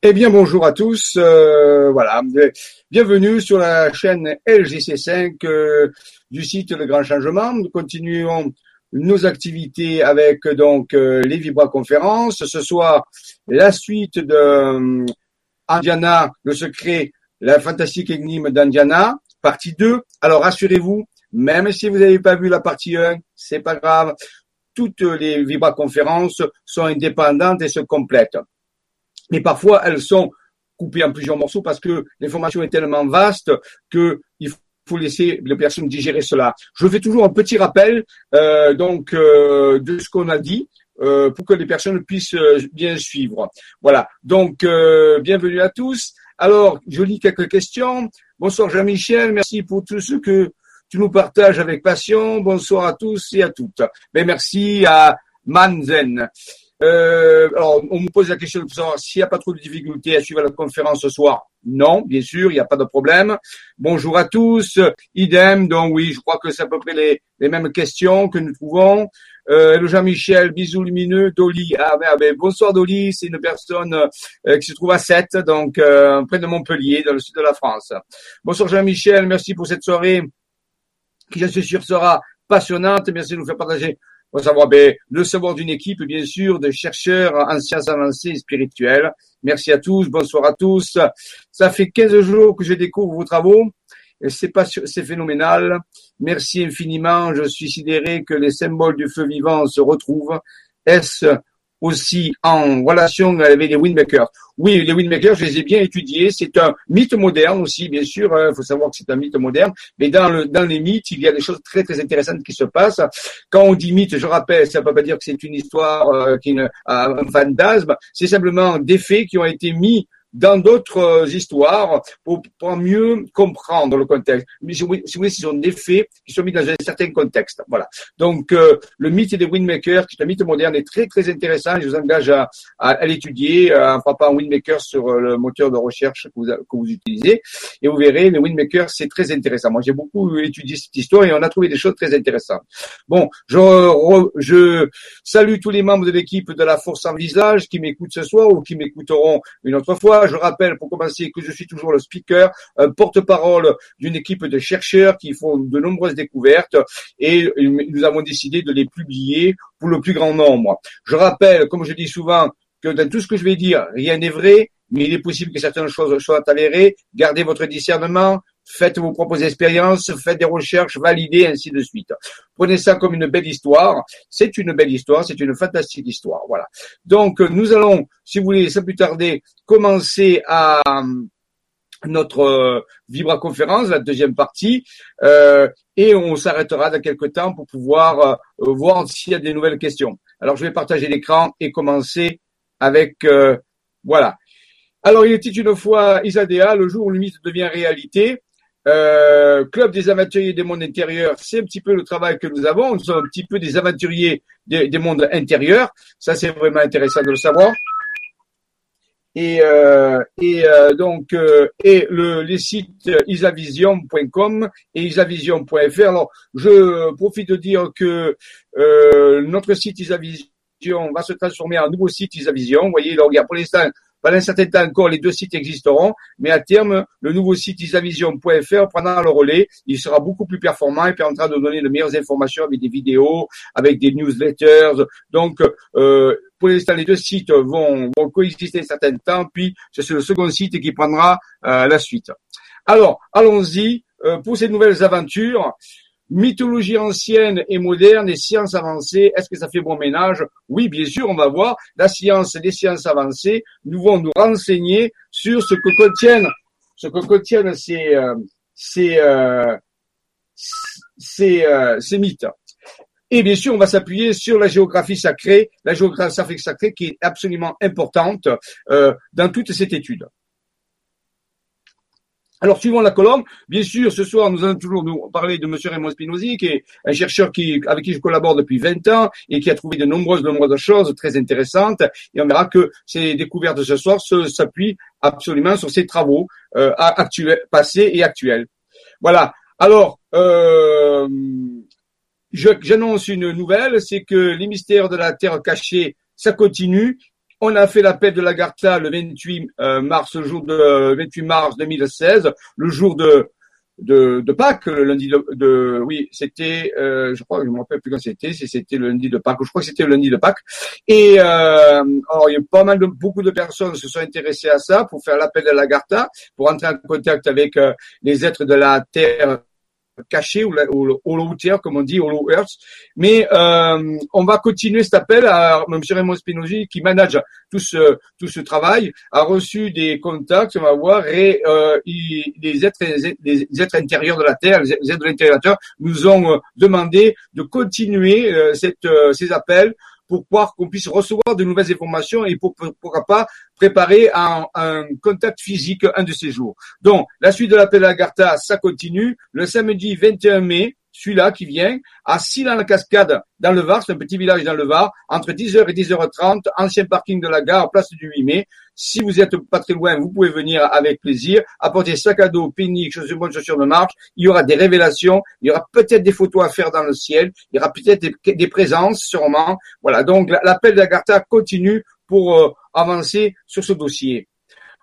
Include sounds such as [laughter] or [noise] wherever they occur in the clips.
Eh bien, bonjour à tous. Euh, voilà, bienvenue sur la chaîne LGC5 euh, du site Le Grand Changement. Nous continuons nos activités avec donc euh, les Vibra conférences. Ce soir, la suite de Indiana, le secret, la fantastique énigme d'Indiana, partie 2. Alors, rassurez-vous, même si vous n'avez pas vu la partie 1, c'est pas grave. Toutes les Vibra conférences sont indépendantes et se complètent mais parfois elles sont coupées en plusieurs morceaux parce que l'information est tellement vaste que il faut laisser les personnes digérer cela. Je fais toujours un petit rappel euh, donc euh, de ce qu'on a dit euh, pour que les personnes puissent euh, bien suivre. Voilà. Donc euh, bienvenue à tous. Alors je lis quelques questions. Bonsoir Jean-Michel, merci pour tout ce que tu nous partages avec passion. Bonsoir à tous et à toutes. Ben, merci à Manzen. Euh, alors, on me pose la question de savoir s'il n'y a pas trop de difficultés à suivre la conférence ce soir. Non, bien sûr, il n'y a pas de problème. Bonjour à tous. Idem, donc oui, je crois que c'est à peu près les, les mêmes questions que nous trouvons. Euh, Jean-Michel, bisous lumineux. Dolly, ah, ah ben, bonsoir Dolly, c'est une personne euh, qui se trouve à 7, donc euh, près de Montpellier, dans le sud de la France. Bonsoir Jean-Michel, merci pour cette soirée qui, je suis sûr, sera passionnante. Merci de nous faire partager ben, le savoir d'une équipe, bien sûr, de chercheurs en sciences avancées et spirituelles. Merci à tous, bonsoir à tous. Ça fait 15 jours que je découvre vos travaux. C'est pas, c'est phénoménal. Merci infiniment. Je suis sidéré que les symboles du feu vivant se retrouvent. Est-ce aussi en relation avec les windmakers. Oui, les windmakers, je les ai bien étudiés. C'est un mythe moderne aussi, bien sûr. Il hein. faut savoir que c'est un mythe moderne. Mais dans, le, dans les mythes, il y a des choses très très intéressantes qui se passent. Quand on dit mythe, je rappelle, ça ne veut pas dire que c'est une histoire euh, qui est un fantasme. C'est simplement des faits qui ont été mis dans d'autres euh, histoires pour, pour, mieux comprendre le contexte. Mais si vous voulez, ce sont des faits qui sont mis dans un certain contexte. Voilà. Donc, euh, le mythe des windmakers, qui est un mythe moderne, est très, très intéressant. Je vous engage à, à, l'étudier euh, en frappant windmaker sur le moteur de recherche que vous, que vous utilisez. Et vous verrez, les windmakers, c'est très intéressant. Moi, j'ai beaucoup étudié cette histoire et on a trouvé des choses très intéressantes. Bon, je, je salue tous les membres de l'équipe de la Force en Visage qui m'écoutent ce soir ou qui m'écouteront une autre fois je rappelle pour commencer que je suis toujours le speaker, un porte-parole d'une équipe de chercheurs qui font de nombreuses découvertes et nous avons décidé de les publier pour le plus grand nombre. Je rappelle, comme je dis souvent, que dans tout ce que je vais dire, rien n'est vrai, mais il est possible que certaines choses soient avérées. Gardez votre discernement, faites vos propres expériences, faites des recherches, validez, ainsi de suite. Prenez ça comme une belle histoire. C'est une belle histoire, c'est une fantastique histoire. Voilà. Donc, nous allons, si vous voulez, sans plus tarder, commencer à notre euh, Vibra conférence, la deuxième partie, euh, et on s'arrêtera dans quelques temps pour pouvoir euh, voir s'il y a des nouvelles questions. Alors, je vais partager l'écran et commencer avec voilà. Alors, il était une fois Isadea, le jour où le mythe devient réalité. Euh, Club des aventuriers des mondes intérieurs, c'est un petit peu le travail que nous avons. Nous sommes un petit peu des aventuriers des, mondes intérieurs. Ça, c'est vraiment intéressant de le savoir. Et, euh, euh, donc et le les sites isavision.com et isavision.fr. Alors je profite de dire que notre site isavision va se transformer en nouveau site isavision. Vous voyez, là, regarde, pour l'instant, pendant un certain temps encore, les deux sites existeront, mais à terme, le nouveau site isavision.fr prendra le relais. Il sera beaucoup plus performant et permettra de donner de meilleures informations avec des vidéos, avec des newsletters. Donc, euh, pour l'instant, les deux sites vont, vont coexister un certain temps, puis c'est le second site qui prendra euh, la suite. Alors, allons-y euh, pour ces nouvelles aventures. Mythologie ancienne et moderne et sciences avancées, est-ce que ça fait bon ménage? Oui, bien sûr, on va voir. La science et les sciences avancées nous vont nous renseigner sur ce que contiennent, ce que contiennent ces, euh, ces, euh, ces, euh, ces mythes. Et bien sûr, on va s'appuyer sur la géographie sacrée, la géographie sacrée qui est absolument importante dans toute cette étude. Alors, suivant la colonne, bien sûr, ce soir, nous allons toujours nous parler de M. Raymond Spinozzi, qui est un chercheur qui, avec qui je collabore depuis 20 ans et qui a trouvé de nombreuses, nombreuses choses très intéressantes. Et on verra que ces découvertes de ce soir s'appuient absolument sur ses travaux euh, actuels, passés et actuels. Voilà. Alors, euh, j'annonce une nouvelle, c'est que les mystères de la Terre cachée, ça continue On a fait l'appel de l'Agartha le 28 euh, mars, le jour de 28 mars 2016, le jour de de, de Pâques, le lundi de, de oui, c'était, euh, je crois, je me rappelle plus quand c'était, si c'était le lundi de Pâques, je crois que c'était le lundi de Pâques. Et euh, alors il y a pas mal de beaucoup de personnes se sont intéressées à ça pour faire l'appel de l'Agartha, pour entrer en contact avec euh, les êtres de la terre caché ou, ou hollow comme on dit, hollow earth. Mais euh, on va continuer cet appel. À, M. Raymond Spinozzi, qui manage tout ce tout ce travail, a reçu des contacts, on va voir, et euh, les êtres les êtres intérieurs de la Terre, les êtres de l'intérieur, nous ont euh, demandé de continuer euh, cette, euh, ces appels pour pouvoir qu'on puisse recevoir de nouvelles informations et pour, pourquoi pas préparer un, contact physique un de ces jours. Donc, la suite de l'appel à Gartha, ça continue. Le samedi 21 mai, celui-là qui vient, à Silan-la-Cascade, dans le Var, c'est un petit village dans le Var, entre 10h et 10h30, ancien parking de la gare, place du 8 mai. Si vous êtes pas très loin, vous pouvez venir avec plaisir, apporter sac à dos, pénique, chaussures bonnes chaussures de marche. Il y aura des révélations, il y aura peut-être des photos à faire dans le ciel, il y aura peut-être des, présences, sûrement. Voilà, donc l'appel d'Agartha continue pour euh, avancer sur ce dossier.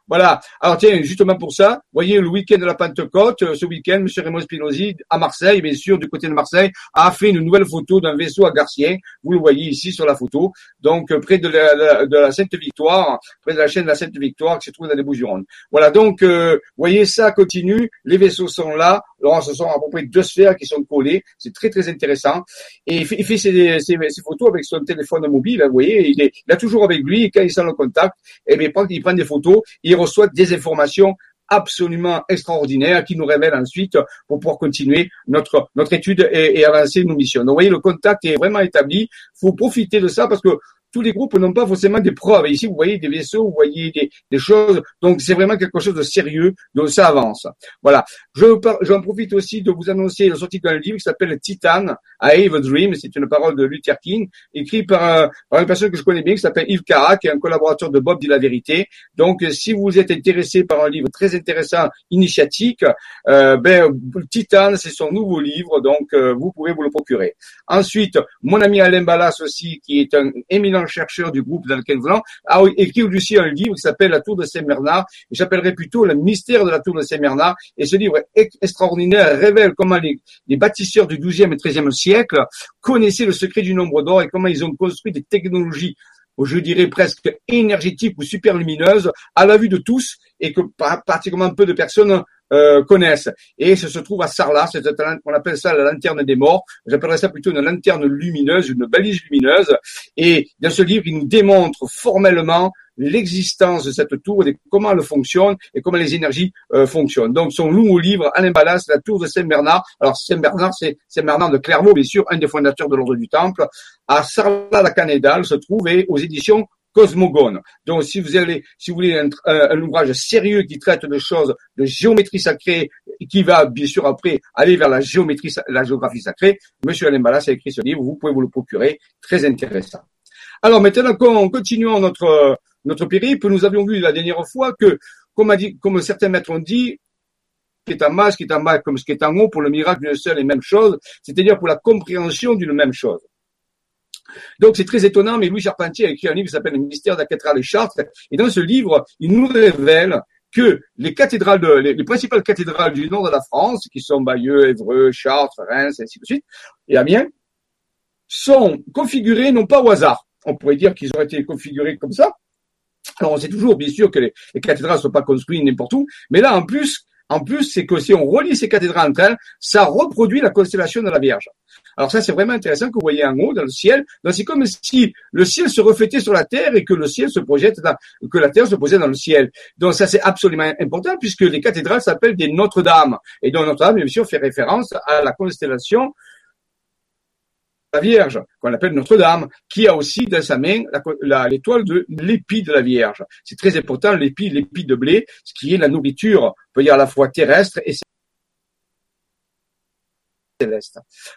Voilà. Alors tiens, justement pour ça, voyez le week-end de la Pentecôte, euh, ce week-end, M. Raymond Spinozzi, à Marseille, bien sûr, du côté de Marseille, a fait une nouvelle photo d'un vaisseau à Garcien. Vous le voyez ici sur la photo. Donc euh, près de la, de la Sainte Victoire, près de la chaîne de la Sainte Victoire qui se trouve dans les Bouches-du-Rhône. Voilà. Donc, euh, voyez ça continue. Les vaisseaux sont là. Alors, ce sont à peu près deux sphères qui sont collées. C'est très très intéressant. Et il fait, il fait ses, ses, photos avec son téléphone mobile. Vous voyez, il, est, il a toujours avec lui. Et quand il sent le contact, eh bien, il prend des photos. Et il reçoit des informations absolument extraordinaires qui nous révèlent ensuite pour pouvoir continuer notre notre étude et, et avancer nos missions. Donc, vous voyez, le contact est vraiment établi. Faut profiter de ça parce que tous les groupes n'ont pas forcément des preuves. Ici, vous voyez des vaisseaux, vous voyez des, des choses. Donc, c'est vraiment quelque chose de sérieux. Donc, ça avance. Voilà. Je, j'en profite aussi de vous annoncer la sortie d'un livre qui s'appelle Titan, I Have a Dream. C'est une parole de Luther King, écrit par, par une personne que je connais bien, qui s'appelle Yves Cara, qui est un collaborateur de Bob dit la vérité. Donc, si vous êtes intéressé par un livre très intéressant, initiatique, euh, ben, Titan, c'est son nouveau livre. Donc, euh, vous pouvez vous le procurer. Ensuite, mon ami Alain Ballas aussi, qui est un éminent chercheur du groupe dans lequel vous a écrit aussi un livre qui s'appelle La Tour de Saint-Bernard. J'appellerais plutôt le mystère de la Tour de Saint-Bernard. Et ce livre extraordinaire révèle comment les, bâtisseurs du XIIe et XIIIe siècle connaissaient le secret du nombre d'or et comment ils ont construit des technologies je dirais presque énergétiques ou super lumineuses à la vue de tous et que pratiquement peu de personnes euh, connaissent. Et ça se trouve à Sarlat, on appelle ça la lanterne des morts. J'appellerais ça plutôt une lanterne lumineuse, une balise lumineuse. Et dans ce livre, il nous démontre formellement l'existence de cette tour et comment elle fonctionne et comment les énergies euh, fonctionnent. Donc, son au livre, Alain Ballas, la tour de Saint-Bernard. Alors, Saint-Bernard, c'est Saint-Bernard de Clairvaux, bien sûr, un des fondateurs de l'ordre du Temple. À Sarlat-la-Canédale se trouve et aux éditions cosmogone. Donc, si vous allez, si vous voulez un, un, ouvrage sérieux qui traite de choses de géométrie sacrée, qui va bien sûr après aller vers la géométrie, la géographie sacrée, Monsieur Alain Ballas a écrit ce livre. Vous pouvez vous le procurer, très intéressant. Alors maintenant, continuons notre notre périple, nous avions vu la dernière fois que, comme a dit, comme certains maîtres ont dit, en bas, comme ce qui est en haut, pour le miracle d'une seule et même chose, c'est-à-dire pour la compréhension d'une même chose. Donc c'est très étonnant, mais Louis Charpentier a écrit un livre qui s'appelle Le mystère de la cathédrale de Chartres, et dans ce livre, il nous révèle que les cathédrales, de, les, principales cathédrales du nord de la France, qui sont Bayeux, Évreux, Chartres, Reims, ainsi de suite, et Amiens, sont configurées non pas au hasard. On pourrait dire qu'ils auraient été configurés comme ça. Alors on sait toujours, bien sûr, que les, les cathédrales ne sont pas construites n'importe où, mais là, en plus, en plus, c'est que si on relie ces cathédrales entre elles, ça reproduit la constellation de la Vierge. Alors ça, c'est vraiment intéressant que vous voyez en haut dans le ciel. Donc c'est comme si le ciel se reflétait sur la terre et que le ciel se projette dans, que la terre se projette dans le ciel. Donc ça, c'est absolument important puisque les cathédrales s'appellent des Notre-Dame. Et donc Notre-Dame, bien sûr, fait référence à la constellation la Vierge, qu'on appelle Notre-Dame, qui a aussi dans sa main l'étoile de l'épi de la Vierge. C'est très important, l'épi, de blé, ce qui est la nourriture, on peut dire à la fois terrestre et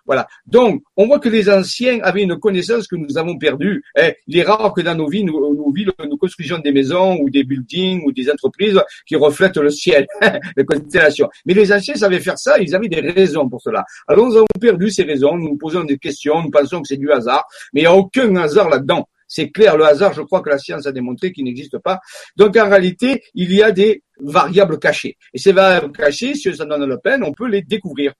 Voilà. Donc, on voit que les anciens avaient une connaissance que nous avons perdue. Eh, il est rare que dans nos vies, nous, nos vies, nous construisions des maisons ou des buildings ou des entreprises qui reflètent le ciel, [laughs] les constellations. Mais les anciens savaient faire ça, ils avaient des raisons pour cela. Alors, nous avons perdu ces raisons, nous nous posons des questions, nous pensons que c'est du hasard, mais il n'y a aucun hasard là-dedans. C'est clair, le hasard, je crois que la science a démontré qu'il n'existe pas. Donc en réalité, il y a des variables cachées. Et ces variables cachées, si ça donne la peine, on peut les découvrir.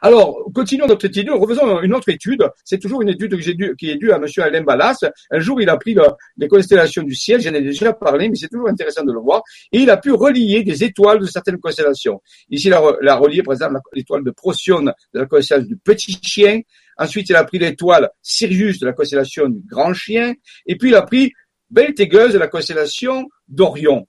Alors, continuons notre étude, refaisons une autre étude. C'est toujours une étude qui est due à M. Alain Ballas. Un jour, il a pris les constellations du ciel, j'en ai déjà parlé, mais c'est toujours intéressant de le voir. Et il a pu relier des étoiles de certaines constellations. Ici, il a, relié, par exemple, l'étoile de Procyon de la constellation du Petit Chien. Ensuite, il a pris l'étoile Sirius de la constellation du Grand Chien. Et puis, il a pris Beltégeuse de la constellation d'Orion.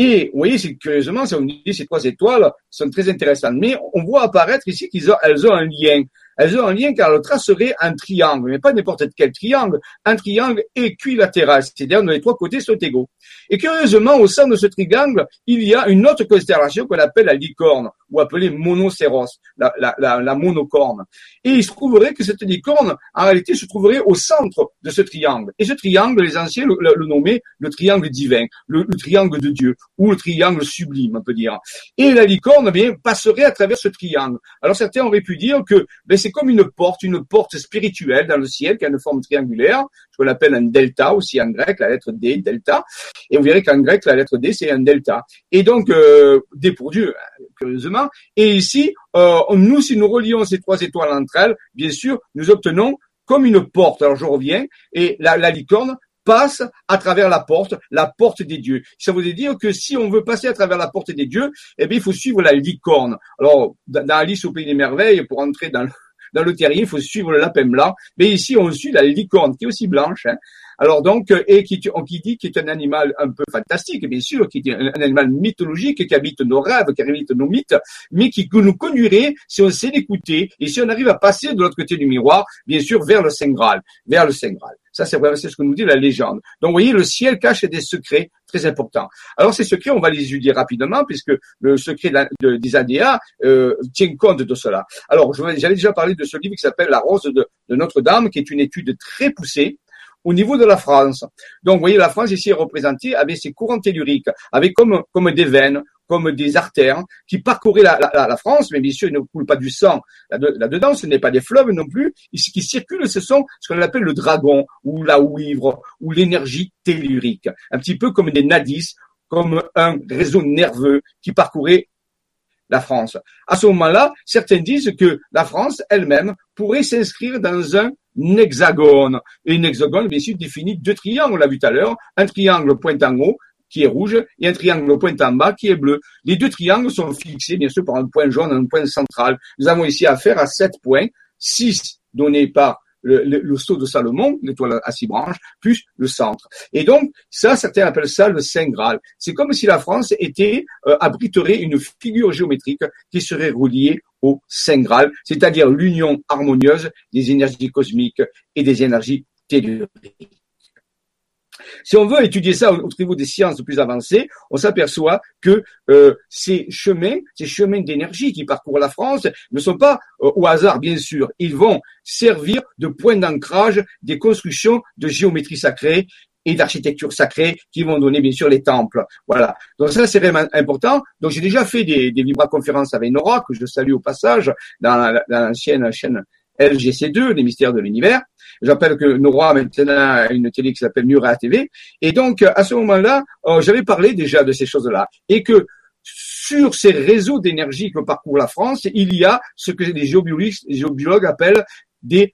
Et vous voyez, c'est curieusement, si on dit ces trois étoiles sont très intéressantes, mais on voit apparaître ici qu'elles ont, un lien elles ont un lien car elles traceraient un triangle, mais pas n'importe quel triangle, un triangle équilatéral, c'est-à-dire dont les trois côtés sont égaux. Et curieusement, au sein de ce triangle, il y a une autre constellation qu'on appelle la licorne, ou appelée monocéros, la, monocorne. Et il se trouverait que cette licorne, en réalité, se trouverait au centre de ce triangle. Et ce triangle, les anciens le, nommaient le triangle divin, le, triangle de Dieu, ou le triangle sublime, on peut dire. Et la licorne, eh bien, passerait à travers ce triangle. Alors certains auraient pu dire que ben, comme une porte, une porte spirituelle dans le ciel qui a une forme triangulaire, ce qu'on appelle un delta aussi en grec, la lettre D, delta. Et vous verrez qu'en grec, la lettre D, c'est un delta. Et donc, euh, D pour Dieu, curieusement. Et ici, euh, nous, si nous relions ces trois étoiles entre elles, bien sûr, nous obtenons comme une porte. Alors je reviens, et la, la licorne passe à travers la porte, la porte des dieux. Ça veut dire que si on veut passer à travers la porte des dieux, eh bien, il faut suivre la licorne. Alors, dans Alice au Pays des Merveilles, pour entrer dans le, dans le terrier, il faut suivre le lapin blanc. Mais ici, on suit la licorne, qui est aussi blanche. Hein. Alors donc, euh, et qui, qui dit qu'il est un animal un peu fantastique, bien sûr, qui est un, animal mythologique, qui habite nos rêves, qui habite nos mythes, mais qui nous conduirait, si on sait l'écouter, et si on arrive à passer de l'autre côté du miroir, bien sûr, vers le Saint Graal, vers le Saint Graal. Ça, c'est vraiment c'est ce que nous dit la légende. Donc, vous voyez, le ciel cache des secrets très importants. Alors, ces secrets, on va les étudier rapidement, puisque le secret des ADA euh, tient compte de cela. Alors, j'avais déjà parlé de ce livre qui s'appelle La Rose de, de Notre-Dame, qui est une étude très poussée, au niveau de la France. Donc, vous voyez, la France ici est représentée avec ses courants telluriques, avec comme, comme des veines, comme des artères qui parcouraient la, la, la France, mais bien sûr, il ne coule pas du sang là-dedans, ce n'est pas des fleuves non plus. Ce qui circule, ce sont ce qu'on appelle le dragon, ou la ouivre, ou l'énergie tellurique. Un petit peu comme des nadis, comme un réseau nerveux qui parcourait la France. À ce moment-là, certains disent que la France elle-même pourrait s'inscrire dans un hexagone. Et un hexagone, bien sûr, définit deux triangles, on l'a vu tout à l'heure, un triangle point en haut qui est rouge et un triangle point en bas qui est bleu. Les deux triangles sont fixés, bien sûr, par un point jaune, un point central. Nous avons ici affaire à sept points, six donnés par le, le, saut de Salomon, l'étoile à six branches, plus le centre. Et donc, ça, certains appellent ça le Saint Graal. C'est comme si la France était, euh, abriterait une figure géométrique qui serait reliée au Saint Graal, c'est-à-dire l'union harmonieuse des énergies cosmiques et des énergies telluriques. Si on veut étudier ça au, niveau des sciences plus avancées, on s'aperçoit que euh, ces chemins, ces chemins d'énergie qui parcourent la France, ne sont pas euh, au hasard, bien sûr. Ils vont servir de point d'ancrage des constructions de géométrie sacrée et d'architecture sacrée qui vont donner bien sûr les temples. Voilà. Donc ça c'est vraiment important. Donc j'ai déjà fait des, des conférences avec Nora que je salue au passage dans l'ancienne chaîne LGC2, les mystères de l'univers. J'appelle que Nora maintenant a une télé qui s'appelle Nura TV. Et donc, à ce moment-là, euh, j'avais parlé déjà de ces choses-là. Et que sur ces réseaux d'énergie que parcourt la France, il y a ce que les géobiologues, appellent des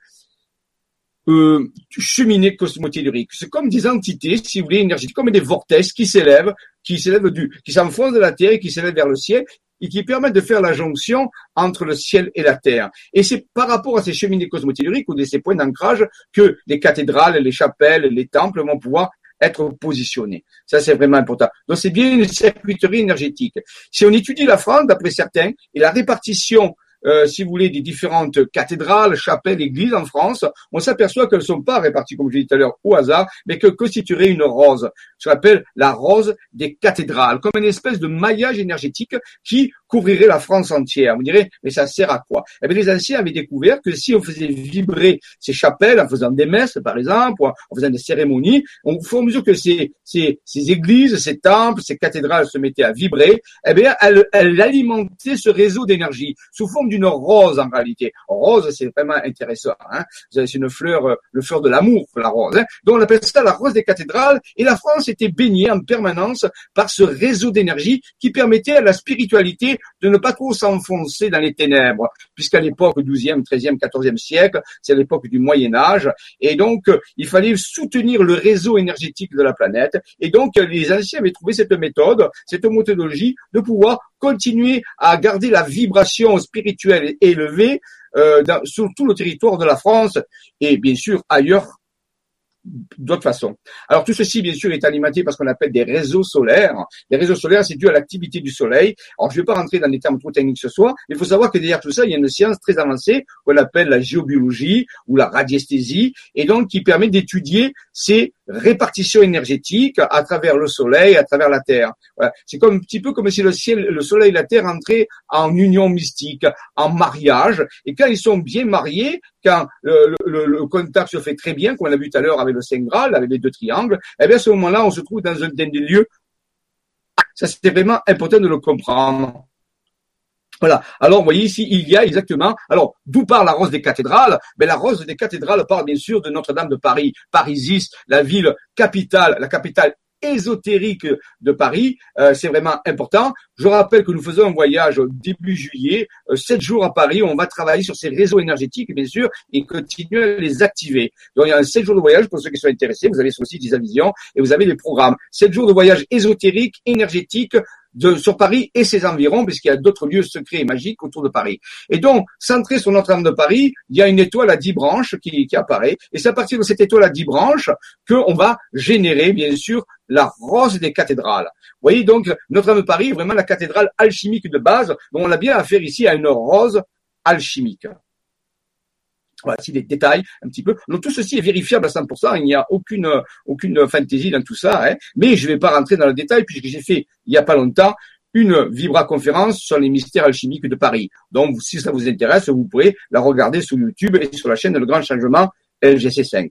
euh, cheminées cosmotelluriques. C'est comme des entités, si vous voulez, énergétiques, comme des vortex qui s'élèvent, qui s'élèvent du, qui s'enfoncent de la Terre et qui s'élèvent vers le ciel et qui permettent de faire la jonction entre le ciel et la terre. Et c'est par rapport à ces cheminées cosmotelluriques ou de ces points d'ancrage que les cathédrales, les chapelles, les temples vont pouvoir être positionnés. Ça, c'est vraiment important. Donc, c'est bien une circuiterie énergétique. Si on étudie la France, d'après certains, et la répartition euh, si vous voulez, des différentes cathédrales, chapelles, églises en France, on s'aperçoit qu'elles ne sont pas réparties, comme je l'ai dit tout à l'heure, au hasard, mais que constituerait une rose. Ce qu'on appelle la rose des cathédrales, comme une espèce de maillage énergétique qui couvrirait la France entière. Vous direz, mais ça sert à quoi? Eh bien, les anciens avaient découvert que si on faisait vibrer ces chapelles en faisant des messes, par exemple, ou en faisant des cérémonies, au fur et à mesure que ces, ces, ces églises, ces temples, ces cathédrales se mettaient à vibrer, eh bien, elles, elles alimentaient ce réseau d'énergie sous forme rose en réalité. Rose, c'est vraiment intéressant. Hein c'est une fleur, euh, le fleur de l'amour, la rose. Hein Donc on appelle ça la rose des cathédrales. Et la France était baignée en permanence par ce réseau d'énergie qui permettait à la spiritualité de ne pas trop s'enfoncer dans les ténèbres, puisqu'à l'époque 12e, 13e, 14e siècle, c'est l'époque du Moyen Âge, et donc euh, il fallait soutenir le réseau énergétique de la planète. Et donc les anciens avaient trouvé cette méthode, cette méthodologie de pouvoir continuer à garder la vibration spirituelle élevée euh, sur tout le territoire de la France et bien sûr ailleurs d'autres façons. Alors tout ceci, bien sûr, est alimenté par ce qu'on appelle des réseaux solaires. Les réseaux solaires, c'est dû à l'activité du Soleil. Alors je ne vais pas rentrer dans des termes trop techniques ce soir, mais il faut savoir que derrière tout ça, il y a une science très avancée qu'on appelle la géobiologie ou la radiesthésie, et donc qui permet d'étudier ces répartitions énergétiques à travers le Soleil, à travers la Terre. Voilà. C'est comme un petit peu comme si le ciel, le Soleil et la Terre entraient en union mystique, en mariage, et quand ils sont bien mariés, quand le, contact se fait très bien, comme on a vu tout à l'heure avec le Saint Graal, avec les deux triangles, eh bien à ce moment-là, on se trouve dans un des lieux. Ça, c'était vraiment important de le comprendre. Voilà. Alors, vous voyez ici, il y a exactement. Alors, d'où part la rose des cathédrales? Ben, la rose des cathédrales part bien sûr de Notre-Dame de Paris, Parisis, la ville capitale, la capitale ésotérique de Paris. Euh, c'est vraiment important. Je rappelle que nous faisons un voyage début juillet, euh, sept jours à Paris. On va travailler sur ces réseaux énergétiques, bien sûr, et continuer à les activer. Donc, il y a un sept jours de voyage pour ceux qui sont intéressés. Vous avez sur le site Vision et vous avez les programmes. Sept jours de voyage ésotérique, énergétique, sur Paris et ses environs, puisqu'il y a d'autres lieux secrets et magiques autour de Paris. Et donc, centré sur Notre-Dame de Paris, il y a une étoile à dix branches qui, qui apparaît, et c'est à partir de cette étoile à dix branches qu'on va générer, bien sûr, la rose des cathédrales. Vous voyez donc, Notre-Dame de Paris est vraiment la cathédrale alchimique de base, dont on a bien affaire ici à une rose alchimique. Voilà, ici des détails un petit peu. Donc tout ceci est vérifiable à 100%. Il n'y a aucune aucune fantaisie dans tout ça. Hein. Mais je ne vais pas rentrer dans le détail puisque j'ai fait il n'y a pas longtemps une Vibra conférence sur les mystères alchimiques de Paris. Donc si ça vous intéresse, vous pourrez la regarder sur YouTube et sur la chaîne Le Grand Changement LGC5.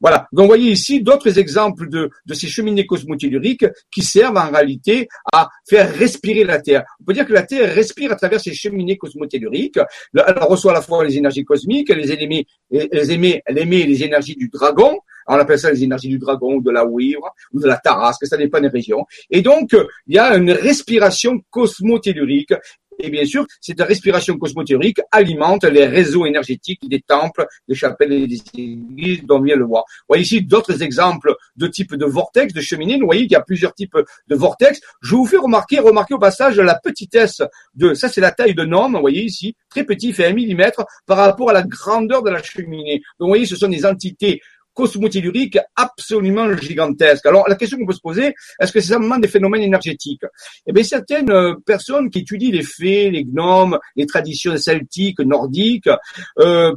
Voilà. Donc, vous voyez ici d'autres exemples de, de ces cheminées cosmotelluriques qui servent en réalité à faire respirer la Terre. On peut dire que la Terre respire à travers ces cheminées cosmotelluriques. Elle reçoit à la fois les énergies cosmiques, elle les émet, elle émet, les énergies du dragon. On appelle ça les énergies du dragon, ou de la ouivre, ou de la tarasque, ça dépend des régions. Et donc, il y a une respiration cosmotellurique et bien sûr, cette respiration cosmothéorique alimente les réseaux énergétiques des temples, des chapelles et des églises dont vient le voir. Vous voyez ici d'autres exemples de types de vortex, de cheminées. Vous voyez qu'il y a plusieurs types de vortex. Je vous fais remarquer, remarquer au passage la petitesse de, ça c'est la taille de norme, vous voyez ici, très petit, fait un millimètre par rapport à la grandeur de la cheminée. Donc vous voyez, ce sont des entités cosmotellurique absolument gigantesque. Alors la question qu'on peut se poser, est-ce que c'est simplement des phénomènes énergétiques? Eh bien certaines euh, personnes qui étudient les fées, les gnomes, les traditions celtiques, nordiques, euh,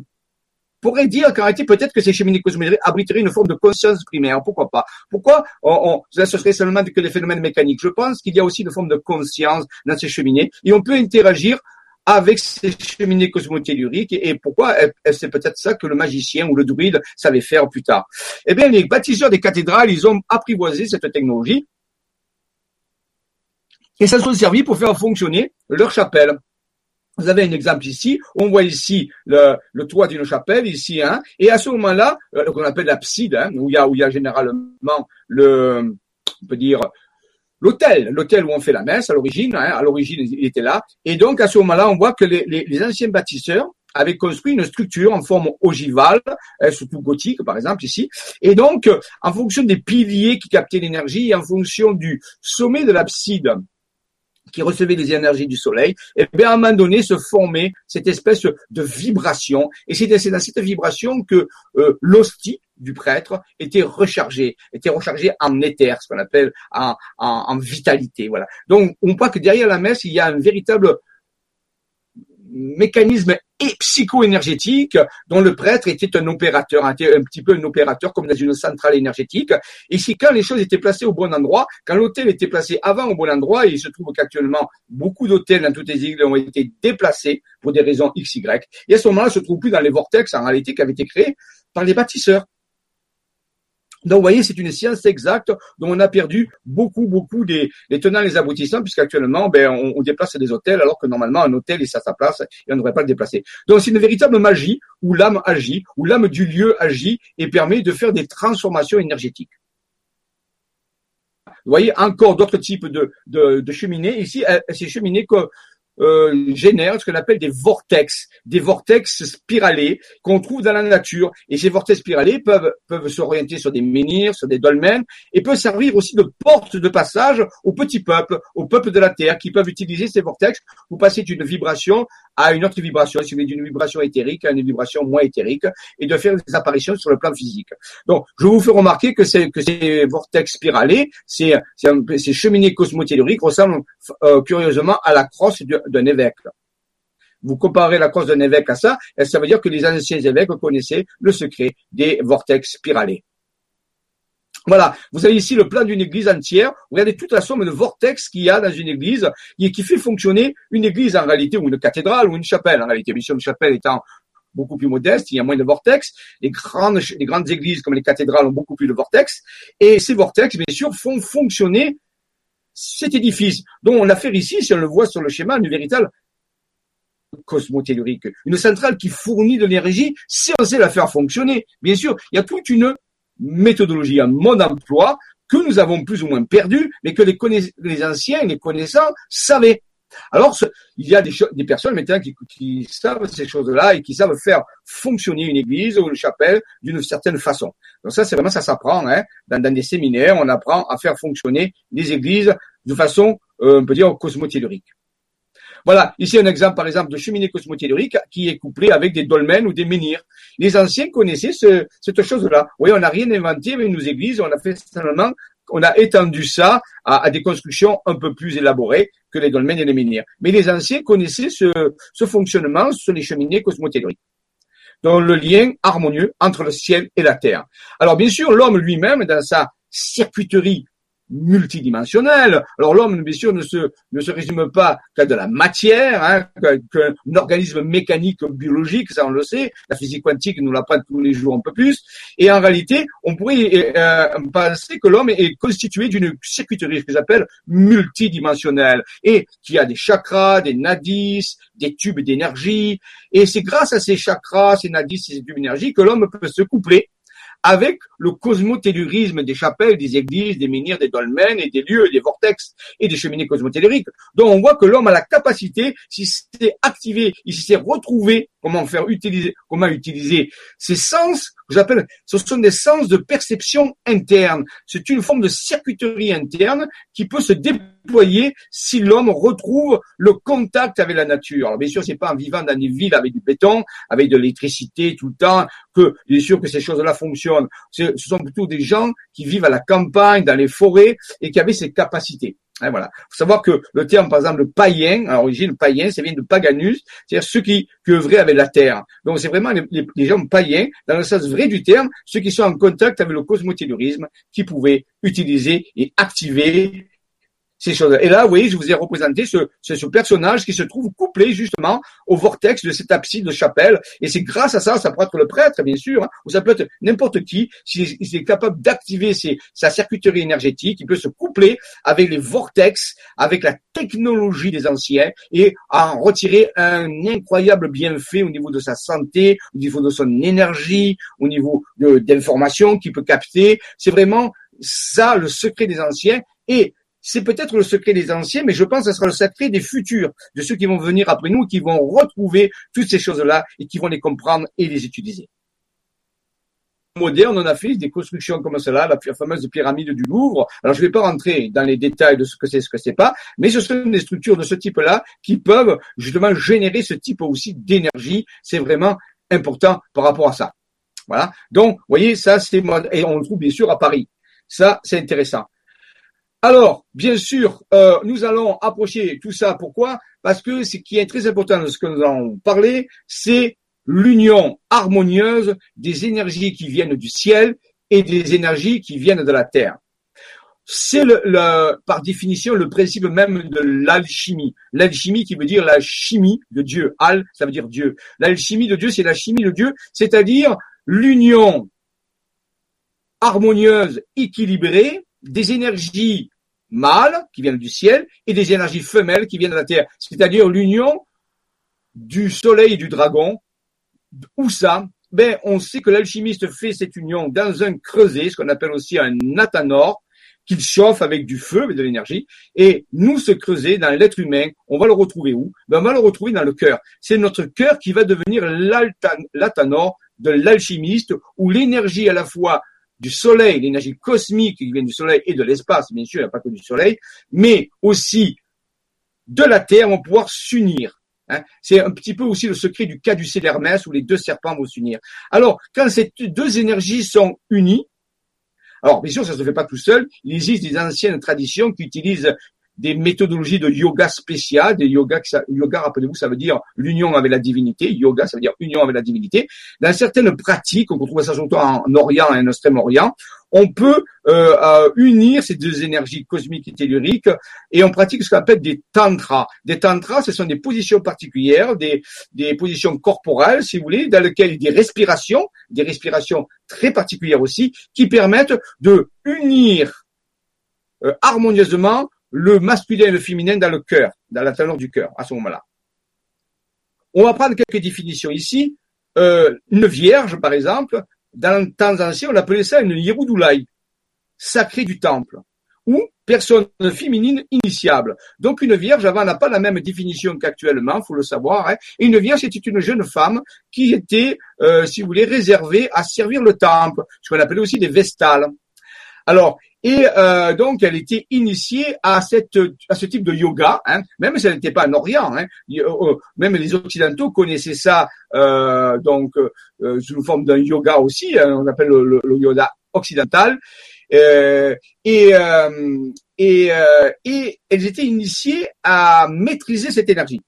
pourraient dire qu'en réalité, peut-être que ces cheminées cosmotelluriques abriteraient une forme de conscience primaire. Pourquoi pas? Pourquoi on, ce serait seulement que des phénomènes mécaniques? Je pense qu'il y a aussi une forme de conscience dans ces cheminées et on peut interagir avec ces cheminées cosmotelluriques et, pourquoi c'est peut-être ça que le magicien ou le druide savait faire plus tard. Eh bien, les bâtisseurs des cathédrales, ils ont apprivoisé cette technologie et ça sont servi pour faire fonctionner leur chapelle. Vous avez un exemple ici. On voit ici le, toit d'une chapelle, ici, hein, et à ce moment-là, euh, qu'on appelle l'abside, hein, où il y a où il y a généralement le, on peut dire l'hôtel, l'hôtel où on fait la messe à l'origine, hein, à l'origine il était là. Et donc à ce moment-là, on voit que les, les, anciens bâtisseurs avaient construit une structure en forme ogivale, hein, surtout gothique par exemple ici. Et donc, en fonction des piliers qui captaient l'énergie, en fonction du sommet de l'abside qui recevait les énergies du soleil, et bien à un moment donné se formait cette espèce de vibration. Et c'est dans cette vibration que euh, l'hostie, du prêtre était rechargé, était rechargé en éther, ce qu'on appelle en, en, vitalité. Voilà. Donc on voit que derrière la messe, il y a un véritable mécanisme psycho-énergétique dont le prêtre était un opérateur, un, petit peu un opérateur comme dans une centrale énergétique. Et quand les choses étaient placées au bon endroit, quand l'hôtel était placé avant au bon endroit, il se trouve qu'actuellement beaucoup d'hôtels dans toutes les îles ont été déplacés pour des raisons XY, et à ce moment-là, se trouve plus dans les vortex en réalité qui avaient été créés par les bâtisseurs. Donc, vous voyez, c'est une science exacte dont on a perdu beaucoup, beaucoup des, tenants et les aboutissants, puisqu'actuellement, ben, on, déplace des hôtels, alors que normalement, un hôtel est à sa place et on ne devrait pas le déplacer. Donc, c'est une véritable magie où l'âme agit, où l'âme du lieu agit et permet de faire des transformations énergétiques. Vous voyez, encore d'autres types de, de, cheminées. Ici, ces cheminées que, euh, génèrent ce qu'on appelle des vortex, des vortex spiralés qu'on trouve dans la nature. Et ces vortex spiralés peuvent, peuvent s'orienter sur des menhirs, sur des dolmens, et peuvent servir aussi de porte de passage aux petits peuples, aux peuples de la Terre, qui peuvent utiliser ces vortex pour passer d'une vibration à une autre vibration, si d'une vibration éthérique à une vibration moins éthérique, et de faire des apparitions sur le plan physique. Donc, je vous fais remarquer que, que ces vortex spiralés, ces, ces, cheminées cosmotelluriques ressemblent euh, curieusement à la crosse d'un évêque. Vous comparez la crosse d'un évêque à ça, et ça veut dire que les anciens évêques connaissaient le secret des vortex spiralés. Voilà, vous avez ici le plan d'une église entière. Regardez toute la somme de vortex qu'il y a dans une église et qui fait fonctionner une église en réalité ou une cathédrale ou une chapelle en réalité. Bien sûr, une chapelle étant beaucoup plus modeste, il y a moins de vortex. Les grandes, les grandes églises comme les cathédrales ont beaucoup plus de vortex. Et ces vortex, bien sûr, font fonctionner cet édifice dont on ici, si on le voit sur le schéma, une véritable cosmotellurique, une centrale qui fournit de l'énergie si on sait la faire fonctionner. Bien sûr, il y a toute une méthodologie, un mode d'emploi que nous avons plus ou moins perdu, mais que les, les anciens, les connaissants savaient. Alors, il y a des, des personnes maintenant qui, qui, savent ces choses-là et qui savent faire fonctionner une église ou une chapelle d'une certaine façon. Donc ça, c'est vraiment ça s'apprend. Hein. Dans, dans, des séminaires, on apprend à faire fonctionner les églises de façon, euh, on peut dire, cosmotellurique. Voilà, ici un exemple par exemple de cheminée cosmotellurique qui est couplée avec des dolmens ou des menhirs. Les anciens connaissaient ce, cette chose-là. Oui, on n'a rien inventé avec nos églises, on a fait seulement, on a étendu ça à, des constructions un peu plus élaborées que les dolmens et les menhirs. Mais les anciens connaissaient ce, fonctionnement sur les cheminées cosmotelluriques dans le lien harmonieux entre le ciel et la terre. Alors bien sûr, l'homme lui-même, dans sa circuiterie multidimensionnel. Alors l'homme, bien sûr, ne se, ne se résume pas qu'à de la matière, hein, qu'un organisme mécanique biologique, ça on le sait. La physique quantique nous l'apprend tous les jours un peu plus. Et en réalité, on pourrait euh, penser que l'homme est constitué d'une circuiterie, que j'appelle multidimensionnelle, et qui a des chakras, des nadis, des tubes d'énergie. Et c'est grâce à ces chakras, ces nadis, ces tubes d'énergie que l'homme peut se coupler avec le cosmotellurisme des chapelles, des églises, des menhirs, des dolmens et des lieux, des vortex et des cheminées cosmotelluriques. Donc on voit que l'homme a la capacité, s'il s'est activé, il s'est retrouvé, comment faire utiliser, comment utiliser ses sens, j'appelle, ce sont des sens de perception interne. C'est une forme de circuiterie interne qui peut se déployer si l'homme retrouve le contact avec la nature. Alors bien sûr, c'est pas en vivant dans des villes avec du béton, avec de l'électricité tout le temps, que bien sûr que ces choses-là fonctionnent. Ce sont plutôt des gens qui vivent à la campagne, dans les forêts et qui avaient ces capacités. Hein, voilà. Faut savoir que le terme, par exemple, païen, à l'origine, païen, ça vient de paganus, c'est-à-dire ceux qui, œuvraient avec la terre. Donc, c'est vraiment les, gens païens, dans le sens vrai du terme, ceux qui sont en contact avec le cosmotelleurisme, qui pouvaient utiliser et activer Et là, oui, je vous ai représenté ce, ce, personnage qui se trouve couplé justement au vortex de cette abside de chapelle. Et c'est grâce à ça, ça peut être le prêtre, bien sûr, hein, ou ça peut être n'importe qui, s'il est capable d'activer sa circuiterie énergétique, il peut se coupler avec les vortex, avec la technologie des anciens et en retirer un incroyable bienfait au niveau de sa santé, au niveau de son énergie, au niveau d'informations qu'il peut capter. C'est vraiment ça le secret des anciens. C'est peut-être le secret des anciens, mais je pense que ce sera le secret des futurs, de ceux qui vont venir après nous, qui vont retrouver toutes ces choses-là et qui vont les comprendre et les utiliser. Moderne, on a fait des constructions comme cela, la fameuse pyramide du Louvre. Alors, je ne vais pas rentrer dans les détails de ce que c'est, ce que c'est pas, mais ce sont des structures de ce type-là qui peuvent justement générer ce type aussi d'énergie. C'est vraiment important par rapport à ça. Voilà. Donc, vous voyez, ça, c'est et on le trouve bien sûr à Paris. Ça, c'est intéressant. Alors, bien sûr, euh, nous allons approcher tout ça. Pourquoi? Parce que ce qui est très important de ce que nous allons parler, c'est l'union harmonieuse des énergies qui viennent du ciel et des énergies qui viennent de la terre. C'est par définition le principe même de l'alchimie. L'alchimie qui veut dire la chimie de Dieu. Al, ça veut dire Dieu. L'alchimie de Dieu, c'est la chimie de Dieu, c'est-à-dire l'union harmonieuses, équilibrées, des énergies mâles qui viennent du ciel et des énergies femelles qui viennent de la terre. C'est-à-dire l'union du soleil et du dragon. Où ça? Ben, on sait que l'alchimiste fait cette union dans un creuset, ce qu'on appelle aussi un nathanor, qu'il chauffe avec du feu, avec de l'énergie. Et nous, ce creuset, dans l'être humain, on va le retrouver où? Ben, On va le retrouver dans le cœur. C'est notre cœur qui va devenir l'athanor de l'alchimiste, où l'énergie à la fois du soleil, l'énergie cosmique qui vient du soleil et de l'espace, bien sûr, il n'y a pas que du soleil, mais aussi de la terre vont pouvoir s'unir. Hein. C'est un petit peu aussi le secret du cas du d'Hermès où les deux serpents vont s'unir. Alors, quand ces deux énergies sont unies, alors bien sûr, ça ne se fait pas tout seul. Il existe des anciennes traditions qui utilisent des méthodologies de yoga spéciales, des yoga, yoga, rappelez-vous, ça veut dire l'union avec la divinité, yoga, ça veut dire union avec la divinité. Dans certaines pratiques, on trouve ça surtout en Orient et en Extrême-Orient, on peut euh, euh, unir ces deux énergies cosmiques et telluriques et on pratique ce qu'on appelle des tantras. Des tantras, ce sont des positions particulières, des, des positions corporelles, si vous voulez, dans lesquelles il y a des respirations, des respirations très particulières aussi, qui permettent de unir euh, harmonieusement le masculin et le féminin dans le cœur, dans la teneur du cœur, à ce moment-là. On va prendre quelques définitions ici. Euh, une vierge, par exemple, dans le temps ancien, on appelait ça une Yerudoulaï, sacrée du temple, ou personne féminine initiable. Donc une vierge, avant, n'a pas la même définition qu'actuellement, faut le savoir. Hein. Et une vierge, c'était une jeune femme qui était, euh, si vous voulez, réservée à servir le temple, ce qu'on appelait aussi des vestales. Alors, et euh, donc, elle était initiée à, cette, à ce type de yoga, hein, même si elle n'était pas en Orient. Hein, euh, euh, même les Occidentaux connaissaient ça euh, donc euh, sous forme d'un yoga aussi, hein, on appelle le, le, yoga occidental. Euh, et, et, et elles étaient initiées à maîtriser cette énergie.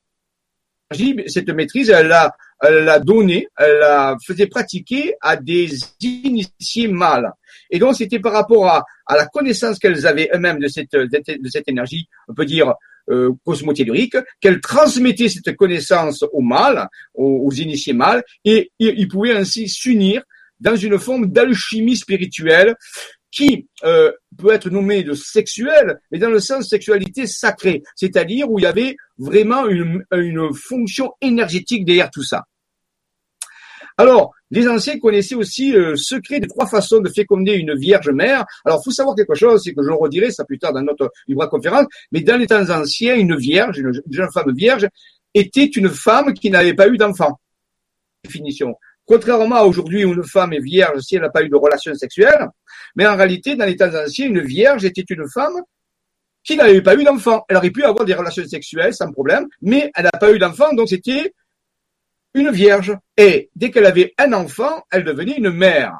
Cette maîtrise, elle l'a, elle l'a donnée, elle la faisait pratiquer à des initiés mâles. Et donc, c'était par rapport à, à la connaissance qu'elles avaient eux-mêmes de cette, de cette énergie, on peut dire euh, cosmotellurique, qu'elles transmettaient cette connaissance au mâle, aux, initiés mâles, et, ils pouvaient ainsi s'unir dans une forme d'alchimie spirituelle qui euh, peut être nommée de sexuelle, mais dans le sens sexualité sacrée, c'est-à-dire où il y avait vraiment une, une fonction énergétique derrière tout ça. Alors, les anciens connaissaient aussi le secret des trois façons de féconder une vierge mère. Alors, faut savoir quelque chose, c'est que je redirai ça plus tard dans notre libre conférence, mais dans les temps anciens, une vierge, une jeune femme vierge, était une femme qui n'avait pas eu d'enfant. Définition. Contrairement à aujourd'hui où une femme est vierge si elle n'a pas eu de relation sexuelle, mais en réalité, dans les temps anciens, une vierge était une femme qui n'avait pas eu d'enfant. Elle aurait pu avoir des relations sexuelles sans problème, mais elle n'a pas eu d'enfant, donc c'était une vierge. Et dès qu'elle avait un enfant, elle devenait une mère.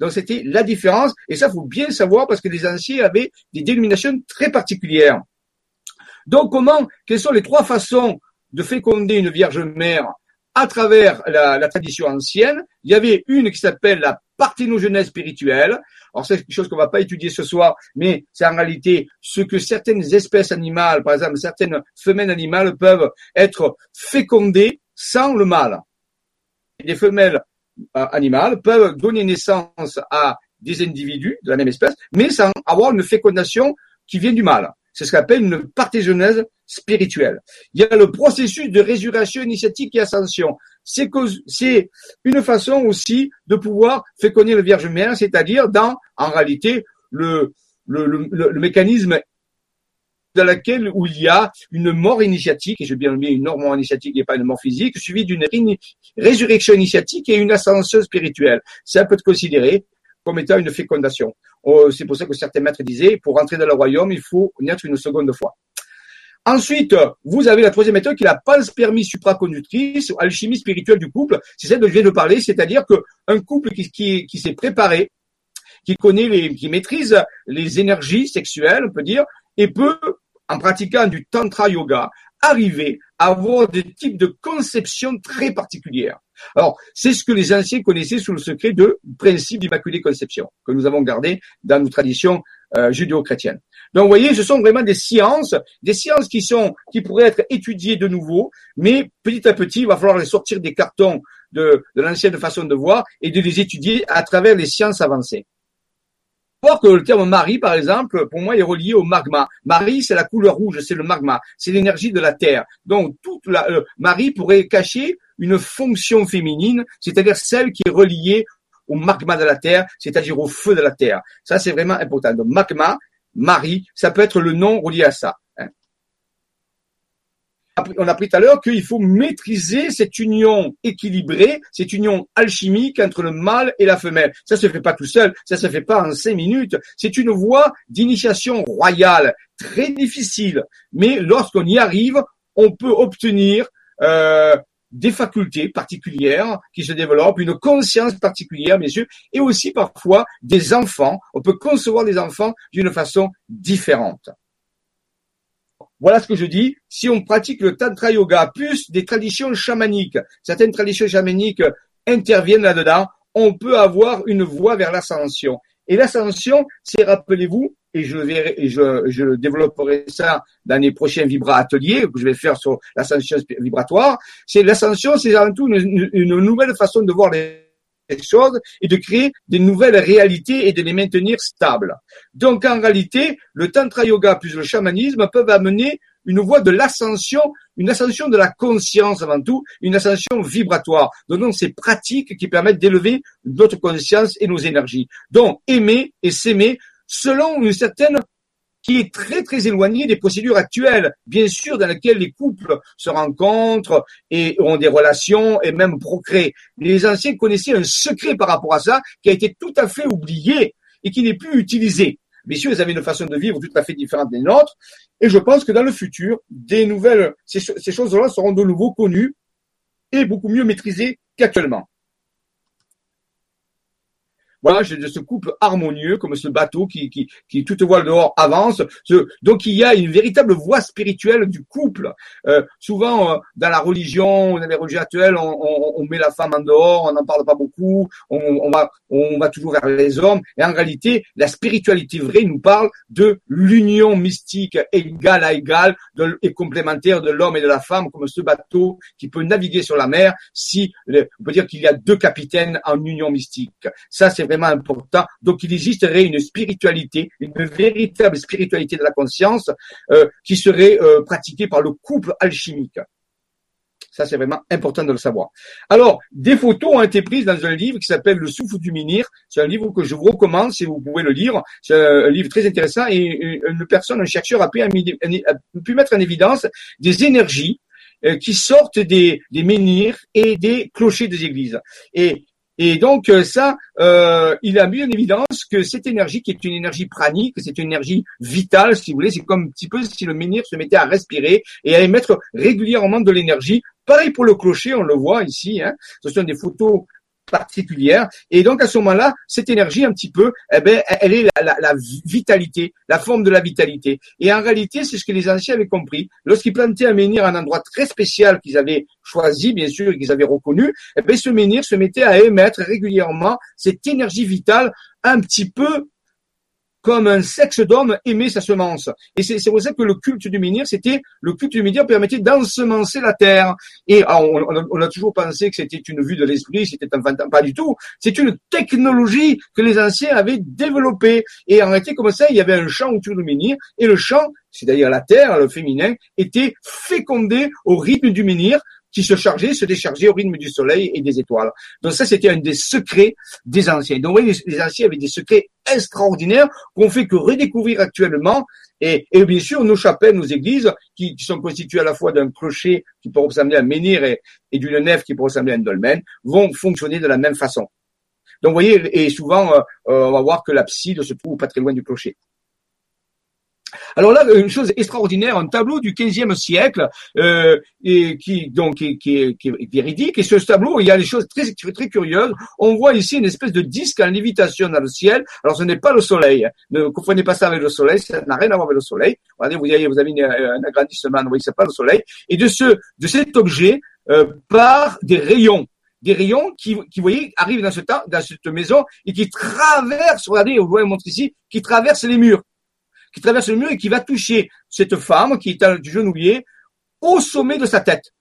Donc c'était la différence, et ça faut bien savoir parce que les anciens avaient des dénominations très particulières. Donc comment, quelles sont les trois façons de féconder une vierge mère? À travers la, tradition ancienne Il y avait une qui s'appelle la parthénogenèse spirituelle. Alors c'est quelque chose qu'on va pas étudier ce soir, mais c'est en réalité ce que certaines espèces animales, par exemple certaines femelles animales peuvent être fécondées sans le mâle. Les femelles euh, animales peuvent donner naissance à des individus de la même espèce, mais sans avoir une fécondation qui vient du mâle. C'est ce qu'on appelle une parthégenèse spirituelle. Il y a le processus de résurrection initiatique et ascension. C'est une façon aussi de pouvoir féconder le Vierge Mère, c'est-à-dire dans, en réalité, le mécanisme dans laquelle où il y a une mort initiatique, et j'ai bien nommé une mort initiatique et pas une mort physique, suivie d'une résurrection initiatique et une ascension spirituelle. Ça peut être considéré comme étant une fécondation. Oh, c'est pour ça que certains maîtres disaient, pour entrer dans le royaume, il faut naître une seconde fois. Ensuite, vous avez la troisième méthode qui est la panspermie supraconductrice, alchimie spirituelle du couple. C'est celle dont je viens de parler, c'est-à-dire qu'un couple qui, qui, qui s'est préparé, qui connaît les, qui maîtrise les énergies sexuelles, on peut dire, et peut en pratiquant du tantra yoga, arriver à avoir des types de conceptions très particulières. Alors, c'est ce que les anciens connaissaient sous le secret de principe d'immaculée conception, que nous avons gardé dans nos traditions euh, judéo-chrétiennes. Donc, vous voyez, ce sont vraiment des sciences, des sciences qui sont, qui pourraient être étudiées de nouveau, mais petit à petit, il va falloir les sortir des cartons de, de l'ancienne façon de voir et de les étudier à travers les sciences avancées. Que le terme Marie, par exemple, pour moi, est relié au magma. Marie, c'est la couleur rouge, c'est le magma, c'est l'énergie de la terre. Donc, toute la euh, Marie pourrait cacher une fonction féminine, c'est-à-dire celle qui est reliée au magma de la terre, c'est-à-dire au feu de la terre. Ça, c'est vraiment important. Donc, magma, Marie, ça peut être le nom relié à ça on a appris tout à l'heure qu'il faut maîtriser cette union équilibrée, cette union alchimique entre le mâle et la femelle. Ça se fait pas tout seul, ça se fait pas en cinq minutes. C'est une voie d'initiation royale, très difficile. Mais lorsqu'on y arrive, on peut obtenir euh, des facultés particulières qui se développent, une conscience particulière, sûr, et aussi parfois des enfants. On peut concevoir des enfants d'une façon différente. Voilà ce que je dis. Si on pratique le tantra yoga plus des traditions chamaniques, certaines traditions chamaniques interviennent là-dedans, on peut avoir une voie vers l'ascension. Et l'ascension, c'est, rappelez-vous, et je verrai, et je, je développerai ça dans les prochains vibra ateliers que je vais faire sur l'ascension vibratoire. C'est l'ascension, c'est avant tout une, une, nouvelle façon de voir les et de créer des nouvelles réalités et de les maintenir stables. Donc en réalité, le tantra yoga plus le chamanisme peuvent amener une voie de l'ascension, une ascension de la conscience avant tout, une ascension vibratoire. Donc ces pratiques qui permettent d'élever notre conscience et nos énergies. Donc aimer et s'aimer selon une certaine qui est très très éloigné des procédures actuelles, bien sûr, dans lesquelles les couples se rencontrent et ont des relations et même procréent. Les anciens connaissaient un secret par rapport à ça qui a été tout à fait oublié et qui n'est plus utilisé. Bien sûr, ils avaient une façon de vivre tout à fait différente des nôtres, et je pense que dans le futur, des nouvelles, ces, ces choses-là seront de nouveau connues et beaucoup mieux maîtrisées qu'actuellement. Voilà, de ce couple harmonieux, comme ce bateau qui, qui, qui toute voile dehors avance. donc il y a une véritable voie spirituelle du couple. Euh, souvent, euh, dans la religion, dans les religions actuelles, on, on, on met la femme en dehors, on n'en parle pas beaucoup, on, on, va, on va toujours vers les hommes. Et en réalité, la spiritualité vraie nous parle de l'union mystique égale à égale de, et complémentaire de l'homme et de la femme, comme ce bateau qui peut naviguer sur la mer si, on peut dire qu'il y a deux capitaines en union mystique. Ça, c'est important. Donc il existerait une spiritualité, une véritable spiritualité de la conscience euh, qui serait euh, pratiquée par le couple alchimique. Ça, c'est vraiment important de le savoir. Alors, des photos ont été prises dans un livre qui s'appelle Le souffle du menhir. C'est un livre que je vous recommande si vous pouvez le lire. C'est un livre très intéressant et une personne, un chercheur a pu, mettre en évidence des énergies euh, qui sortent des, des menhirs et des clochers des églises. Et et donc euh, ça, euh, il a mis en évidence que cette énergie, qui est une énergie pranique, c'est une énergie vitale, si vous voulez, c'est comme un petit peu si le menhir se mettait à respirer et à émettre régulièrement de l'énergie. Pareil pour le clocher, on le voit ici. Hein. Ce sont des photos particulière. Et donc à ce moment-là, cette énergie un petit peu, eh ben, elle est la, la, vitalité, la forme de la vitalité. Et en réalité, c'est ce que les anciens avaient compris. Lorsqu'ils plantaient un menhir à un endroit très spécial qu'ils avaient choisi, bien sûr, et qu'ils avaient reconnu, eh ben, ce menhir se mettait à émettre régulièrement cette énergie vitale un petit peu comme un sexe d'homme aimait sa semence. Et c'est pour ça que le culte du menhir, c'était le culte du menhir permettait d'ensemencer la terre. Et on, a, toujours pensé que c'était une vue de l'esprit, c'était un fantôme, pas du tout. C'est une technologie que les anciens avaient développée. Et en réalité, comme ça, il y avait un champ autour du menhir, et le champ, c'est-à-dire la terre, le féminin, était fécondé au rythme du menhir qui se chargeait, se déchargeait au rythme du soleil et des étoiles. Donc ça, c'était un des secrets des anciens. Donc oui, les, anciens avaient des secrets extraordinaires qu'on fait que redécouvrir actuellement. Et, bien sûr, nos chapelles, nos églises, qui, sont constituées à la fois d'un clocher qui peut ressembler à un menhir et, et d'une nef qui peut ressembler à un dolmen, vont fonctionner de la même façon. Donc, vous voyez, et souvent, euh, euh, on va voir que l'abside se trouve pas très loin du clocher. Alors là, une chose extraordinaire, un tableau du XVe siècle euh, et qui donc qui, est véridique. Et sur ce tableau, il y a des choses très très curieuses. On voit ici une espèce de disque en lévitation dans le ciel. Alors ce n'est pas le soleil. Ne comprenez pas ça avec le soleil. Ça n'a rien à voir avec le soleil. Regardez, vous avez, vous avez un agrandissement. Vous voyez, c'est pas le soleil. Et de ce de cet objet euh, par des rayons des rayons qui, qui voyez, arrivent dans, ce temps, dans cette maison et qui traversent, regardez, vous voyez, montre ici, qui traversent les murs qui traverse le mur et qui va toucher cette femme qui est du genouiller au sommet de sa tête.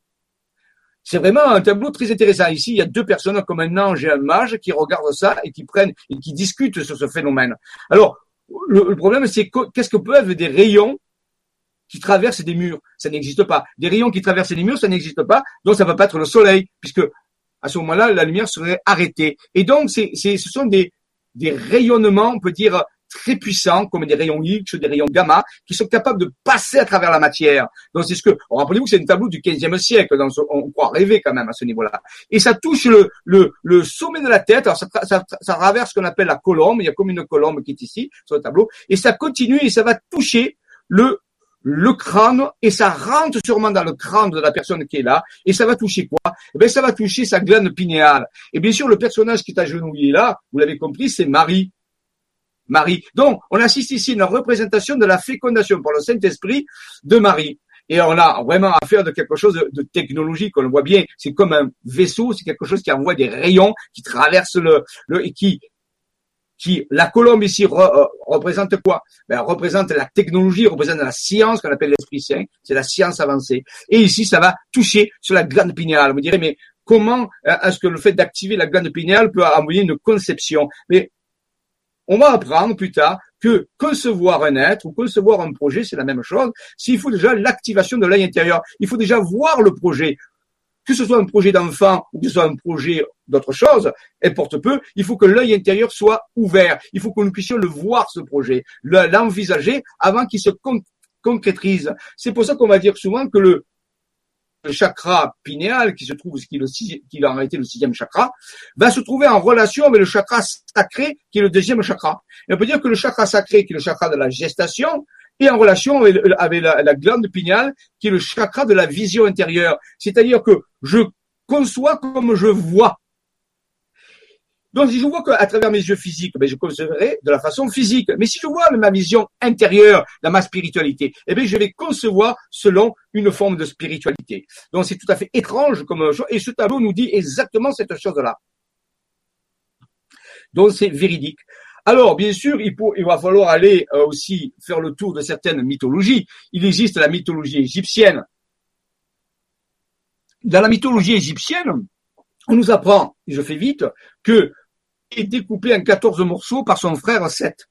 c'est vraiment un tableau très intéressant. Ici, il y a deux personnes comme un ange et un mage qui regardent ça et qui prennent et qui discutent sur ce phénomène. Alors, le, problème, c'est qu'est-ce que peuvent des rayons qui traversent des murs? Ça n'existe pas. Des rayons qui traversent les murs, ça n'existe pas. Donc, ça ne va pas être le soleil, puisque à ce moment-là, la lumière serait arrêtée. Et donc, ce sont des, des rayonnements, on peut dire, très puissants, comme des rayons X, des rayons gamma, qui sont capables de passer à travers la matière. Donc c'est ce que, rappelez-vous que c'est un tableau du 15e siècle, donc on croit rêver quand même à ce niveau-là. Et ça touche le, le, le sommet de la tête, alors ça, ça, ça traverse ce qu'on appelle la colombe, il y a comme une colombe qui est ici, sur le tableau, et ça continue et ça va toucher le le crâne et ça rentre sûrement dans le crâne de la personne qui est là et ça va toucher quoi? Eh bien, ça va toucher sa glande pinéale. Et bien sûr, le personnage qui est agenouillé là, vous l'avez compris, c'est Marie. Marie. Donc, on assiste ici à une représentation de la fécondation par le Saint-Esprit de Marie. Et on a vraiment affaire de quelque chose de, technologique. On voit bien. C'est comme un vaisseau. C'est quelque chose qui envoie des rayons qui traversent le, et qui, qui, la colombe ici euh, représente quoi? Ben, représente la technologie, représente la science qu'on appelle l'esprit saint. C'est la science avancée. Et ici, ça va toucher sur la glande pinéale. Vous direz, mais comment euh, est-ce que le fait d'activer la glande pinéale peut envoyer une conception? Mais on va apprendre plus tard que concevoir un être ou concevoir un projet, c'est la même chose. S'il faut déjà l'activation de l'œil intérieur, il faut déjà voir le projet. Que ce soit un projet d'enfant ou que ce soit un projet d'autre chose, importe peu, il faut que l'œil intérieur soit ouvert. Il faut que nous puissions le voir, ce projet, l'envisager avant qu'il se concrétise. C'est pour ça qu'on va dire souvent que le, le chakra pinéal, qui se trouve, qui, le, qui en réalité le sixième chakra, va se trouver en relation avec le chakra sacré, qui est le deuxième chakra. Et on peut dire que le chakra sacré, qui est le chakra de la gestation, est en relation avec, la, la glande pinéale, qui est le chakra de la vision intérieure. C'est-à-dire que je conçois comme je vois. Donc, si je vois qu'à travers mes yeux physiques, ben, je concevrai de la façon physique. Mais si je vois ma vision intérieure dans ma spiritualité, eh bien, je vais concevoir selon une forme de spiritualité. Donc, c'est tout à fait étrange comme chose. Et ce tableau nous dit exactement cette chose-là. Donc, c'est véridique. Alors, bien sûr, il, il va falloir aller euh, aussi faire le tour de certaines mythologies. Il existe la mythologie égyptienne. Dans la mythologie égyptienne, on nous apprend, et je fais vite, que est découpé en 14 morceaux par son frère Seth.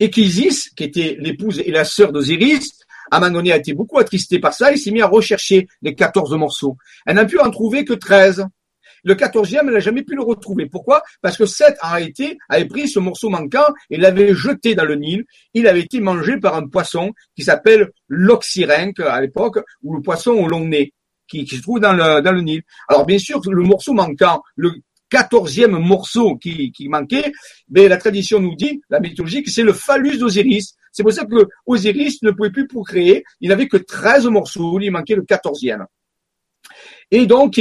Et qu'Isis, qui était l'épouse et la sœur d'Osiris, à un moment donné a été beaucoup attristée par ça, il s'est mis à rechercher les 14 morceaux. Elle n'a pu en trouver que 13. Le quatorzième, elle n'a jamais pu le retrouver. Pourquoi? Parce que Seth a été, avait pris ce morceau manquant et l'avait jeté dans le Nil. Il avait été mangé par un poisson qui s'appelle l'oxyrhynque à l'époque, ou le poisson au long nez, qui, qui se trouve dans le, dans le Nil. Alors bien sûr, le morceau manquant, le quatorzième morceau qui, manquait, mais la tradition nous dit, la mythologie, que c'est le phallus d'Osiris. C'est pour ça que Osiris ne pouvait plus procréer. Il n'avait que 13 morceaux, il manquait le quatorzième. Et donc,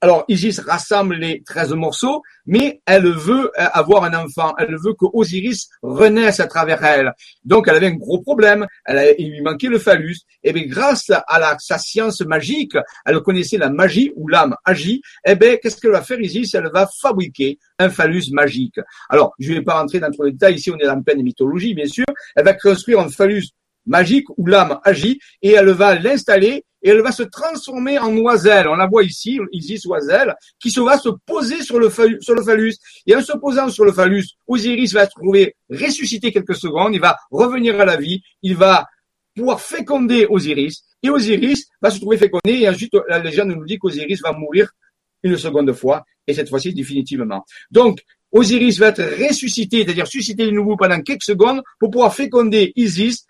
alors Isis rassemble les 13 morceaux, mais elle veut euh, avoir un enfant. Elle veut que Osiris renaisse à travers elle. Donc, elle avait un gros problème. Elle il lui manquait le phallus. Et bien, grâce à la, sa science magique, elle connaissait la magie où l'âme agit. Eh bien, qu'est-ce qu'elle va faire Isis? Elle va fabriquer un phallus magique. Alors, je ne vais pas rentrer dans trop les détails. Ici, on est en pleine mythologie, bien sûr. Elle va construire un phallus magique où l'âme agit et elle va l'installer et elle va se transformer en oiselle. On la voit ici, Isis oiselle, qui se va se poser sur le, phallus. Et en se posant sur le phallus, Osiris va se trouver ressuscité quelques secondes, il va revenir à la vie, il va pouvoir féconder Osiris, et Osiris va se trouver fécondé, et ensuite la légende nous dit qu'Osiris va mourir une seconde fois, et cette fois-ci définitivement. Donc, Osiris va être ressuscité, c'est-à-dire suscité de nouveau pendant quelques secondes pour pouvoir féconder Isis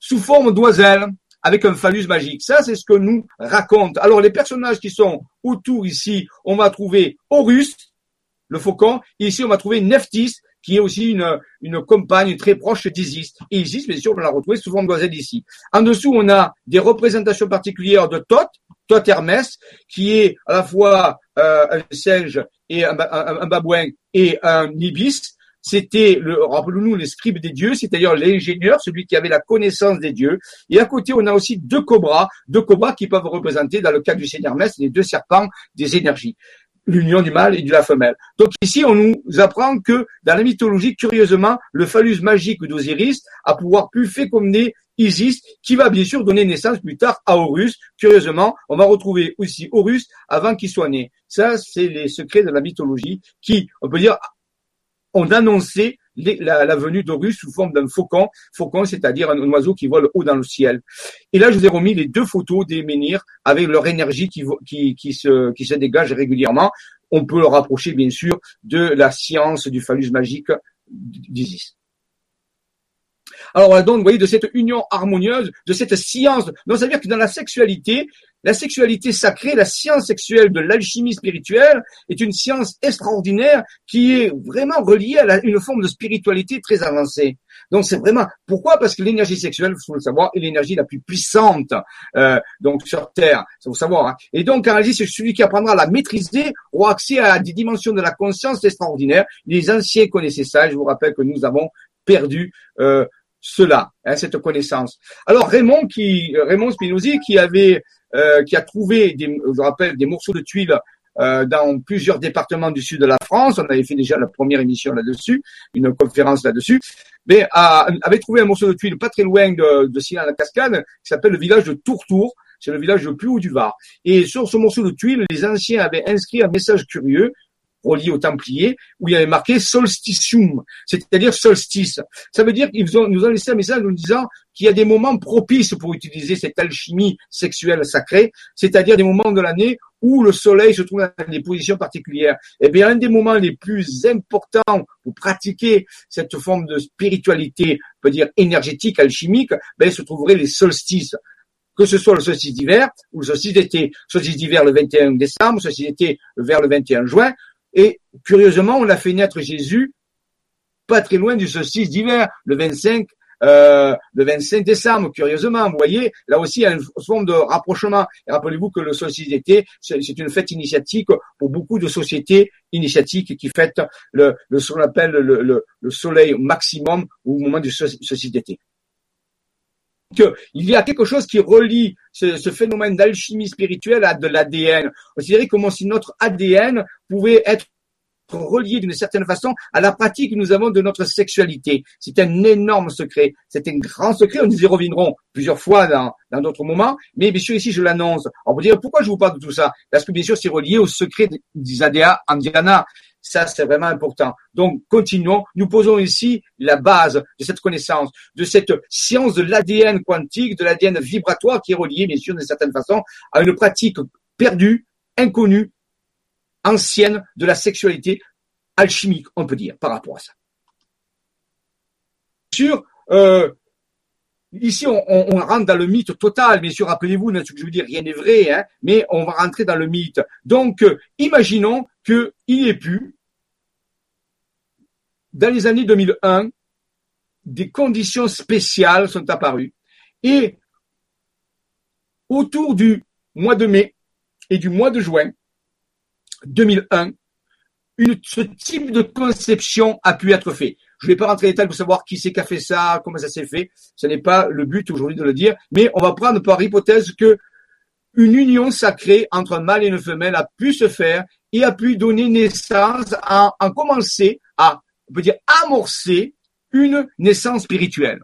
sous forme d'oiselle avec un phallus magique. Ça, c'est ce que nous raconte. Alors, les personnages qui sont autour ici, on va trouver Horus, le faucon, et ici, on va trouver Nephthys, qui est aussi une, une compagne très proche d'Isis. Et Isis, bien sûr, on la retrouver sous forme d'oiselle ici. En dessous, on a des représentations particulières de Thoth, Thoth Hermès, qui est à la fois euh, un singe et un, un, un babouin et un ibis c'était le, rappelons-nous, les scribes des dieux, c'est-à-dire l'ingénieur, celui qui avait la connaissance des dieux. Et à côté, on a aussi deux cobras, deux cobras qui peuvent représenter, dans le cas du Seigneur Hermès, les deux serpents des énergies. l'union du mâle et de la femelle. Donc ici, on nous apprend que dans la mythologie, curieusement, le phallus magique d'Osiris a pouvoir pu féconder Isis, qui va bien sûr donner naissance plus tard à Horus. Curieusement, on va retrouver aussi Horus avant qu'il soit né. Ça, c'est les secrets de la mythologie qui, on peut dire, ont annoncé la, venue d'Horus sous forme d'un faucon, faucon, c'est-à-dire un, oiseau qui vole haut dans le ciel. Et là, je vous ai remis les deux photos des menhirs avec leur énergie qui se dégage régulièrement. On peut le rapprocher, bien sûr, de la science du phallus magique d'Isis. Alors donc, vous voyez, de cette union harmonieuse, de cette science. Donc, ça veut dire que dans la sexualité, la sexualité sacrée, la science sexuelle de l'alchimie spirituelle est une science extraordinaire qui est vraiment reliée à une forme de spiritualité très avancée. Donc c'est vraiment pourquoi? Parce que l'énergie sexuelle, il faut le savoir, est l'énergie la plus puissante euh, donc sur Terre. Il faut savoir. Hein. Et donc en réalité, celui qui apprendra à la maîtriser aura accès à des dimensions de la conscience extraordinaires. Les anciens connaissaient ça. Je vous rappelle que nous avons perdu euh, cela, hein, cette connaissance. Alors Raymond qui Raymond Spinozzi qui avait euh, qui a trouvé des je rappelle des morceaux de tuiles euh, dans plusieurs départements du sud de la France, on avait fait déjà la première émission là-dessus, une conférence là-dessus, mais avait trouvé un morceau de tuiles pas très loin de, de la cascade qui s'appelle le village de Tourtour, c'est le village le plus haut du Var. Et sur ce morceau de tuiles, les anciens avaient inscrit un message curieux relié aux Templiers, où il y avait marqué solsticium, c'est-à-dire solstice. Ça veut dire qu'ils nous ont laissé un message nous disant qu'il y a des moments propices pour utiliser cette alchimie sexuelle sacrée, c'est-à-dire des moments de l'année où le soleil se trouve dans des positions particulières. Et eh bien, un des moments les plus importants pour pratiquer cette forme de spiritualité, on peut dire énergétique, alchimique, ben, se trouveraient les solstices que ce soit le solstice d'hiver ou le solstice d'été. Solstice d'hiver le 21 décembre, solstice d'été vers le 21 juin, et curieusement, on a fait naître Jésus pas très loin du solstice d'hiver, le 25 euh, le 25 décembre, curieusement, vous voyez, là aussi, il y a une forme de rapprochement. Rappelez-vous que le solstice d'été, c'est une fête initiatique pour beaucoup de sociétés initiatiques qui fêtent le, ce qu'on appelle le, le, le, soleil maximum au moment du solstice d'été il y a quelque chose qui relie ce, phénomène d'alchimie spirituelle à de l'ADN. On dirait comme si notre ADN pouvait être relié d'une certaine façon à la pratique que nous avons de notre sexualité. C'est un énorme secret. C'est un grand secret. Nous y reviendrons plusieurs fois dans, dans d'autres moments. Mais bien sûr, ici, je l'annonce. On vous dire pourquoi je vous parle de tout ça? Parce que bien sûr, c'est relié au secret des ADA Indiana. Ça, c'est vraiment important. Donc, continuons. Nous posons ici la base de cette connaissance, de cette science de l'ADN quantique, de l'ADN vibratoire qui est relié, bien sûr, d'une certaine façon, à une pratique perdue, inconnue, ancienne de la sexualité alchimique, on peut dire, par rapport à ça. Bien sûr, euh, Ici, on, rentre dans le mythe total, bien sûr, rappelez-vous, ce que je veux dire, rien n'est vrai, hein, mais on va rentrer dans le mythe. Donc, euh, imaginons qu'il ait pu, dans les années 2001, des conditions spéciales sont apparues. Et autour du mois de mai et du mois de juin 2001, une, ce type de conception a pu être fait. Je ne vais pas rentrer dans les détails pour savoir qui c'est qui a fait ça, comment ça s'est fait. Ce n'est pas le but aujourd'hui de le dire, mais on va prendre par hypothèse que une union sacrée entre un mâle et une femelle a pu se faire et a pu donner naissance à, à commencer à, on peut dire, amorcer une naissance spirituelle.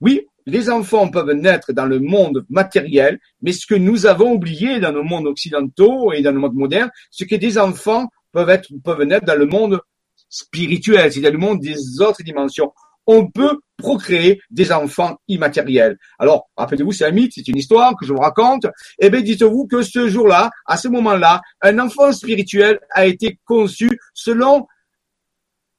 Oui, les enfants peuvent naître dans le monde matériel, mais ce que nous avons oublié dans le monde occidentaux et dans le monde moderne, c'est que des enfants peuvent être, peuvent naître dans le monde spirituel, c'est-à-dire le monde des autres dimensions. On peut procréer des enfants immatériels. Alors, rappelez-vous, c'est un mythe, c'est une histoire que je vous raconte. Eh bien, dites-vous que ce jour-là, à ce moment-là, un enfant spirituel a été conçu selon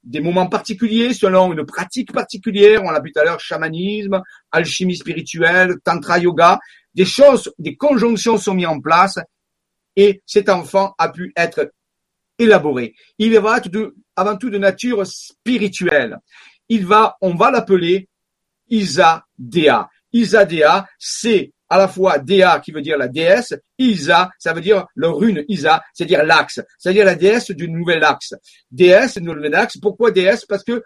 des moments particuliers, selon une pratique particulière. On l'a vu tout à l'heure, chamanisme, alchimie spirituelle, tantra yoga. Des choses, des conjonctions sont mises en place et cet enfant a pu être élaboré. Il va être avant tout de nature spirituelle. Il va, on va l'appeler Isa Dea. Isa Dea, c'est à la fois Dea qui veut dire la déesse, Isa, ça veut dire le rune Isa, c'est-à-dire l'axe, c'est-à-dire la déesse du nouvel axe. Déesse, nouvel axe. Pourquoi déesse? Parce que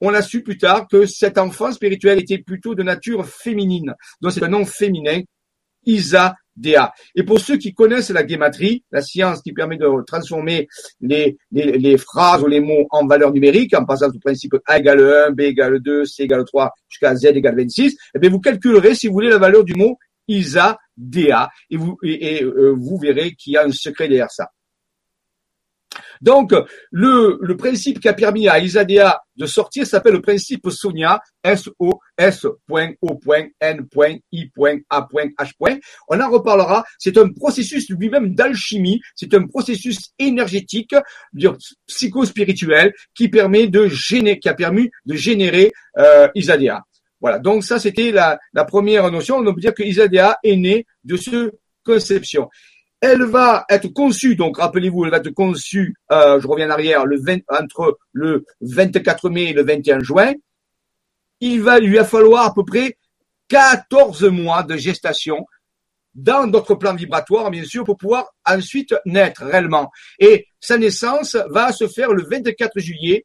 on a su plus tard que cet enfant spirituel était plutôt de nature féminine. Donc c'est un nom féminin, Isa DA. Et pour ceux qui connaissent la guématrie, la science qui permet de transformer les, les, les phrases ou les mots en valeurs numériques, en passant du principe A égale 1, B égale 2, C égale 3, jusqu'à Z égale 26, eh bien, vous calculerez, si vous voulez, la valeur du mot ISA DA, et vous, et, euh, vous verrez qu'il y a un secret derrière ça. Donc, le, principe qui a permis à Isadea de sortir s'appelle le principe Sonia, S-O-S.O.N.I.A.H. On en reparlera. C'est un processus lui-même d'alchimie. C'est un processus énergétique, psycho-spirituel, qui permet de générer, qui a permis de générer euh, Isadea. Voilà. Donc ça, c'était la, la première notion. On peut dire que Isadea est née de ce conception. Elle va être conçue, donc rappelez-vous, elle va être conçue, euh, je reviens en arrière, le 20, entre le 24 mai et le 21 juin. Il va lui falloir à peu près 14 mois de gestation dans notre plan vibratoire, bien sûr, pour pouvoir ensuite naître réellement. Et sa naissance va se faire le 24 juillet,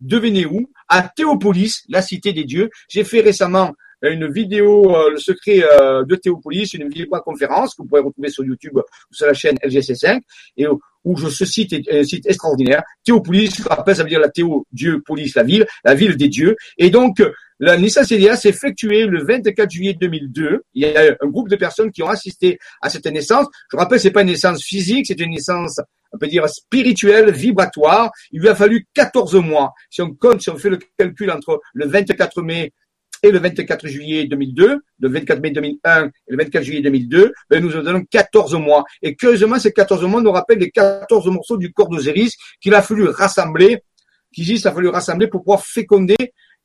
devenez où À Théopolis, la cité des dieux. J'ai fait récemment une vidéo euh, Le secret euh, de Théopolis, une conférence que vous pourrez retrouver sur YouTube ou sur la chaîne LGC5 et où je ce site est un site extraordinaire. Théopolis, je rappelle, ça veut dire la Théo, Dieu, police, la ville, la ville des dieux. Et donc, la naissance d'Elia s'est effectuée le 24 juillet 2002. Il y a un groupe de personnes qui ont assisté à cette naissance. Je rappelle, c'est pas une naissance physique, c'est une naissance, on peut dire, spirituelle, vibratoire. Il lui a fallu 14 mois. Si on compte, si on fait le calcul entre le 24 mai et le 24 juillet 2002, le 24 mai 2001 et le 24 juillet 2002, ben nous donnons 14 mois. Et curieusement, ces 14 mois nous rappellent les 14 morceaux du corps d'Osiris qu'il a fallu rassembler, qu'Isis a fallu rassembler pour pouvoir féconder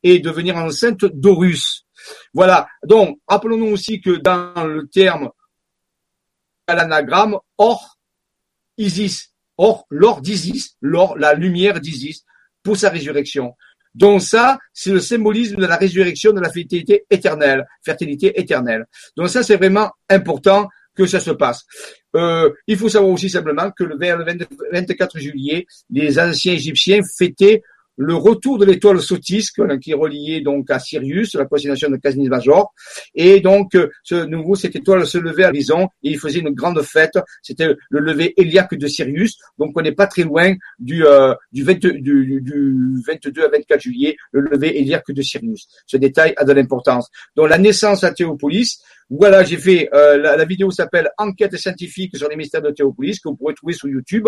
et devenir enceinte d'Horus. Voilà. Donc, rappelons-nous aussi que dans le terme à l'anagramme, or, Isis, or, l'or d'Isis, l'or, la lumière d'Isis, pour sa résurrection. Donc ça, c'est le symbolisme de la résurrection de la fertilité éternelle, fertilité éternelle. Donc ça, c'est vraiment important que ça se passe. Euh, il faut savoir aussi simplement que vers le 24 juillet, les anciens Égyptiens fêtaient le retour de l'étoile Sotis, qui est reliée donc à Sirius, la constellation de Canis Major. Et donc, euh, ce nouveau, cette étoile se levait à l'horizon et il faisait une grande fête. C'était le lever héliaque de Sirius. Donc, on n'est pas très loin du, euh, du, 20, du, du, 22 à 24 juillet, le lever héliaque de Sirius. Ce détail a de l'importance. Donc, la naissance à Théopolis, voilà, j'ai fait, euh, la, vidéo s'appelle Enquête scientifique sur les mystères de Théopolis, que vous pourrez trouver sur YouTube.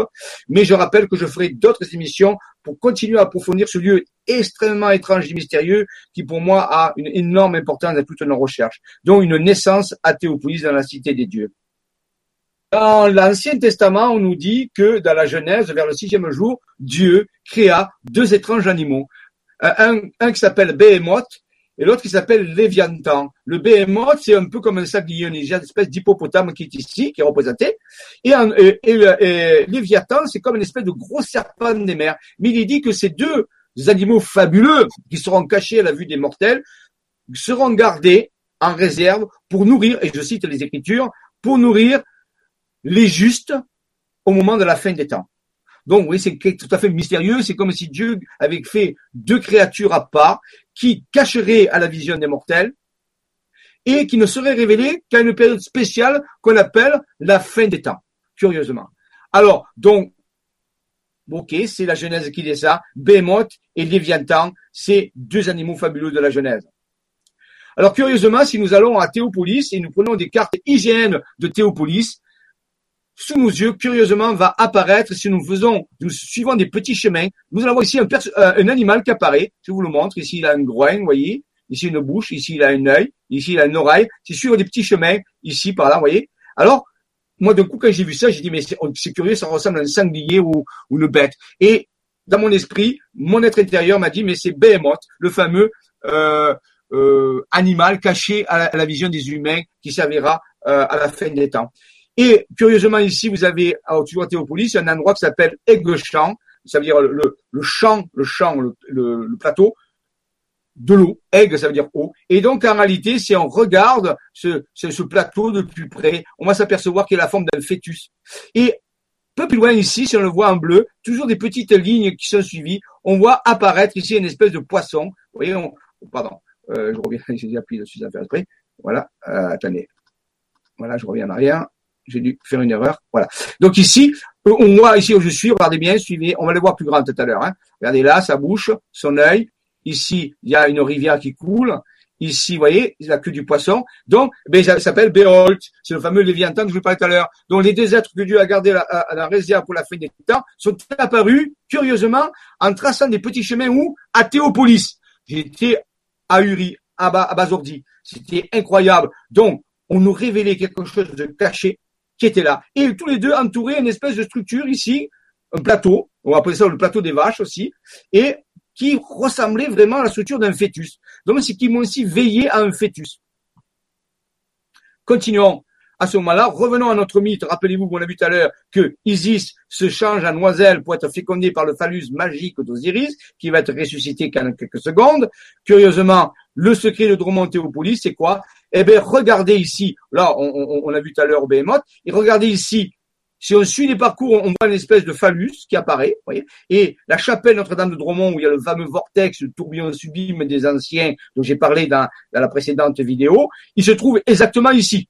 Mais je rappelle que je ferai d'autres émissions pour continuer à approfondir ce lieu extrêmement étrange et mystérieux qui, pour moi, a une énorme importance dans toutes nos recherches, dont une naissance à Théopolis dans la cité des dieux. Dans l'Ancien Testament, on nous dit que dans la Genèse, vers le sixième jour, Dieu créa deux étranges animaux. Un, un qui s'appelle Behemoth et l'autre qui s'appelle Léviathan. Le behemoth, c'est un peu comme un sablier, une espèce d'hippopotame qui est ici, qui est représenté. Et, et, Léviathan, c'est comme une espèce de gros serpent des mers. Mais il dit que ces deux animaux fabuleux, qui seront cachés à la vue des mortels, seront gardés en réserve pour nourrir, et je cite les Écritures, pour nourrir les justes au moment de la fin des temps. Donc, oui, c'est tout à fait mystérieux. C'est comme si Dieu avait fait deux créatures à part qui cacheraient à la vision des mortels et qui ne seraient révélées qu'à une période spéciale qu'on appelle la fin des temps, curieusement. Alors, donc, ok, c'est la Genèse qui dit ça. Behemoth et Léviathan, c'est deux animaux fabuleux de la Genèse. Alors, curieusement, si nous allons à Théopolis et nous prenons des cartes hygiènes de Théopolis, sous nos yeux, curieusement, va apparaître si nous faisons, nous suivons des petits chemins. Nous allons voir ici un, euh, un animal qui apparaît. Je vous le montre. Ici, il a un groin, vous voyez. Ici, une bouche. Ici, il a un œil. Ici, il a une oreille. C'est suivre des petits chemins. Ici, par là, vous voyez. Alors, moi, d'un coup, quand j'ai vu ça, j'ai dit, mais c'est curieux, ça ressemble à un sanglier ou, une bête. Et dans mon esprit, mon être intérieur m'a dit, mais c'est Behemoth, le fameux euh, euh, animal caché à la, vision des humains qui servira à la fin des temps. Et curieusement ici, vous avez au-dessus Théopolis, un endroit qui s'appelle Aiguechamp, ça veut dire le, le champ, le champ, le, le, plateau de l'eau. Aigle, ça veut dire eau. Et donc en réalité, si on regarde ce, ce, plateau de plus près, on va s'apercevoir qu'il a la forme d'un fœtus. Et peu plus loin ici, si on le voit en bleu, toujours des petites lignes qui sont suivies, on voit apparaître ici une espèce de poisson. Vous voyez, on, pardon, euh, je reviens, [laughs] j'ai appuyé dessus, ça fait après. Voilà, euh, attendez. Voilà, je reviens en arrière. J'ai dû faire une erreur. Voilà. Donc ici, voit ici où je suis, regardez bien, suivez, on va le voir plus grand tout à l'heure. Hein. Regardez là, sa bouche, son œil. Ici, il y a une rivière qui coule. Ici, vous voyez, la queue du poisson. Donc, ben, ça s'appelle Béolt. C'est le fameux Léviathan que je vous parlais tout à l'heure. Donc, les deux êtres que Dieu a gardés à, la réserve pour la fin des temps sont apparus, curieusement, en traçant des petits chemins où? À Théopolis. J'étais ahuri, à, à Bazordi. C'était incroyable. Donc, on nous révélait quelque chose de caché qui était là. Et tous les deux entouraient une espèce de structure ici, un plateau, on va appeler ça le plateau des vaches aussi, et qui ressemblait vraiment à la structure d'un fœtus. Donc, c'est qu'ils m'ont aussi veillé à un fœtus. Continuons. À ce moment-là, revenons à notre mythe. Rappelez-vous, on a vu tout à l'heure, que Isis se change en oiselle pour être fécondée par le phallus magique d'Osiris, qui va être ressuscité dans quelques secondes. Curieusement, le secret de Drummond Théopolis, c'est quoi? Eh bien, regardez ici. Là, on, a vu tout à l'heure Behemoth. Et regardez ici si on suit les parcours, on voit une espèce de phallus qui apparaît, voyez, et la chapelle Notre-Dame de Dromont, où il y a le fameux vortex, le tourbillon sublime des anciens, dont j'ai parlé dans, la précédente vidéo, il se trouve exactement ici.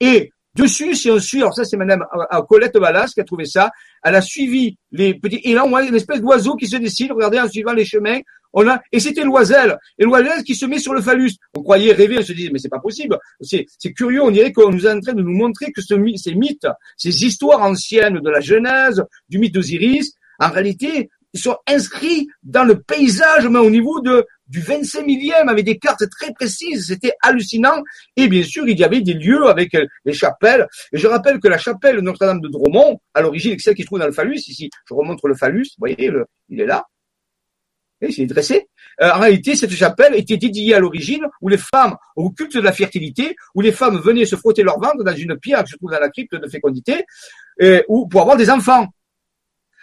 Et dessus, si on suit, alors ça c'est madame Colette Ballas qui a trouvé ça, elle a suivi les petits, et là on voit une espèce d'oiseau qui se dessine, regardez en suivant les chemins, on a, et c'était l'oiselle. Et l'oiselle qui se met sur le phallus. On croyait rêver, on se disait, mais c'est pas possible. C'est, curieux, on dirait qu'on nous est en train de nous montrer que ce, ces mythes, ces histoires anciennes de la Genèse, du mythe d'Osiris, en réalité, sont inscrits dans le paysage, mais au niveau de, du 25 millième, avec des cartes très précises. C'était hallucinant. Et bien sûr, il y avait des lieux avec les chapelles. Et je rappelle que la chapelle Notre-Dame de Dromont, à l'origine, celle qui se trouve dans le phallus. Ici, je remontre le phallus. Vous voyez, il est là. Euh, en réalité, cette chapelle était dédiée à l'origine où les femmes, au culte de la fertilité, où les femmes venaient se frotter leur ventre dans une pierre qui se trouve dans la crypte de fécondité, et, ou pour avoir des enfants.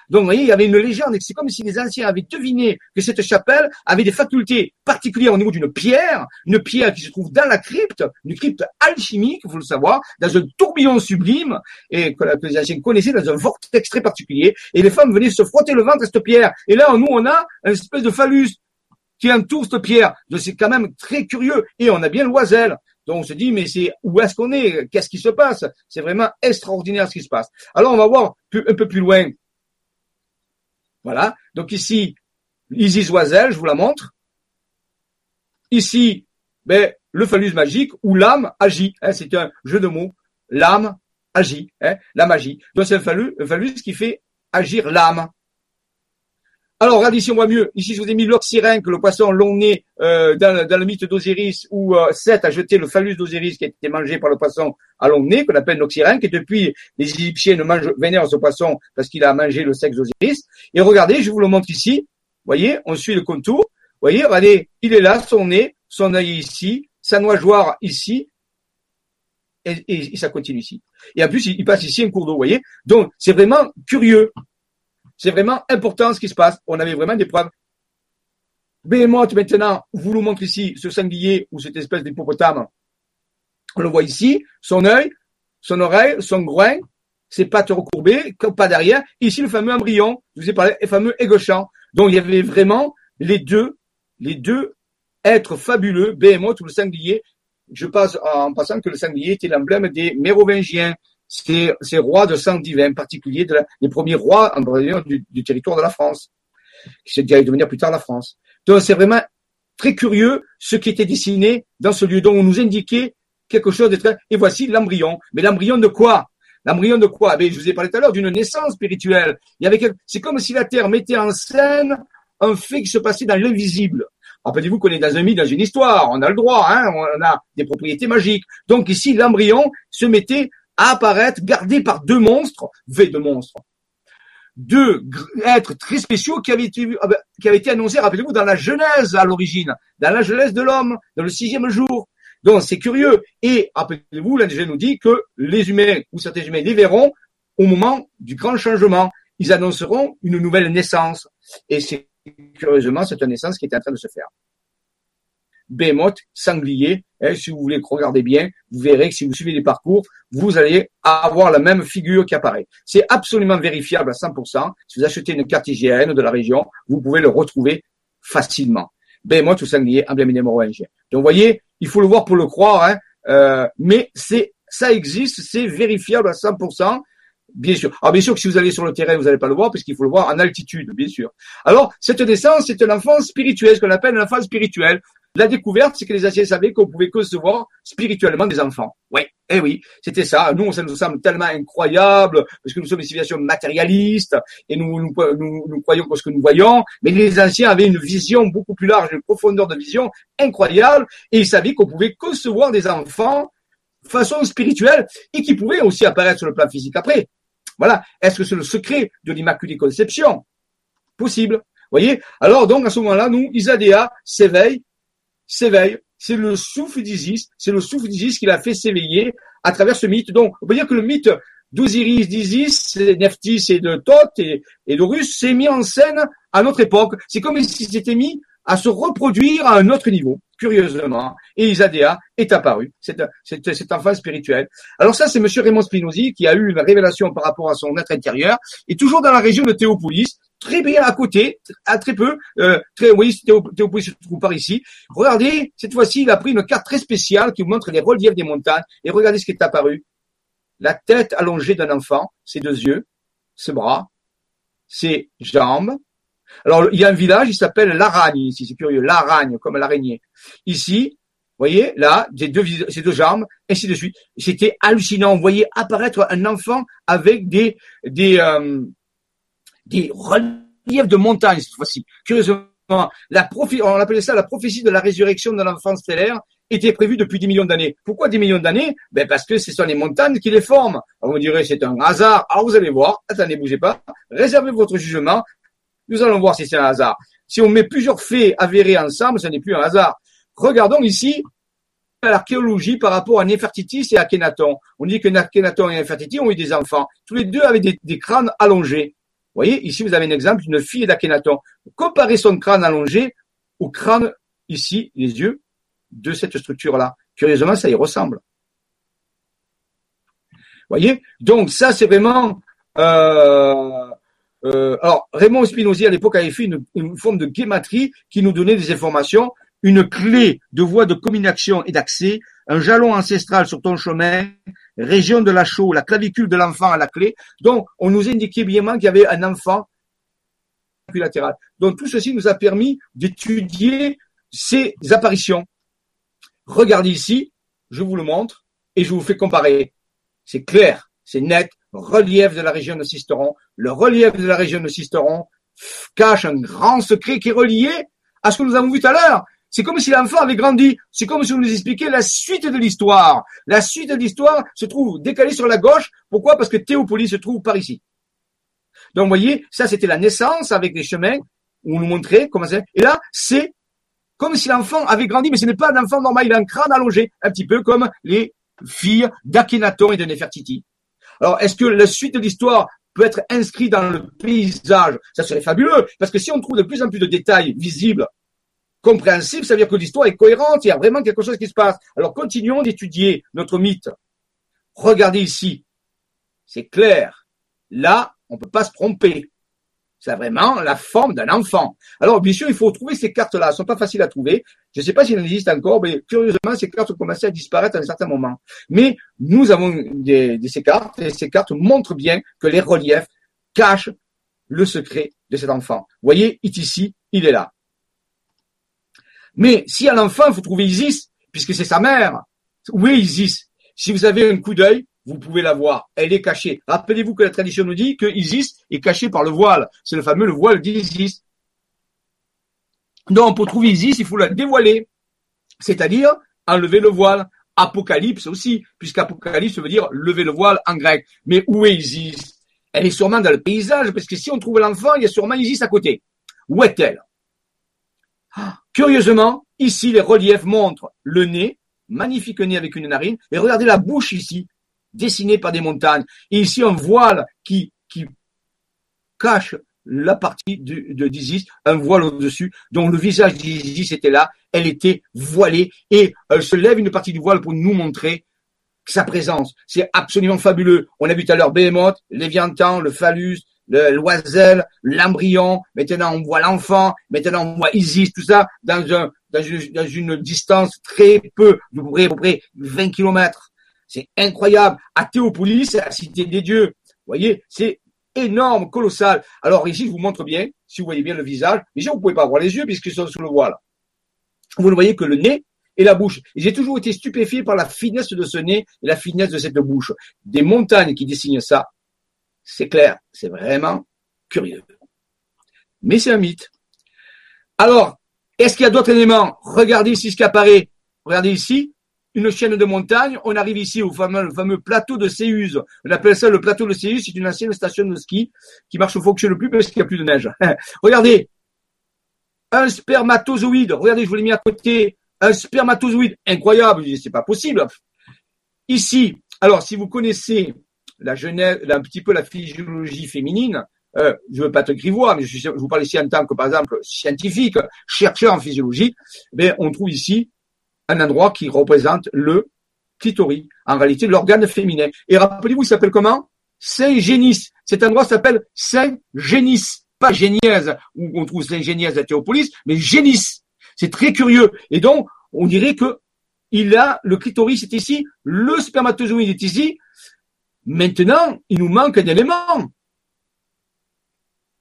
Donc, vous voyez, il y avait une légende, c'est comme si les anciens avaient deviné que cette chapelle avait des facultés particulières au niveau d'une pierre, une pierre qui se trouve dans la crypte, une crypte alchimique, il faut le savoir, dans un tourbillon sublime, et que les anciens connaissaient dans un vortex très particulier, et les femmes venaient se frotter le ventre à cette pierre. Et là, nous, on a une espèce de phallus qui entoure cette pierre. Donc, c'est quand même très curieux. Et on a bien l'oiselle. Donc on se dit, mais c'est où est-ce qu'on est? Qu'est-ce qui se passe? C'est vraiment extraordinaire ce qui se passe. Alors on va voir un peu plus loin voilà. Donc ici, Isis Oiselle, je vous la montre. Ici, ben, le phallus magique où l'âme agit. Hein, c'est un jeu de mots. L'âme agit. Hein, la magie. Donc c'est un un phallus qui fait agir l'âme. Alors, regardez ici, on voit mieux. Ici, je vous ai mis l'oxyrène, que le poisson long nez euh, dans, le mythe d'Osiris, où euh, Seth a jeté le phallus d'Osiris qui a été mangé par le poisson à long nez, qu'on appelle l'oxyrène, qui depuis les Égyptiens ne mangent, vénèrent ce poisson parce qu'il a mangé le sexe d'Osiris. Et regardez, je vous le montre ici. Voyez, on suit le contour. Voyez, regardez, il est là, son nez, son œil ici, sa nageoire ici, et, et, ça continue ici. Et en plus, il, il passe ici un cours d'eau, voyez. Donc, c'est vraiment curieux. C'est vraiment important ce qui se passe. On avait vraiment des preuves. Behemoth, maintenant, vous nous montre ici ce sanglier ou cette espèce d'hippopotame. On le voit ici, son œil, son oreille, son groin, ses pattes recourbées, pas derrière. Ici, le fameux embryon, je vous ai parlé, le fameux égochant. Donc, il y avait vraiment les deux, les deux êtres fabuleux, Behemoth ou le sanglier. Je passe en passant que le sanglier était l'emblème des Mérovingiens ces, ces rois de sang divin, en particulier de les premiers rois du, du territoire de la France, qui s'est devenir plus tard la France. Donc c'est vraiment très curieux ce qui était dessiné dans ce lieu dont on nous indiquait quelque chose de très... Et voici l'embryon. Mais l'embryon de quoi? L'embryon de quoi? Ben, Je vous ai parlé tout à l'heure d'une naissance spirituelle. Avait C'est comme si la Terre mettait en scène un fait qui se passait dans l'invisible. Rappelez-vous qu'on est dans un mythe, dans une histoire, on a le droit, hein, on a des propriétés magiques. Donc ici, l'embryon se mettait à apparaître gardé par deux monstres, V de monstres, deux êtres très spéciaux qui avaient été, ah ben, qui avaient été annoncés, rappelez-vous, dans la Genèse à l'origine, dans la Genèse de l'homme, dans le sixième jour. Donc c'est curieux. Et rappelez-vous, l'ingénieur nous dit que les humains ou certains humains les verront au moment du grand changement. Ils annonceront une nouvelle naissance. Et c'est curieusement cette naissance qui est en train de se faire. Behemoth, sanglier. Hein, si vous voulez regarder bien, vous verrez que si vous suivez les parcours, vous allez avoir la même figure qui apparaît. C'est absolument vérifiable à 100%. Si vous achetez une carte IGN de la région, vous pouvez le retrouver facilement. Behemoth ou sanglier, emblème mérovingien. Donc vous voyez, il faut le voir pour le croire. Hein. Euh, mais c'est ça existe, c'est vérifiable à 100%. Bien sûr. Alors bien sûr que si vous allez sur le terrain, vous n'allez pas le voir parce qu'il faut le voir en altitude, bien sûr. Alors cette naissance, c'est un enfant spirituel, ce qu'on appelle un enfant spirituel. La découverte, c'est que les anciens savaient qu'on pouvait concevoir spirituellement des enfants. Oui, eh oui, c'était ça. Nous, ça nous semble tellement incroyable parce que nous sommes des civilisations matérialistes et nous, nous, nous, croyons que ce que nous voyons. Mais les anciens avaient une vision beaucoup plus large, une profondeur de vision incroyable et ils savaient qu'on pouvait concevoir des enfants façon spirituelle et qui pouvaient aussi apparaître sur le plan physique après. Voilà. Est-ce que c'est le secret de l'Immaculée Conception? Possible. Voyez? Alors donc à ce moment-là, nous, Isadéa s'éveille s'éveille. C'est le souffle d'Isis, c'est le souffle d'Isis qui l'a fait s'éveiller à travers ce mythe. Donc, on peut dire que le mythe d'Osiris, d'Isis, Nephthys et de Thoth et, et d'Horus s'est mis en scène à notre époque. C'est comme s'il s'était mis à se reproduire à un autre niveau, curieusement. Et Isadéa est apparu, cet, cet, enfant spirituel. Alors ça, c'est Monsieur Raymond Spinozzi qui a eu une révélation par rapport à son être intérieur, et toujours dans la région de Théopolis, très bien à côté, à très peu. Euh, très, oui, se trouve par ici. Regardez, cette fois-ci, il a pris une carte très spéciale qui vous montre les reliefs des montagnes. Et regardez ce qui est apparu. La tête allongée d'un enfant, ses deux yeux, ses bras, ses jambes. Alors, il y a un village, il s'appelle Laragne ici, c'est curieux, Laragne, comme l'araignée. Ici, vous voyez, là, ces deux, ces deux jambes, ainsi de suite. C'était hallucinant. Vous voyez apparaître un enfant avec des, des, euh, des reliefs de montagne cette fois-ci. Curieusement, la on appelait ça la prophétie de la résurrection de l'enfant stellaire était prévue depuis 10 millions d'années. Pourquoi 10 millions d'années? Ben parce que ce sont les montagnes qui les forment. Alors vous direz c'est un hasard. Alors vous allez voir. Attendez, bougez pas. Réservez votre jugement. Nous allons voir si c'est un hasard. Si on met plusieurs faits avérés ensemble, ce n'est plus un hasard. Regardons ici l'archéologie par rapport à Nefertiti et Akhenaton. On dit que Akhenaton et Nefertiti ont eu des enfants. Tous les deux avaient des crânes allongés. Voyez, ici, vous avez un exemple d'une fille d'Akhenaton. Comparez son crâne allongé au crâne, ici, les yeux, de cette structure-là. Curieusement, ça y ressemble. Voyez Donc, ça, c'est vraiment... Euh, euh, alors, Raymond Spinozzi, à l'époque, avait fait une, une, forme de guématrie qui nous donnait des informations, une clé de voie de communication et d'accès, un jalon ancestral sur ton chemin, région de la chaux, la clavicule de l'enfant à la clé. Donc, on nous indiquait bien qu'il y avait un enfant latéral. Donc, tout ceci nous a permis d'étudier ces apparitions. Regardez ici, je vous le montre et je vous fais comparer. C'est clair, c'est net, relief de la région de Sisteron. Le relief de la région de Sisteron cache un grand secret qui est relié à ce que nous avons vu tout à l'heure. C'est comme si l'enfant avait grandi. C'est comme si on nous expliquait la suite de l'histoire. La suite de l'histoire se trouve décalée sur la gauche. Pourquoi? Parce que Théopolis se trouve par ici. Donc, vous voyez, ça, c'était la naissance avec les chemins où on nous montrait comment c'est. Et là, c'est comme si l'enfant avait grandi, mais ce n'est pas un enfant normal. Il a un crâne allongé, un petit peu comme les filles d'Akhenaton et de Nefertiti. Alors, est-ce que la suite de l'histoire peut être inscrite dans le paysage? Ça serait fabuleux, parce que si on trouve de plus en plus de détails visibles compréhensible, ça veut dire que l'histoire est cohérente, il y a vraiment quelque chose qui se passe. Alors continuons d'étudier notre mythe. Regardez ici, c'est clair. Là, on ne peut pas se tromper. C'est vraiment la forme d'un enfant. Alors, bien sûr, il faut trouver ces cartes-là. Elles ne sont pas faciles à trouver. Je ne sais pas s'il en existe encore, mais curieusement, ces cartes ont commencé à disparaître à un certain moment. Mais nous avons des, ces cartes, et ces cartes montrent bien que les reliefs cachent le secret de cet enfant. Vous voyez, ici, il est là. Mais si à l'enfant, vous trouvez Isis, puisque c'est sa mère, où est Isis? Si vous avez un coup d'œil, vous pouvez la voir. Elle est cachée. Rappelez-vous que la tradition nous dit que Isis est cachée par le voile. C'est le fameux le voile d'Isis. Donc, pour trouver Isis, il faut la dévoiler. C'est-à-dire enlever le voile. Apocalypse aussi, puisqu'apocalypse veut dire lever le voile en grec. Mais où est Isis? Elle est sûrement dans le paysage, parce que si on trouve l'enfant, il y a sûrement Isis à côté. Où est-elle? Curieusement, ici, les reliefs montrent le nez, magnifique nez avec une narine, et regardez la bouche ici, dessinée par des montagnes. Et ici, un voile qui, qui cache la partie de d'Isis, un voile au-dessus, dont le visage d'Isis était là, elle était voilée, et elle se lève une partie du voile pour nous montrer sa présence. C'est absolument fabuleux. On a vu tout à l'heure Behemoth, Léviathan, le phallus, l'oiselle, l'embryon, maintenant on voit l'enfant, maintenant on voit Isis, tout ça dans un, dans une, distance très peu, de près, à peu près 20 kilomètres. C'est incroyable. À Théopolis, la cité des dieux. Vous voyez, c'est énorme, colossal. Alors ici, je vous montre bien, si vous voyez bien le visage. Mais vous pouvez pas voir les yeux puisqu'ils sont sous le voile. Vous ne voyez que le nez et la bouche. J'ai toujours été stupéfié par la finesse de ce nez et la finesse de cette bouche. Des montagnes qui dessinent ça, c'est clair, c'est vraiment curieux. Mais c'est un mythe. Alors, est-ce qu'il y a d'autres éléments? Regardez ici ce qui apparaît. Regardez ici, une chaîne de montagne. On arrive ici au fameux, plateau de Céuse. On appelle ça le plateau de Céuse. C'est une ancienne station de ski qui marche, fonctionne plus parce qu'il n'y a plus de neige. [laughs] Regardez, un spermatozoïde. Regardez, je vous l'ai mis à côté. Un spermatozoïde. Incroyable. C'est pas possible. Ici, alors si vous connaissez la genèse, un petit peu la physiologie féminine, euh, je veux pas être grivois, mais je, je, vous parle ici en tant que, par exemple, scientifique, chercheur en physiologie, mais on trouve ici un endroit qui représente le clitoris, en réalité l'organe féminin. Et rappelez-vous, il s'appelle comment? Saint-Génis. Cet endroit s'appelle Saint-Génis, pas Génièse, où on trouve Saint-Génièse à Théopolis, mais Génis. C'est très curieux. Et donc, on dirait que il a, le clitoris est ici, le spermatozoïde est ici. Maintenant, il nous manque un élément.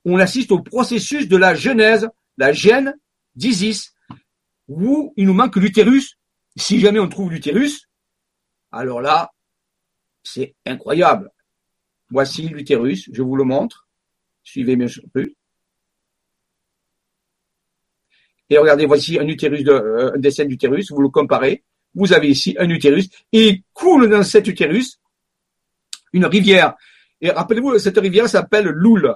On assiste au processus de la genèse, la gène d'Isis, où il nous manque l'utérus. Si jamais on trouve l'utérus, alors là, c'est incroyable. Voici l'utérus, je vous le montre. Suivez bien sûr plus. Et regardez, voici un utérus, de, euh, un dessin d'utérus, vous le comparez. Vous avez ici un utérus et coule dans cet utérus une rivière. Et rappelez-vous, cette rivière s'appelle Loul.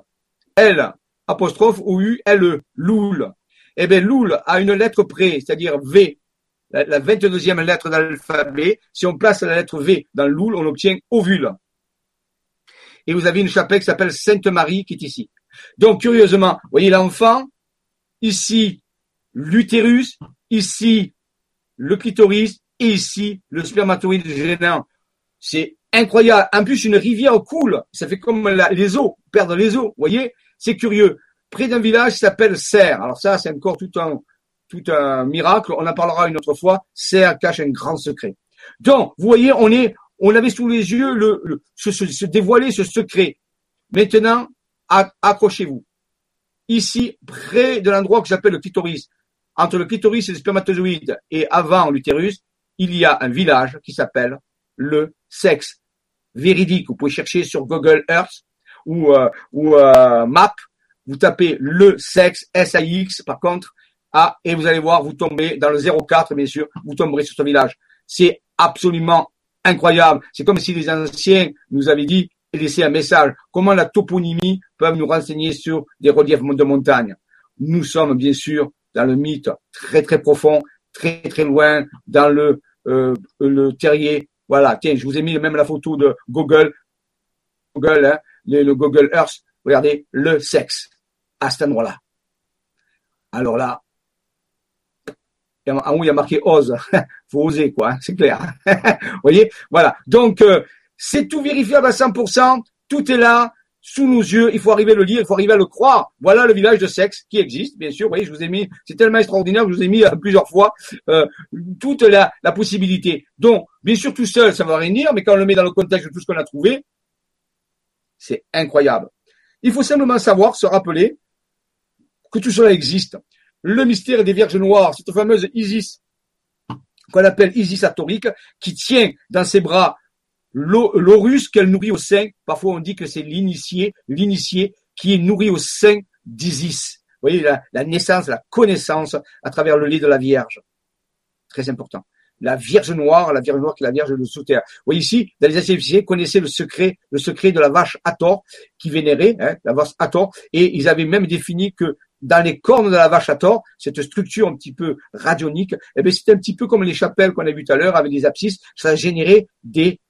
L, apostrophe O-U, L-E, Loul. Eh bien, Loul a une lettre près, c'est-à-dire V, la, 22e lettre de l'alphabet. Si on place la lettre V dans Loul, on obtient ovule. Et vous avez une chapelle qui s'appelle Sainte Marie qui est ici. Donc, curieusement, voyez l'enfant, ici, l'utérus, ici, le clitoris, et ici, le spermatoïde gênant. C'est incroyable. En plus, une rivière coule. Ça fait comme les eaux, perdre les eaux. Vous voyez? C'est curieux près d'un village qui s'appelle Serre. Alors ça, c'est encore tout un, miracle. On en parlera une autre fois. Serre cache un grand secret. Donc, vous voyez, on est, avait sous les yeux le, se, dévoiler ce secret. Maintenant, accrochez-vous. Ici, près de l'endroit que j'appelle le clitoris, entre le clitoris et le spermatozoïde et avant l'utérus, il y a un village qui s'appelle le sexe véridique. Vous pouvez chercher sur Google Earth ou, euh, ou euh, Map vous tapez le sexe, S-A-X, par contre, ah, et vous allez voir, vous tombez dans le 04, bien sûr, vous tomberez sur ce village. C'est absolument incroyable. C'est comme si les anciens nous avaient dit et laissé un message. Comment la toponymie peut nous renseigner sur des reliefs de montagne? Nous sommes, bien sûr, dans le mythe très, très profond, très, très loin, dans le, euh, le terrier. Voilà. Tiens, je vous ai mis même la photo de Google. Google, hein, le Google Earth. Regardez, le sexe à cet endroit-là. Alors là, en haut, il y a marqué ose. [laughs] faut oser, quoi, hein, c'est clair. [laughs] Vous voyez? Voilà. Donc, euh, c'est tout vérifiable à 100%. Tout est là, sous nos yeux. Il faut arriver à le lire, il faut arriver à le croire. Voilà le village de sexe qui existe, bien sûr. Vous voyez, je vous ai mis, c'est tellement extraordinaire que je vous ai mis euh, plusieurs fois euh, toute la, la possibilité. Donc, bien sûr, tout seul, ça va rien dire, mais quand on le met dans le contexte de tout ce qu'on a trouvé, c'est incroyable. Il faut simplement savoir, se rappeler que tout cela existe. Le mystère des Vierges Noires, cette fameuse Isis, qu'on appelle Isis atorique, qui tient dans ses bras l'orus qu'elle nourrit au sein. Parfois, on dit que c'est l'initié, l'initié qui est nourri au sein d'Isis. Vous voyez, la, naissance, la connaissance à travers le lait de la Vierge. Très important. La Vierge Noire, la Vierge Noire qui est la Vierge de sous-terre. Vous voyez ici, dans les anciens connaissaient le secret, le secret de la vache Hathor, qui vénérait, hein, la vache Hathor, et ils avaient même défini que dans les cornes de la vache à tort, cette structure un petit peu radionique, eh c'est un petit peu comme les chapelles qu'on a vues tout à l'heure avec des abscisses, ça a généré des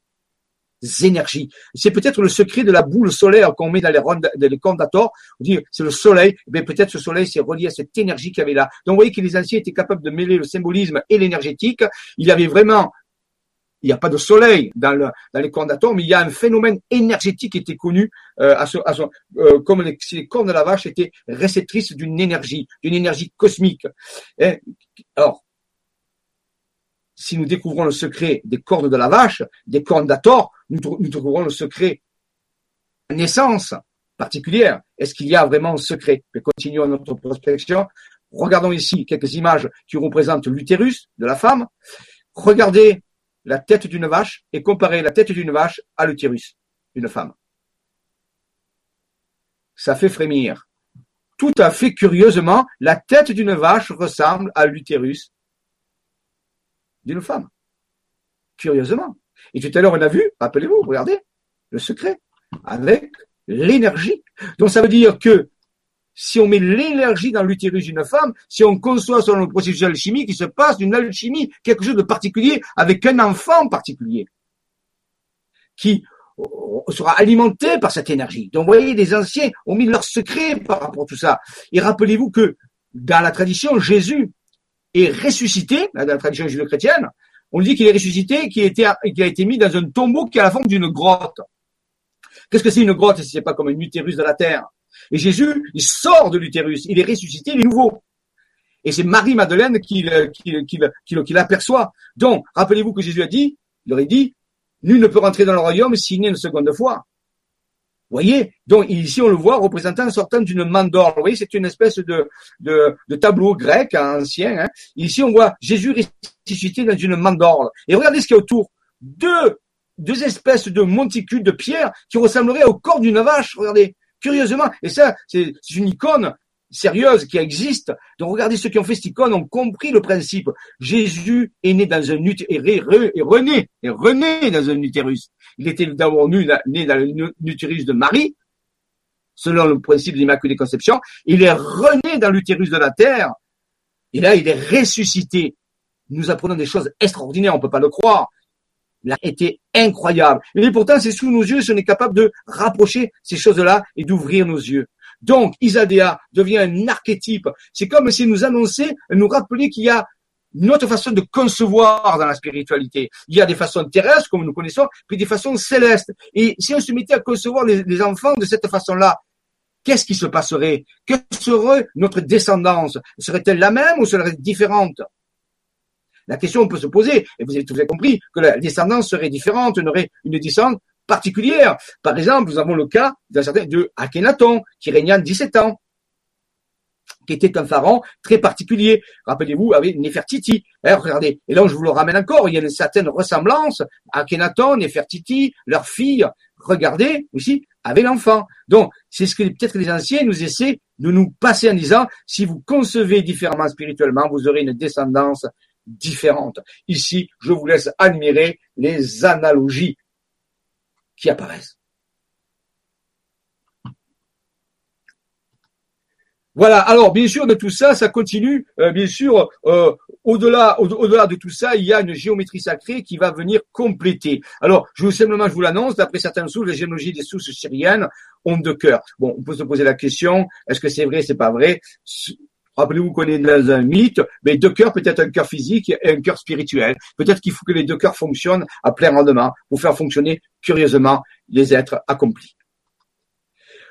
énergies. C'est peut-être le secret de la boule solaire qu'on met dans les rondes, cornes On dit, c'est le soleil. Eh bien, peut-être ce soleil s'est relié à cette énergie qu'il y avait là. Donc, vous voyez que les anciens étaient capables de mêler le symbolisme et l'énergétique. Il y avait vraiment il n'y a pas de soleil dans, le, dans les cornes mais il y a un phénomène énergétique qui était connu euh, à ce, à ce, euh, comme les, si les cornes de la vache étaient réceptrices d'une énergie, d'une énergie cosmique. Et, alors, si nous découvrons le secret des cornes de la vache, des cornes d'Ator, nous, nous trouverons le secret naissance particulière. Est-ce qu'il y a vraiment un secret? Mais continuons notre prospection. Regardons ici quelques images qui représentent l'utérus de la femme. Regardez la tête d'une vache et comparez la tête d'une vache à l'utérus d'une femme. Ça fait frémir. Tout à fait curieusement, la tête d'une vache ressemble à l'utérus d'une femme. Curieusement. Et tout à l'heure, on a vu, rappelez-vous, regardez, le secret, avec l'énergie. Donc ça veut dire que si on met l'énergie dans l'utérus d'une femme, si on conçoit selon le processus alchimique, il se passe d'une alchimie, quelque chose de particulier avec un enfant particulier qui sera alimenté par cette énergie. Donc, vous voyez, les anciens ont mis leur secret par rapport à tout ça. Et rappelez-vous que dans la tradition, Jésus est ressuscité, dans la tradition judéo-chrétienne, on dit qu'il est ressuscité, qu'il a, été mis dans un tombeau qui a la forme d'une grotte. Qu'est-ce que c'est une grotte si c'est pas comme un utérus de la terre? Et Jésus, il sort de l'utérus, il est ressuscité, il est nouveau. Et c'est Marie-Madeleine qui l'aperçoit. Donc, rappelez-vous que Jésus a dit, il aurait dit, nul ne peut rentrer dans le royaume s'il n'est une seconde fois. Voyez Donc ici, on le voit représentant sortant d'une mandore. Vous voyez, c'est une espèce de, de, tableau grec ancien. Hein. Ici, on voit Jésus ressuscité dans une mandore. Et regardez ce qu'il y a autour. Deux deux espèces de monticules de pierre qui ressembleraient au corps d'une vache. Regardez, curieusement. Et ça, c'est une icône sérieuse qui existe. Donc regardez ceux qui ont fait cette icône ont compris le principe. Jésus est né dans un utérus, et rené, et rené dans un utérus. Il était d'abord né dans l'utérus de Marie, selon le principe de l'Immaculée Conception. Il est rené dans l'utérus de la terre. Et là, il est ressuscité. Nous apprenons des choses extraordinaires, on peut pas le croire a été incroyable. Et pourtant, c'est sous nos yeux si on est capable de rapprocher ces choses-là et d'ouvrir nos yeux. Donc, Isadéa devient un archétype. C'est comme si nous annonçait, nous rappelait qu'il y a une autre façon de concevoir dans la spiritualité. Il y a des façons terrestres, comme nous connaissons, puis des façons célestes. Et si on se mettait à concevoir les, enfants de cette façon-là, qu'est-ce qui se passerait? Quelle serait notre descendance? Serait-elle la même ou serait-elle différente? La question peut se poser, et vous avez tout compris, que la descendance serait différente, on aurait une descendance particulière. Par exemple, nous avons le cas d'un certain de Akhenaton, qui régna 17 ans, qui était un pharaon très particulier. Rappelez-vous, avec Nefertiti. Regardez, et là je vous le ramène encore, il y a une certaine ressemblance. Akhenaton, Nefertiti, leur fille, regardez aussi, avec l'enfant. Donc, c'est ce que peut-être les anciens nous essaient de nous passer en disant, si vous concevez différemment spirituellement, vous aurez une descendance différentes. Ici, je vous laisse admirer les analogies qui apparaissent. Voilà. Alors, bien sûr, de tout ça, ça continue. Euh, bien sûr, euh, au-delà, au-delà de tout ça, il y a une géométrie sacrée qui va venir compléter. Alors, je vous simplement, je vous l'annonce. D'après certaines sources, les généalogies des sources syriennes ont deux cœurs. Bon, on peut se poser la question est-ce que c'est vrai, c'est pas vrai? Rappelez-vous qu'on est dans un mythe, mais deux cœurs, peut-être un cœur physique et un cœur spirituel. Peut-être qu'il faut que les deux cœurs fonctionnent à plein rendement pour faire fonctionner curieusement les êtres accomplis.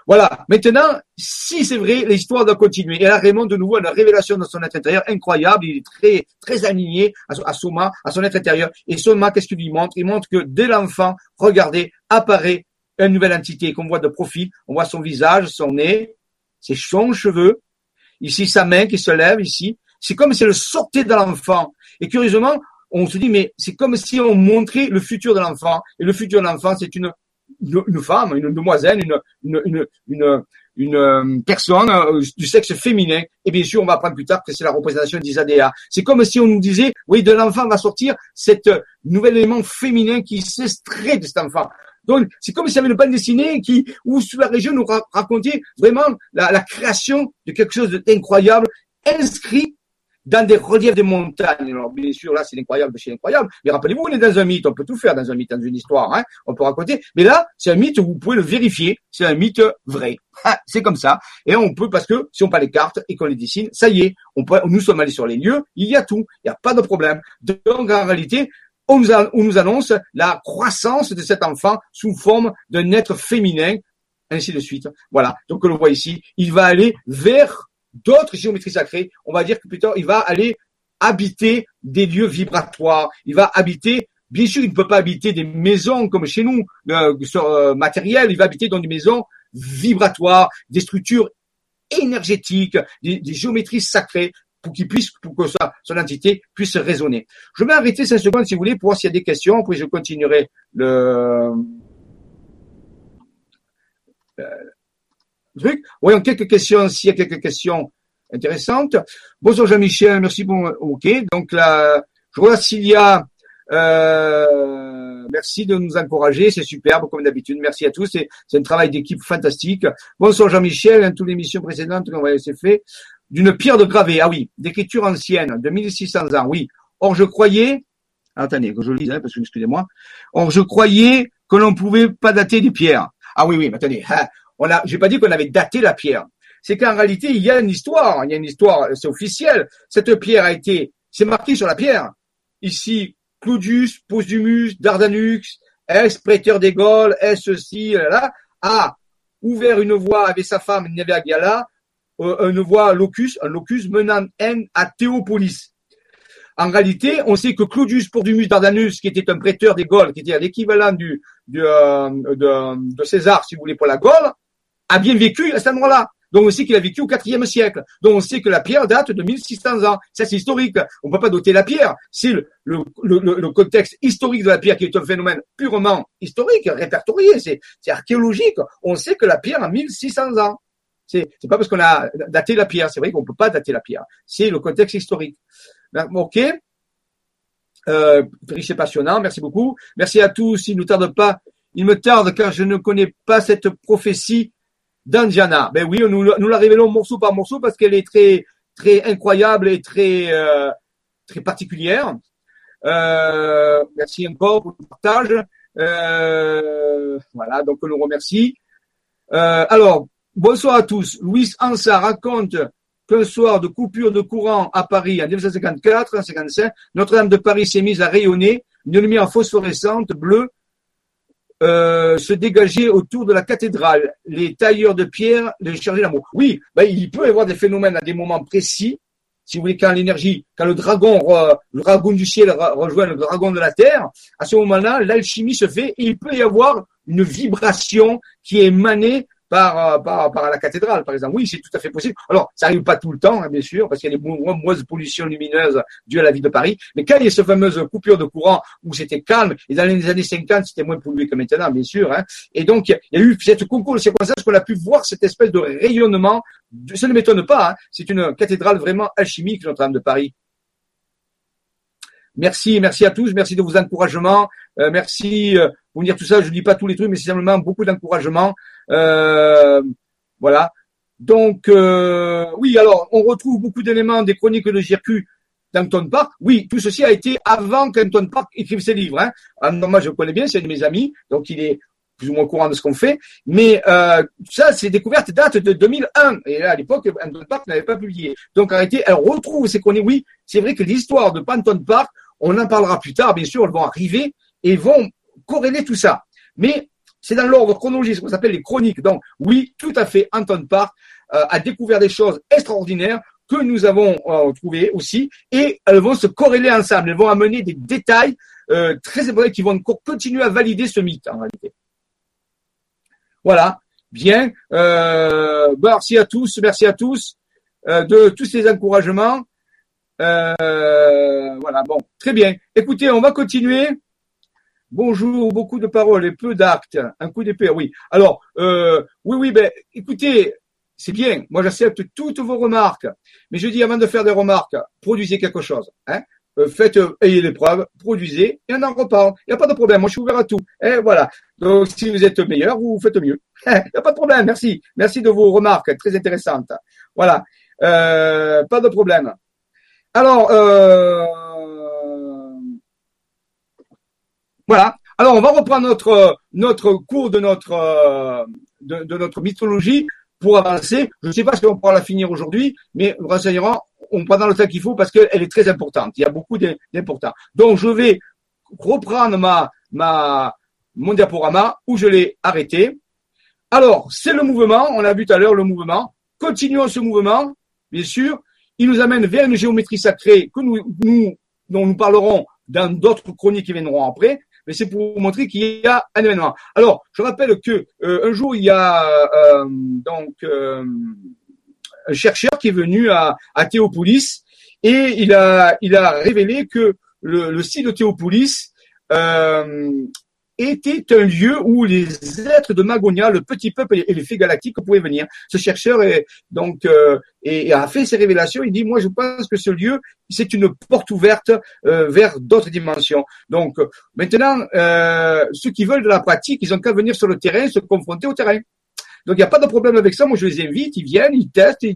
Voilà. Maintenant, si c'est vrai, l'histoire doit continuer. Et là, Raymond, de nouveau, a une révélation de son être intérieur incroyable. Il est très, très aligné à, Soma, à son être intérieur. Et Soma, qu'est-ce qu'il lui montre? Il montre que dès l'enfant, regardez, apparaît une nouvelle entité qu'on voit de profil. On voit son visage, son nez, ses son cheveux, Ici, sa main qui se lève, ici. C'est comme si elle sortait de l'enfant. Et curieusement, on se dit, mais c'est comme si on montrait le futur de l'enfant. Et le futur de l'enfant, c'est une, une, femme, une demoiselle, une, une, une, euh, personne euh, du sexe féminin. Et bien sûr, on va apprendre plus tard que c'est la représentation d'Isadéa. C'est comme si on nous disait, oui, de l'enfant va sortir cet nouvel élément féminin qui s'extrait de cet enfant. Donc, c'est comme s'il y avait une bande dessinée qui, où sur la région nous racontait vraiment la, création de quelque chose d'incroyable, inscrit dans des reliefs des montagnes. Alors, bien sûr, là, c'est incroyable de chez incroyable. Mais rappelez-vous, on est dans un mythe. On peut tout faire dans un mythe, dans une histoire. Hein. On peut raconter. Mais là, c'est un mythe, vous pouvez le vérifier. C'est un mythe vrai. C'est comme ça. Et on peut, parce que si on pas les cartes et qu'on les dessine, ça y est, on peut, nous sommes allés sur les lieux, il y a tout. Il n'y a pas de problème. Donc, en réalité, on nous, annonce la croissance de cet enfant sous forme d'un être féminin, ainsi de suite. Voilà. Donc, on le voit ici. Il va aller vers d'autres géométries sacrées. On va dire que plutôt, il va aller habiter des lieux vibratoires. Il va habiter, bien sûr, il ne peut pas habiter des maisons comme chez nous, euh, euh matériel. Il va habiter dans des maisons vibratoires, des structures énergétiques, des, géométries sacrées pour qu'il puisse, pour que sa, son entité puisse résonner. Je vais arrêter 5 secondes si vous voulez pour voir s'il y a des questions, puis je continuerai le, euh, truc. Voyons quelques questions, s'il y a quelques questions intéressantes. Bonjour Jean-Michel, merci pour, ok. Donc là, je vois s'il y a, merci de nous encourager, c'est superbe comme d'habitude. Merci à tous, c'est, un travail d'équipe fantastique. Bonsoir Jean-Michel, toutes les missions précédentes qu'on va laisser fait. D'une pierre de gravé, ah oui, d'écriture ancienne, de 1600 ans, oui. Or je croyais, attendez que je lise, hein, parce que excusez-moi. Or je croyais que l'on pouvait pas dater des pierres. Ah oui, oui, mais attendez, hein, on a, j'ai pas dit qu'on avait daté la pierre. C'est qu'en réalité, il y a une histoire. Il y a une histoire, c'est officiel. Cette pierre a été, c'est marqué sur la pierre. Ici, Claudius, Postumus, Dardanux, ex prêteur des Gaules, est ceci, là, là, a ouvert une voie avec sa femme Neviagala, euh, une voie locus, un locus menant à Théopolis. En réalité, on sait que Claudius Pordumus Dardanus, qui était un prêteur des Gaules, qui était l'équivalent euh, de, de, César, si vous voulez, pour la Gaule, a bien vécu à cet endroit-là. Donc on sait qu'il a vécu au IVe siècle. Donc on sait que la pierre date de 1600 ans. Ça c'est historique. On ne peut pas doter la pierre. C'est le, contexte historique de la pierre qui est un phénomène purement historique, répertorié, c'est archéologique. On sait que la pierre a 1600 ans. C'est pas parce qu'on a daté la pierre. C'est vrai qu'on peut pas dater la pierre. C'est le contexte historique. Ok. Euh, c'est passionnant. Merci beaucoup. Merci à tous. Il ne tarde pas. Il me tarde car je ne connais pas cette prophétie d'Andiana. Ben oui, nous, nous la révélons morceau par morceau parce qu'elle est très, très incroyable et très, euh, très particulière. Euh, merci encore pour le partage. Euh, voilà, donc on nous remercie. Euh, alors, bonsoir à tous. Louis Ansa raconte qu'un soir de coupure de courant à Paris en 1954, en 55, Notre-Dame de Paris s'est mise à rayonner, une lumière phosphorescente bleue euh, se dégageait autour de la cathédrale. Les tailleurs de pierre les chargeaient l'amour. Oui, ben, il peut y avoir des phénomènes à des moments précis. Si vous voulez, quand l'énergie, quand le dragon, le dragon du ciel rejoint le dragon de la terre, à ce moment-là, l'alchimie se fait et il peut y avoir une vibration qui est émanée par, par, par la cathédrale, par exemple. Oui, c'est tout à fait possible. Alors, ça arrive pas tout le temps, hein, bien sûr, parce qu'il y a des nombreuses pollutions lumineuses dues à la ville de Paris. Mais quand il y a cette fameuse coupure de courant où c'était calme, et dans les années 50, c'était moins pollué que maintenant, bien sûr. Hein, et donc, il y a eu cette concours de circonstances qu'on a pu voir cette espèce de rayonnement. Ça ne m'étonne pas. Hein, c'est une cathédrale vraiment alchimique, Notre-Dame de Paris. Merci, merci à tous, merci de vos encouragements, euh, merci euh, pour dire tout ça. Je ne dis pas tous les trucs, mais c'est simplement beaucoup d'encouragements. Euh, voilà. Donc, euh, oui, alors, on retrouve beaucoup d'éléments des chroniques de GRQ d'Anton Park. Oui, tout ceci a été avant qu'Anton Park écrive ses livres. Hein. Alors, moi, je le connais bien, c'est un de mes amis, donc il est plus ou moins courant de ce qu'on fait. Mais euh, ça, ces découvertes datent de 2001. Et là, à l'époque, Anton Park n'avait pas publié. Donc, réalité, elle retrouve ces chroniques. Oui, c'est vrai que l'histoire de Anton Park, on en parlera plus tard, bien sûr, elles vont arriver et vont corréler tout ça. Mais c'est dans l'ordre chronologique, ce qu'on appelle les chroniques. Donc, oui, tout à fait, Anton Park euh, a découvert des choses extraordinaires que nous avons euh, trouvées aussi, et elles vont se corréler ensemble. Elles vont amener des détails euh, très importants qui vont continuer à valider ce mythe, en réalité. Voilà. Bien. merci à tous. Merci à tous de tous ces encouragements. voilà. Bon, très bien. Écoutez, on va continuer. Bonjour, beaucoup de paroles et peu d'actes. Un coup d'épée, oui. Alors, euh, oui, oui, ben, écoutez, c'est bien. Moi, j'accepte toutes vos remarques. Mais je dis, avant de faire des remarques, produisez quelque chose. Hein. Euh, faites, euh, ayez les preuves, produisez, et on en reparle. Il n'y a pas de problème. Moi, je suis ouvert à tout. Et hein, voilà. Donc, si vous êtes meilleur, vous faites mieux. [laughs] Il n'y a pas de problème. Merci. Merci de vos remarques très intéressantes. Voilà. Pas de problème. Alors, euh, voilà. Alors, on va reprendre notre notre cours de notre de, notre mythologie pour avancer. Je ne sais pas si on pourra la finir aujourd'hui, mais renseignera, on prendra le temps qu'il faut parce qu'elle est très importante. Il y a beaucoup d'importants. Donc, je vais reprendre ma ma mon diaporama où je l'ai arrêté. Alors, c'est le mouvement. On a vu tout à l'heure le mouvement. Continuons ce mouvement, bien sûr. il nous amène vers une géométrie sacrée que nous, nous dont nous parlerons dans d'autres chroniques qui viendront après, mais c'est pour vous montrer qu'il y a un événement. Alors, je rappelle que euh, un jour il y a euh, donc euh, un chercheur qui est venu à, à Théopolis et il a il a révélé que le, le site de Théopolis euh, était un lieu où les êtres de Magonia, le petit peuple et les fées galactiques pouvaient venir. Ce chercheur est donc euh, a fait ses révélations. Il dit moi je pense que ce lieu c'est une porte ouverte euh, vers d'autres dimensions. Donc maintenant euh, ceux qui veulent de la pratique, ils ont qu'à venir sur le terrain, se confronter au terrain. Donc il n'y a pas de problème avec ça. Moi je les invite, ils viennent, ils testent, ils,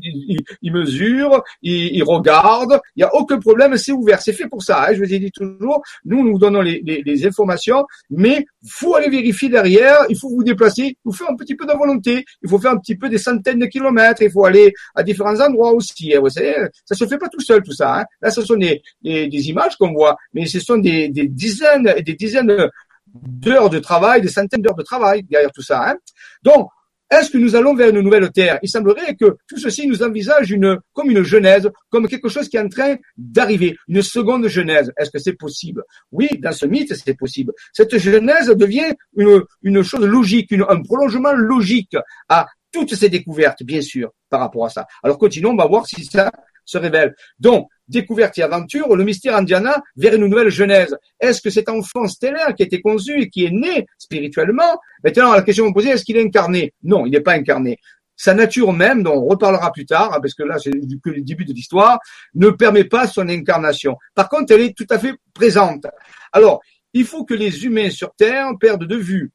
ils, mesurent, ils, ils, regardent. Il n'y a aucun problème, c'est ouvert, c'est fait pour ça. Hein. Je vous ai dit toujours, nous nous donnons les, les, les informations, mais faut aller vérifier derrière. Il faut vous déplacer, il faut faire un petit peu de volonté. Il faut faire un petit peu des centaines de kilomètres. Il faut aller à différents endroits aussi. Hein. Vous savez, ça se fait pas tout seul tout ça. Hein. Là, ce sont des, des, des images qu'on voit, mais ce sont des, des dizaines et des dizaines d'heures de travail, des centaines d'heures de travail derrière tout ça. Donc, est-ce que nous allons vers une nouvelle terre? Il semblerait que tout ceci nous envisage une, comme une genèse, comme quelque chose qui est en train d'arriver, une seconde genèse. Est-ce que c'est possible? Oui, dans ce mythe, c'est possible. Cette genèse devient une, une chose logique, un prolongement logique à toutes ces découvertes, bien sûr, par rapport à ça. Alors continuons, on va voir si ça se révèle. Donc, découverte et aventure, le mystère Indiana vers une nouvelle genèse. Est-ce que cet enfant stellaire qui a été conçu et qui est né spirituellement, maintenant la question vous poser, est-ce qu'il est incarné? Non, il n'est pas incarné. Sa nature même, dont on reparlera plus tard, hein, parce que là c'est que le début de l'histoire, ne permet pas son incarnation. Par contre, elle est tout à fait présente. Alors, il faut que les humains sur Terre perdent de vue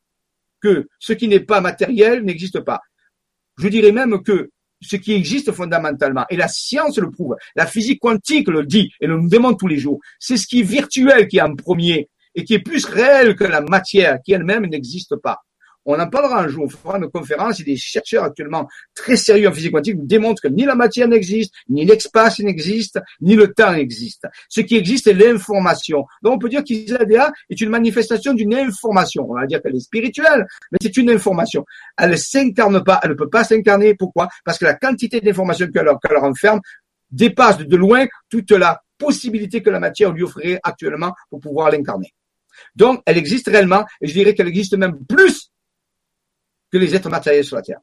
que ce qui n'est pas matériel n'existe pas. Je dirais même que ce qui existe fondamentalement. Et la science le prouve. La physique quantique le dit et le demande tous les jours. C'est ce qui est virtuel qui est en premier et qui est plus réel que la matière qui elle-même n'existe pas. On en parlera un jour, on fera une conférence et des chercheurs actuellement très sérieux en physique quantique démontrent que ni la matière n'existe, ni l'espace n'existe, ni le temps n'existe. Ce qui existe, c'est l'information. Donc on peut dire qu'Isada est une manifestation d'une information. On va dire qu'elle est spirituelle, mais c'est une information. Elle ne s'incarne pas, elle ne peut pas s'incarner. Pourquoi? Parce que la quantité d'informations qu'elle qu renferme dépasse de loin toute la possibilité que la matière lui offrirait actuellement pour pouvoir l'incarner. Donc, elle existe réellement, et je dirais qu'elle existe même plus que les êtres matériels sur la Terre.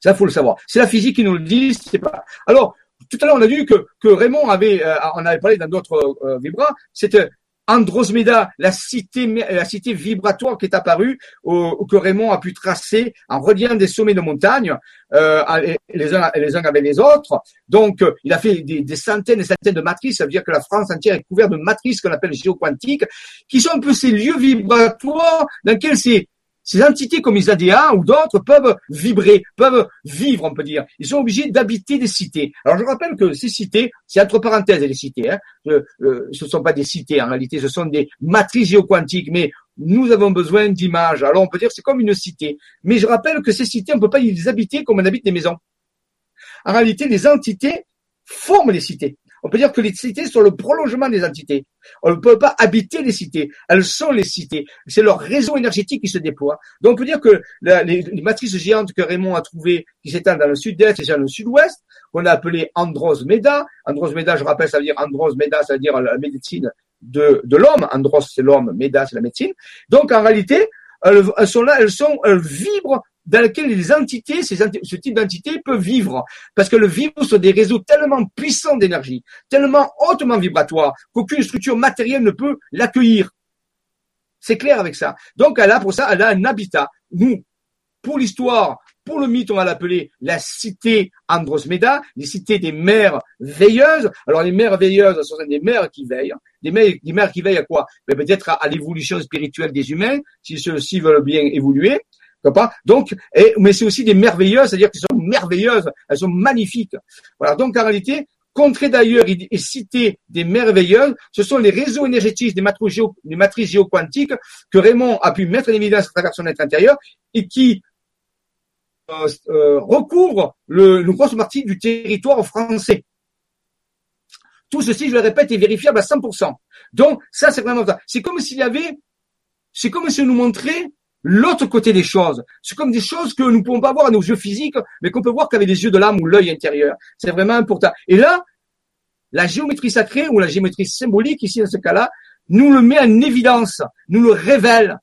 Ça, faut le savoir. C'est la physique qui nous le dit, c'est pas. Alors, tout à l'heure, on a vu que, Raymond avait, euh, on avait parlé dans d'autres euh, c'était Androsmeda, la cité, vibratoire qui est apparue, que Raymond a pu tracer en reliant des sommets de montagne, euh, les, uns, avec les autres. Donc, euh, il a fait des, des, centaines et centaines de matrices. Ça veut dire que la France entière est couverte de matrices qu'on appelle géoquantiques, qui sont un peu ces lieux vibratoires dans lesquels c'est ces entités comme Isadéa ou d'autres peuvent vibrer, peuvent vivre, on peut dire. Ils sont obligés d'habiter des cités. Alors je rappelle que ces cités, c'est entre parenthèses les cités, hein. euh, ce ne sont pas des cités en réalité, ce sont des matrices géoquantiques, mais nous avons besoin d'images. Alors on peut dire c'est comme une cité. Mais je rappelle que ces cités, on ne peut pas les habiter comme on habite des maisons. En réalité, les entités forment les cités. On peut dire que les cités sont le prolongement des entités. On ne peut pas habiter les cités. Elles sont les cités. C'est leur réseau énergétique qui se déploie. Donc on peut dire que les, matrices géantes que Raymond a trouvées, qui s'étendent dans le sud-est et dans le sud-ouest, qu'on a appelé Andros Meda. Andros Meda, je rappelle, ça veut dire Andros Meda, ça veut dire la médecine de, l'homme. Andros, c'est l'homme. Meda, c'est la médecine. Donc en réalité, elles, sont là, elles sont, elles vibrent dans lequel les entités, ce type d'entités peuvent vivre. Parce que le vivre sur des réseaux tellement puissants d'énergie, tellement hautement vibratoires, qu'aucune structure matérielle ne peut l'accueillir. C'est clair avec ça. Donc elle a pour ça, elle a un habitat. Nous, pour l'histoire, pour le mythe, on va l'appeler la cité Androsmeda, les cités des mères veilleuses. Alors les mères veilleuses, ce sont des mères qui veillent. Des mères, qui veillent à quoi? Ben, Peut-être à l'évolution spirituelle des humains, si ceux-ci veulent bien évoluer. Donc, mais c'est aussi des merveilleuses, c'est-à-dire qu'elles sont merveilleuses, elles sont magnifiques. Voilà. Donc, en réalité, Contré d'ailleurs et cité des merveilleuses, ce sont les réseaux énergétiques des matrices, géo, des matrices géoquantiques que Raymond a pu mettre en évidence à travers son être intérieur et qui euh, euh, recouvrent le, une grosse partie du territoire français. Tout ceci, je le répète, est vérifiable à 100%. Donc, ça, c'est vraiment ça. C'est comme s'il y avait, c'est comme si on nous montrait l'autre côté des choses. C'est comme des choses que nous ne pouvons pas voir à nos yeux physiques, mais qu'on peut voir qu'avec les yeux de l'âme ou l'œil intérieur. C'est vraiment important. Et là, la géométrie sacrée ou la géométrie symbolique, ici dans ce cas-là, nous le met en évidence, nous le révèle.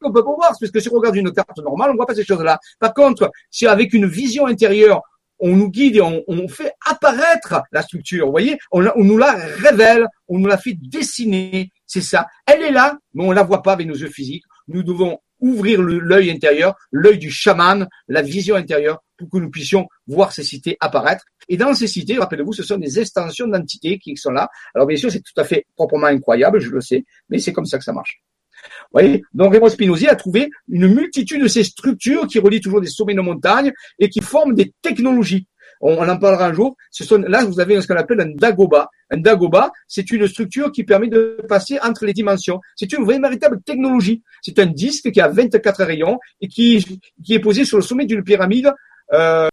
On peut pas voir, parce que si on regarde une carte normale, on voit pas ces choses-là. Par contre, si avec une vision intérieure, on nous guide et on, fait apparaître la structure, vous voyez, on, on, nous la révèle, on nous la fait dessiner, c'est ça. Elle est là, mais on la voit pas avec nos yeux physiques. Nous devons ouvrir l'œil intérieur, l'œil du chaman, la vision intérieure, pour que nous puissions voir ces cités apparaître. Et dans ces cités, rappelez-vous, ce sont des extensions d'entités qui sont là. Alors bien sûr, c'est tout à fait proprement incroyable, je le sais, mais c'est comme ça que ça marche. Vous voyez Donc Raymond Spinozzi a trouvé une multitude de ces structures qui relient toujours des sommets de montagne et qui forment des technologies on, en parlera un jour. Ce sont, là, vous avez ce qu'on appelle un dagoba. Un dagoba, c'est une structure qui permet de passer entre les dimensions. C'est une vraie véritable technologie. C'est un disque qui a 24 rayons et qui, qui est posé sur le sommet d'une pyramide euh,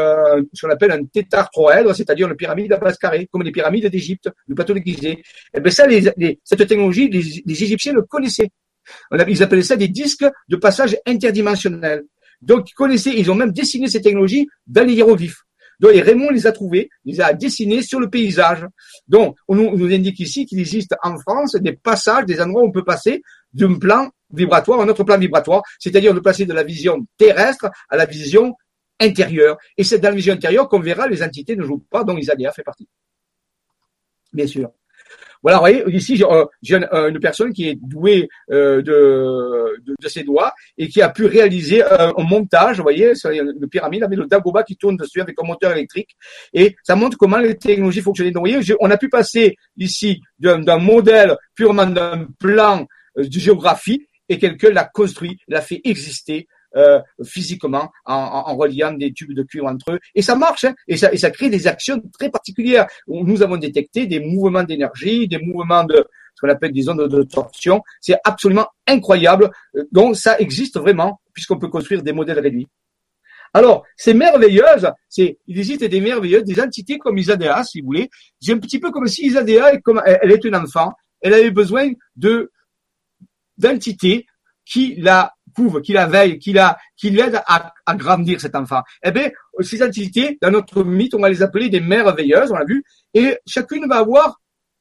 ce qu'on appelle un tétratroèdre, c'est-à-dire une pyramide à base carrée, comme les pyramides d'Égypte, du plateau de Gizeh. Eh bien ça, les, cette technologie, les, les, Égyptiens le connaissaient. ils appelaient ça des disques de passage interdimensionnel. Donc, ils connaissaient, ils ont même dessiné ces technologies dans les hiéroglyphes. Donc, et Raymond les a trouvés, les a dessinés sur le paysage. Donc, on nous, indique ici qu'il existe en France des passages, des endroits où on peut passer d'un plan vibratoire à un autre plan vibratoire, c'est-à-dire de passer de la vision terrestre à la vision intérieure. Et c'est dans la vision intérieure qu'on verra les entités ne jouent pas, dont Isadia fait partie. Bien sûr. Voilà, vous voyez, ici, j'ai euh, une personne qui est douée euh, de, de, ses doigts et qui a pu réaliser un, montage, vous voyez, sur pyramide avec le Dagoba qui tourne dessus avec un moteur électrique. Et ça montre comment les technologies fonctionnent. Donc, vous voyez, on a pu passer ici d'un modèle purement d'un plan euh, de géographie et quelqu'un l'a construit, l'a fait exister euh, physiquement en, en, reliant des tubes de cuivre entre eux. Et ça marche, hein, et, ça, et ça crée des actions très particulières. Nous avons détecté des mouvements d'énergie, des mouvements de ce qu'on appelle des ondes de torsion. C'est absolument incroyable. Donc ça existe vraiment, puisqu'on peut construire des modèles réduits. Alors, c'est merveilleuse, c'est, il existe des merveilleuses, des entités comme Isadea, si vous voulez. J'ai un petit peu comme si Isadea, comme elle est une enfant, elle avait besoin de d'entités qui la couvre, qui la veille, qui la, qui l'aide à, grandir cet enfant. Eh bien, ces entités, dans notre mythe, on va les appeler des merveilleuses, on l'a vu, et chacune va avoir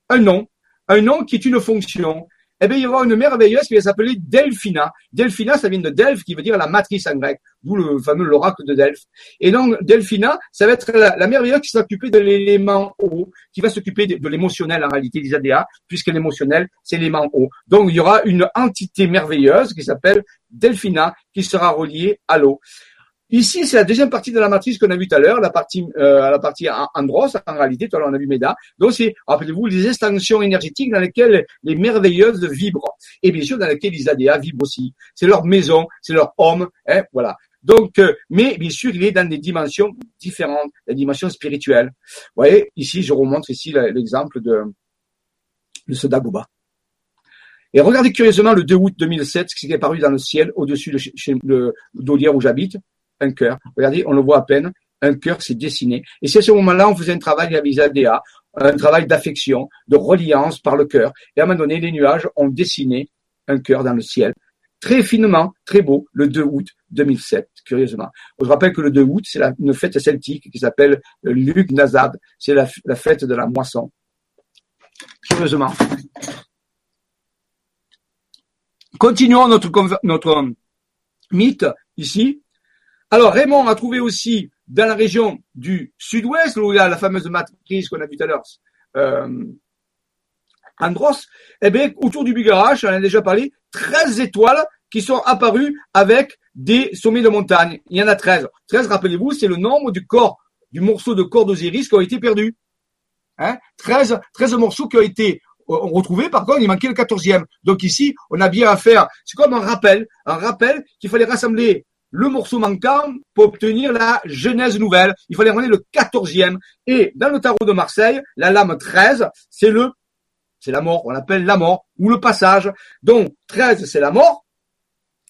un nom, un nom qui est une fonction eh bien, il y aura une merveilleuse qui va s'appeler Delphina. Delphina, ça vient de Delphes, qui veut dire la matrice en grec, d'où le fameux l'oracle de Delphes. Et donc, Delphina, ça va être la, merveilleuse qui s'occuper de l'élément haut, qui va s'occuper de, l'émotionnel en réalité, des ADA, puisque l'émotionnel, c'est l'élément haut. Donc, il y aura une entité merveilleuse qui s'appelle Delphina, qui sera reliée à l'eau. Ici, c'est la deuxième partie de la matrice qu'on a vue tout à l'heure, la partie, euh, la partie andros, en réalité, tout à l'heure on a vu MEDA. Donc c'est, rappelez-vous, les extensions énergétiques dans lesquelles les merveilleuses vibrent. Et bien sûr, dans lesquelles les ADA vibrent aussi. C'est leur maison, c'est leur homme, hein, voilà. Donc, euh, mais bien sûr, il est dans des dimensions différentes, la dimension spirituelle. Vous voyez, ici, je remonte ici l'exemple de, de ce. Et regardez curieusement le 2 août 2007, ce qui est apparu dans le ciel au-dessus de, d'Olière où j'habite un cœur. Regardez, on le voit à peine, un cœur s'est dessiné. Et c'est à ce moment-là, on faisait un travail avec ADA, un travail d'affection, de reliance par le cœur. Et à un moment donné, les nuages ont dessiné un cœur dans le ciel. Très finement, très beau, le 2 août 2007, curieusement. Je rappelle que le 2 août, c'est une fête celtique qui s'appelle Lug Nazad. C'est la, la fête de la moisson. Curieusement. Continuons notre, notre mythe ici. Alors, Raymond a trouvé aussi dans la région du sud-ouest, où il y a la fameuse matrice qu'on a vue tout à l'heure, euh, Andros, eh bien, autour du Bigarache, on en a déjà parlé, 13 étoiles qui sont apparues avec des sommets de montagne. Il y en a 13. 13, rappelez-vous, c'est le nombre du corps, du morceau de corps d'Osiris qui ont été perdus. Hein 13, 13 morceaux qui ont été euh, retrouvés. Par contre, il manquait le 14e. Donc ici, on a bien à faire. C'est comme un rappel. Un rappel qu'il fallait rassembler le morceau manquant pour obtenir la genèse nouvelle. Il fallait ramener le quatorzième. Et dans le tarot de Marseille, la lame 13, c'est le, c'est la mort. On l'appelle la mort ou le passage. Donc, 13, c'est la mort.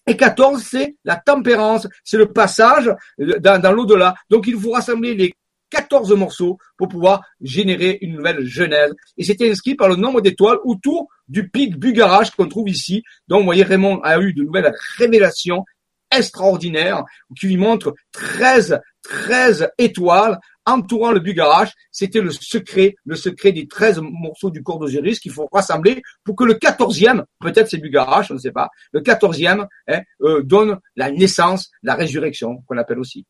Et 14, c'est la tempérance. C'est le passage dans, dans l'au-delà. Donc, il faut rassembler les 14 morceaux pour pouvoir générer une nouvelle genèse. Et c'était inscrit par le nombre d'étoiles autour du pic Bugarache qu'on trouve ici. Donc, vous voyez, Raymond a eu de nouvelles révélations extraordinaire qui lui montre 13, 13 étoiles entourant le Bugarache. C'était le secret, le secret des 13 morceaux du corps d'Osiris qu'il faut rassembler pour que le 14e, peut-être c'est Bugarache, on ne sait pas, le 14e hein, euh, donne la naissance, la résurrection, qu'on appelle aussi.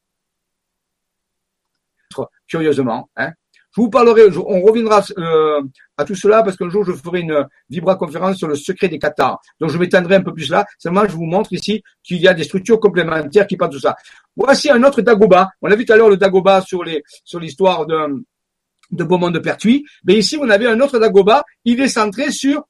Curieusement, hein, je vous parlerai, on reviendra euh, à tout cela parce qu'un jour je ferai une vibra-conférence sur le secret des cathares. Donc je m'étendrai un peu plus là. Seulement je vous montre ici qu'il y a des structures complémentaires qui parlent de ça. Voici un autre Dagoba. On a vu tout à l'heure le Dagoba sur l'histoire de de Beaumont de Pertuis. Mais ici on avait un autre Dagoba. Il est centré sur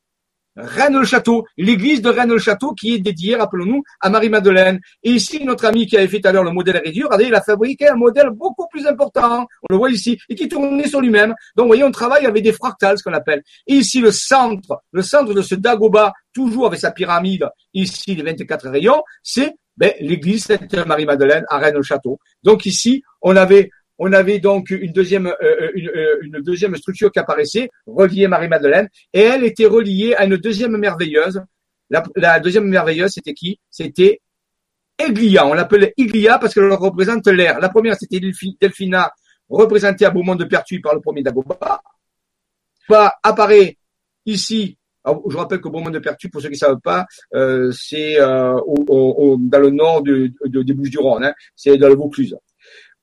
Rennes-le-Château, l'église de Rennes-le-Château qui est dédiée, rappelons-nous, à Marie-Madeleine. Et ici, notre ami qui avait fait tout à le modèle réduit, regardez, il a fabriqué un modèle beaucoup plus important, on le voit ici, et qui tournait sur lui-même. Donc, vous voyez, on travaille avec des fractales, ce qu'on appelle. Et ici, le centre, le centre de ce Dagoba, toujours avec sa pyramide, ici, les 24 rayons, c'est ben, l'église Sainte-Marie-Madeleine à Rennes-le-Château. Donc ici, on avait on avait donc une deuxième, euh, euh, euh, une, deuxième structure qui apparaissait, reliée Marie-Madeleine, et elle était reliée à une deuxième merveilleuse. La, deuxième merveilleuse, c'était qui? C'était Eglia. On l'appelait Eglia parce qu'elle représente l'air. La première, c'était Delphina, représentée à Beaumont de Pertuis par le premier Dagoba. Va apparaît ici je rappelle que Beaumont de Pertuis, pour ceux qui ne savent pas, c'est dans le nord de, des Bouches-du-Rhône, hein. c'est dans le Vaucluse.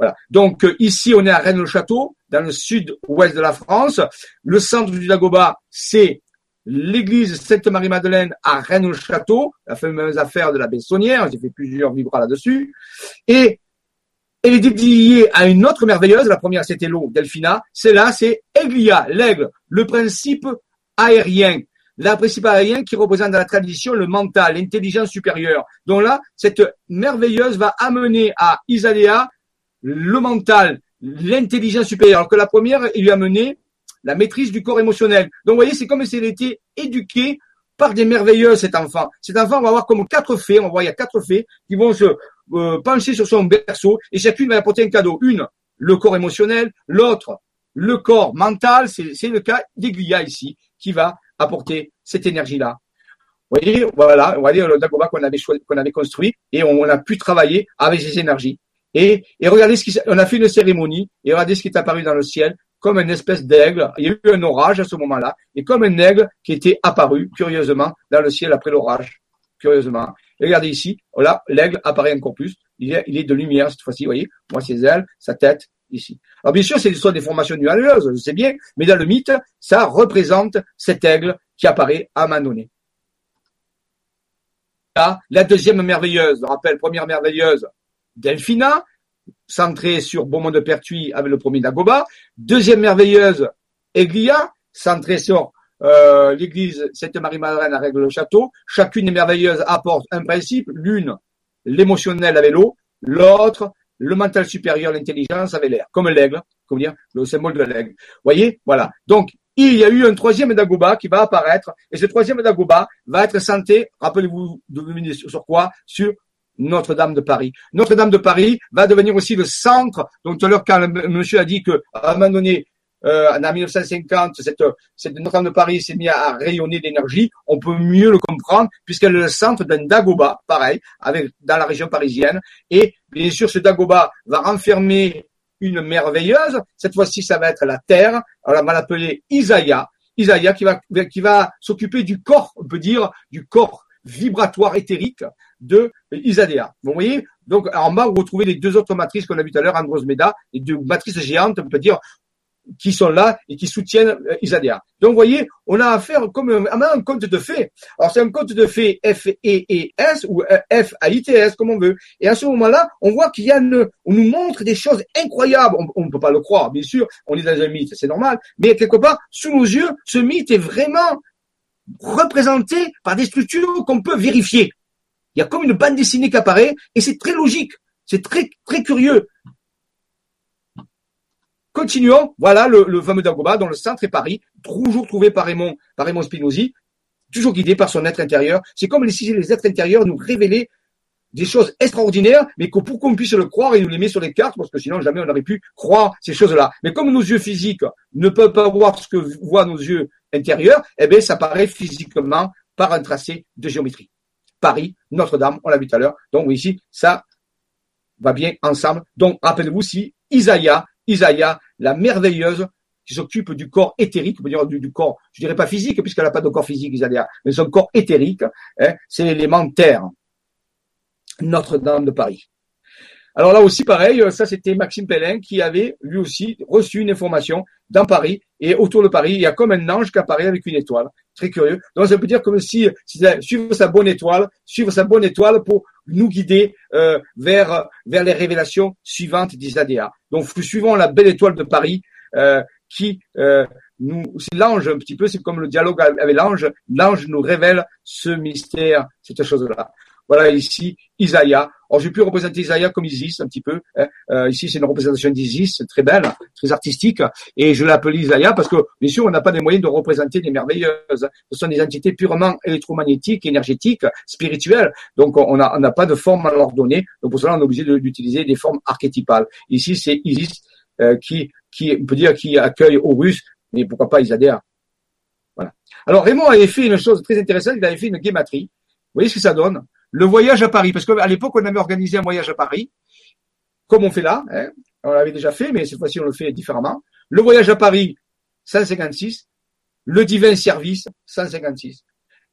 Voilà. Donc euh, ici, on est à Rennes-le-Château, dans le sud-ouest de la France. Le centre du Dagoba, c'est l'église Sainte-Marie-Madeleine à Rennes-le-Château, la fameuse affaire de la Bessonnière. J'ai fait plusieurs vibras là-dessus. Et elle est dédiée à une autre merveilleuse. La première, c'était l'eau, Delphina. C'est là, c'est Eglia, l'aigle, le principe aérien. La principe aérien qui représente dans la tradition le mental, l'intelligence supérieure. Donc là, cette merveilleuse va amener à Isadéa le mental, l'intelligence supérieure, alors que la première, il lui a mené la maîtrise du corps émotionnel. Donc, vous voyez, c'est comme si elle était éduquée par des merveilleux, cet enfant. Cet enfant, on va avoir comme quatre fées, on voit, il y a quatre fées qui vont se euh, pencher sur son berceau et chacune va apporter un cadeau. Une, le corps émotionnel, l'autre, le corps mental, c'est le cas d'Aiguilla ici, qui va apporter cette énergie-là. Vous voyez, voilà, va dire le Dagoba qu'on avait, qu'on avait construit et on a pu travailler avec ces énergies. Et, et regardez ce qui, on a fait une cérémonie, et regardez ce qui est apparu dans le ciel, comme une espèce d'aigle. Il y a eu un orage à ce moment-là, et comme un aigle qui était apparu, curieusement, dans le ciel après l'orage. Curieusement. regardez ici, voilà, l'aigle apparaît encore plus. Il est, il de lumière cette fois-ci, vous voyez. Moi, ses ailes, sa tête, ici. Alors bien sûr, c'est soit des formations nuageuses, je sais bien, mais dans le mythe, ça représente cet aigle qui apparaît à Manoné. Là, la deuxième merveilleuse, je rappelle, première merveilleuse, Delphina, centrée sur Beaumont de Pertuis avec le premier Dagoba. Deuxième merveilleuse, Eglia, centrée sur euh, l'église Sainte-Marie-Madeleine à Règle-le-Château. Chacune des merveilleuses apporte un principe. L'une, l'émotionnel avec l'eau. L'autre, le mental supérieur, l'intelligence avec l'air. Comme l'aigle, comment dire, le symbole de l'aigle. voyez Voilà. Donc, il y a eu un troisième Dagoba qui va apparaître. Et ce troisième Dagoba va être centré, rappelez-vous, de sur quoi? Sur notre-Dame de Paris. Notre-Dame de Paris va devenir aussi le centre. Donc tout à l'heure, quand le monsieur a dit que à un moment donné, euh, en 1950, cette, cette Notre-Dame de Paris s'est mis à rayonner d'énergie, on peut mieux le comprendre puisqu'elle est le centre d'un Dagoba, pareil, avec dans la région parisienne. Et bien sûr, ce Dagoba va renfermer une merveilleuse. Cette fois-ci, ça va être la Terre. Alors, on va l'appeler Isaiah. Isaiah qui va, qui va s'occuper du corps, on peut dire, du corps vibratoire éthérique de Isadea. Vous voyez? Donc en bas, vous retrouvez les deux autres matrices qu'on a vues tout à l'heure, Andromeda, les deux matrices géantes, on peut dire, qui sont là et qui soutiennent euh, Isadea. Donc vous voyez, on a affaire comme un, un conte de fées. Alors c'est un conte de fées F-E-E-S ou euh, F-A-I-T-S, comme on veut. Et à ce moment-là, on voit qu'il y a une, on nous montre des choses incroyables. On ne peut pas le croire, bien sûr, on est dans un mythe, c'est normal. Mais quelque part, sous nos yeux, ce mythe est vraiment représenté par des structures qu'on peut vérifier. Il y a comme une bande dessinée qui apparaît et c'est très logique. C'est très, très curieux. Continuons. Voilà le, fameux Dagoba dont le centre est Paris, toujours trouvé par Raymond, par Raymond Spinozzi, toujours guidé par son être intérieur. C'est comme si les êtres intérieurs nous révélaient des choses extraordinaires, mais que pour qu'on puisse le croire, il nous les met sur les cartes, parce que sinon jamais on n'aurait pu croire ces choses-là. Mais comme nos yeux physiques ne peuvent pas voir ce que voient nos yeux intérieurs, eh bien, ça paraît physiquement par un tracé de géométrie. Paris, Notre-Dame, on l'a vu tout à l'heure. Donc ici, ça va bien ensemble. Donc rappelez-vous si Isaïa, Isaïa, la merveilleuse qui s'occupe du corps éthérique, dire du, corps, je dirais pas physique, puisqu'elle n'a pas de corps physique, Isaïa, mais son corps éthérique, hein, c'est l'élément terre. Notre-Dame de Paris. Alors là aussi, pareil, ça c'était Maxime Pellin qui avait lui aussi reçu une information dans Paris et autour de Paris, il y a comme un ange qui apparaît avec une étoile. Très curieux. Donc ça veut dire comme si, si suivre sa bonne étoile, suivre sa bonne étoile pour nous guider euh, vers vers les révélations suivantes d'Isadéa. Donc suivons la belle étoile de Paris euh, qui euh, nous, c'est l'ange un petit peu, c'est comme le dialogue avec l'ange. L'ange nous révèle ce mystère, cette chose-là. Voilà ici Isaïa. Alors j'ai pu représenter Isaïa comme Isis un petit peu. Hein. Euh, ici c'est une représentation d'Isis, très belle, très artistique, et je l'appelle Isaïa parce que bien sûr on n'a pas les moyens de représenter des merveilleuses. Ce sont des entités purement électromagnétiques, énergétiques, spirituelles. Donc on n'a on pas de forme à leur donner. Donc pour cela on est obligé d'utiliser des formes archétypales. Ici c'est Isis euh, qui qui on peut dire qui accueille Horus, mais pourquoi pas Isadéa. Voilà. Alors Raymond avait fait une chose très intéressante, il avait fait une guématrie. Vous voyez ce que ça donne? Le voyage à Paris, parce qu'à l'époque, on avait organisé un voyage à Paris, comme on fait là, hein, on l'avait déjà fait, mais cette fois-ci, on le fait différemment. Le voyage à Paris, 156. Le divin service, 156.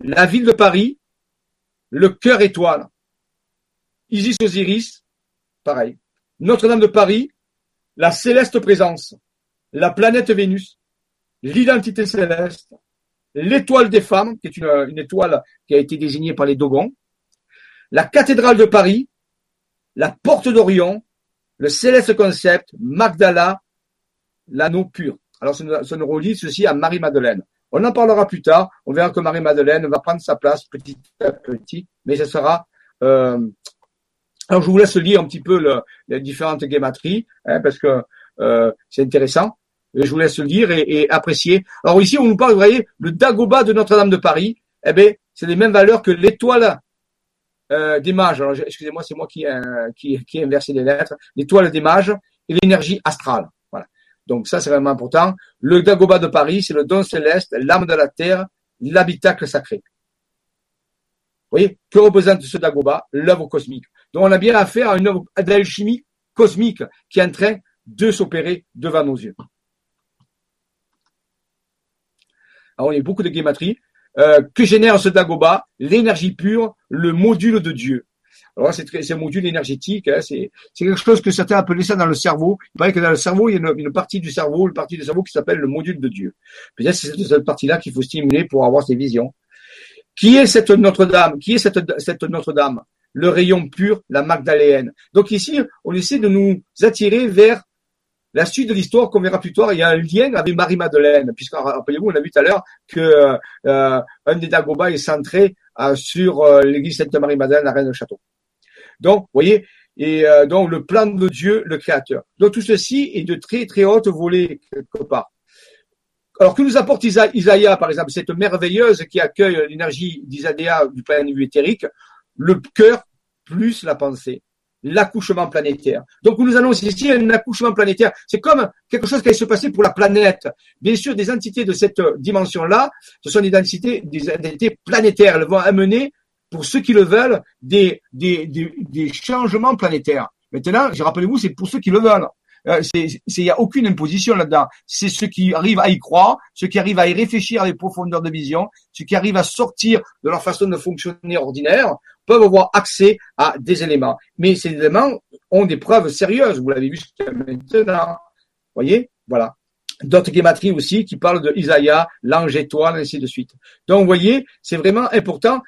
La ville de Paris, le cœur étoile. Isis Osiris, pareil. Notre-Dame de Paris, la céleste présence, la planète Vénus, l'identité céleste, l'étoile des femmes, qui est une, une, étoile qui a été désignée par les Dogons, la cathédrale de Paris, la porte d'Orion, le céleste concept, Magdala, l'anneau pur. Alors, ça nous, relie ceci à Marie-Madeleine. On en parlera plus tard. On verra que Marie-Madeleine va prendre sa place petit à petit, mais ce sera. Euh... Alors, je vous laisse lire un petit peu le, les différentes guématries, hein, parce que euh, c'est intéressant. je vous laisse lire et, et, apprécier. Alors ici, on nous parle, vous voyez, le Dagoba de Notre-Dame de Paris. Eh bien, c'est les mêmes valeurs que l'étoile euh, des mages. Alors, excusez-moi, c'est moi qui, euh, qui, qui ai inversé les lettres. L'étoile des mages et l'énergie astrale. Voilà. Donc ça, c'est vraiment important. Le Dagoba de Paris, c'est le don céleste, l'âme de la terre, l'habitacle sacré. Vous voyez, que représente ce Dagoba L'œuvre cosmique. Donc on a bien affaire à une œuvre d'alchimie cosmique qui est en train de s'opérer devant nos yeux. Alors, il y a beaucoup de guématrie. Euh, que génère ce Dagoba L'énergie pure, le module de Dieu. Alors c'est un module énergétique, hein, c'est quelque chose que certains appelaient ça dans le cerveau. Il paraît que dans le cerveau, il y a une, partie du cerveau, une partie du cerveau qui s'appelle le module de Dieu. Peut-être c'est cette partie-là qu'il faut stimuler pour avoir ces visions. Qui est cette Notre-Dame? Qui est cette, cette Notre-Dame? Le rayon pur, la Magdaléenne. Donc ici, on essaie de nous attirer vers la suite de l'histoire qu'on verra plus tard, il y a un lien avec Marie-Madeleine, puisque rappelez-vous, on a vu tout à l'heure que euh, un des Dagobas est centré euh, sur euh, l'église Sainte-Marie-Madeleine, la reine de château. Donc, vous voyez, et donc le plan de Dieu, le Créateur. Donc tout ceci est de très très haute volée quelque part. Alors que nous apporte Isaïa, par exemple, cette merveilleuse qui accueille l'énergie d'Isadéa du plan éthérique, le cœur plus la pensée l'accouchement planétaire. Donc nous allons ici un accouchement planétaire. C'est comme quelque chose qui allait se passer pour la planète. Bien sûr, des entités de cette dimension-là, ce sont des entités, des entités planétaires. Elles vont amener, pour ceux qui le veulent, des, des, des, changements planétaires. Maintenant, je rappelez-vous, c'est pour ceux qui le veulent. Euh, il n'y a aucune imposition là-dedans. C'est ceux qui arrivent à y croire, ceux qui arrivent à y réfléchir avec profondeur de vision, ceux qui arrivent à sortir de leur façon de fonctionner ordinaire, peuvent avoir accès à des éléments. Mais ces éléments ont des preuves sérieuses. Vous l'avez vu jusqu'à maintenant. voyez? Voilà. D'autres guématries aussi qui parlent de Isaïa, l'ange étoile, ainsi de suite. Donc, vous voyez, c'est vraiment important.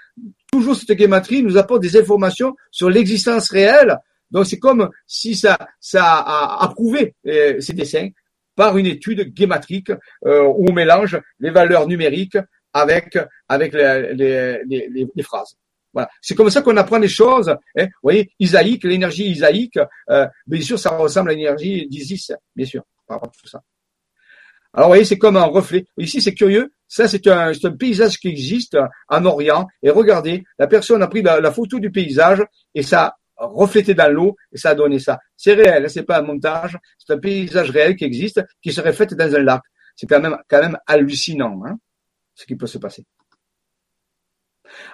Toujours cette guématrie nous apporte des informations sur l'existence réelle donc c'est comme si ça, ça a approuvé euh, ces dessins par une étude guématrique euh, où on mélange les valeurs numériques avec avec les, les, les, les phrases. Voilà. C'est comme ça qu'on apprend les choses. Hein. Vous voyez, isaïque, l'énergie isaïque, euh, bien sûr, ça ressemble à l'énergie d'Isis, bien sûr, par rapport à tout ça. Alors, vous voyez, c'est comme un reflet. Ici, c'est curieux. Ça, c'est un, un, paysage qui existe en Orient. Et regardez, la personne a pris la, photo du paysage et ça reflété dans l'eau et ça a donné ça. C'est réel, hein, c'est pas un montage, c'est un paysage réel qui existe, qui se reflète dans un lac. C'est quand même, quand même hallucinant, hein, ce qui peut se passer.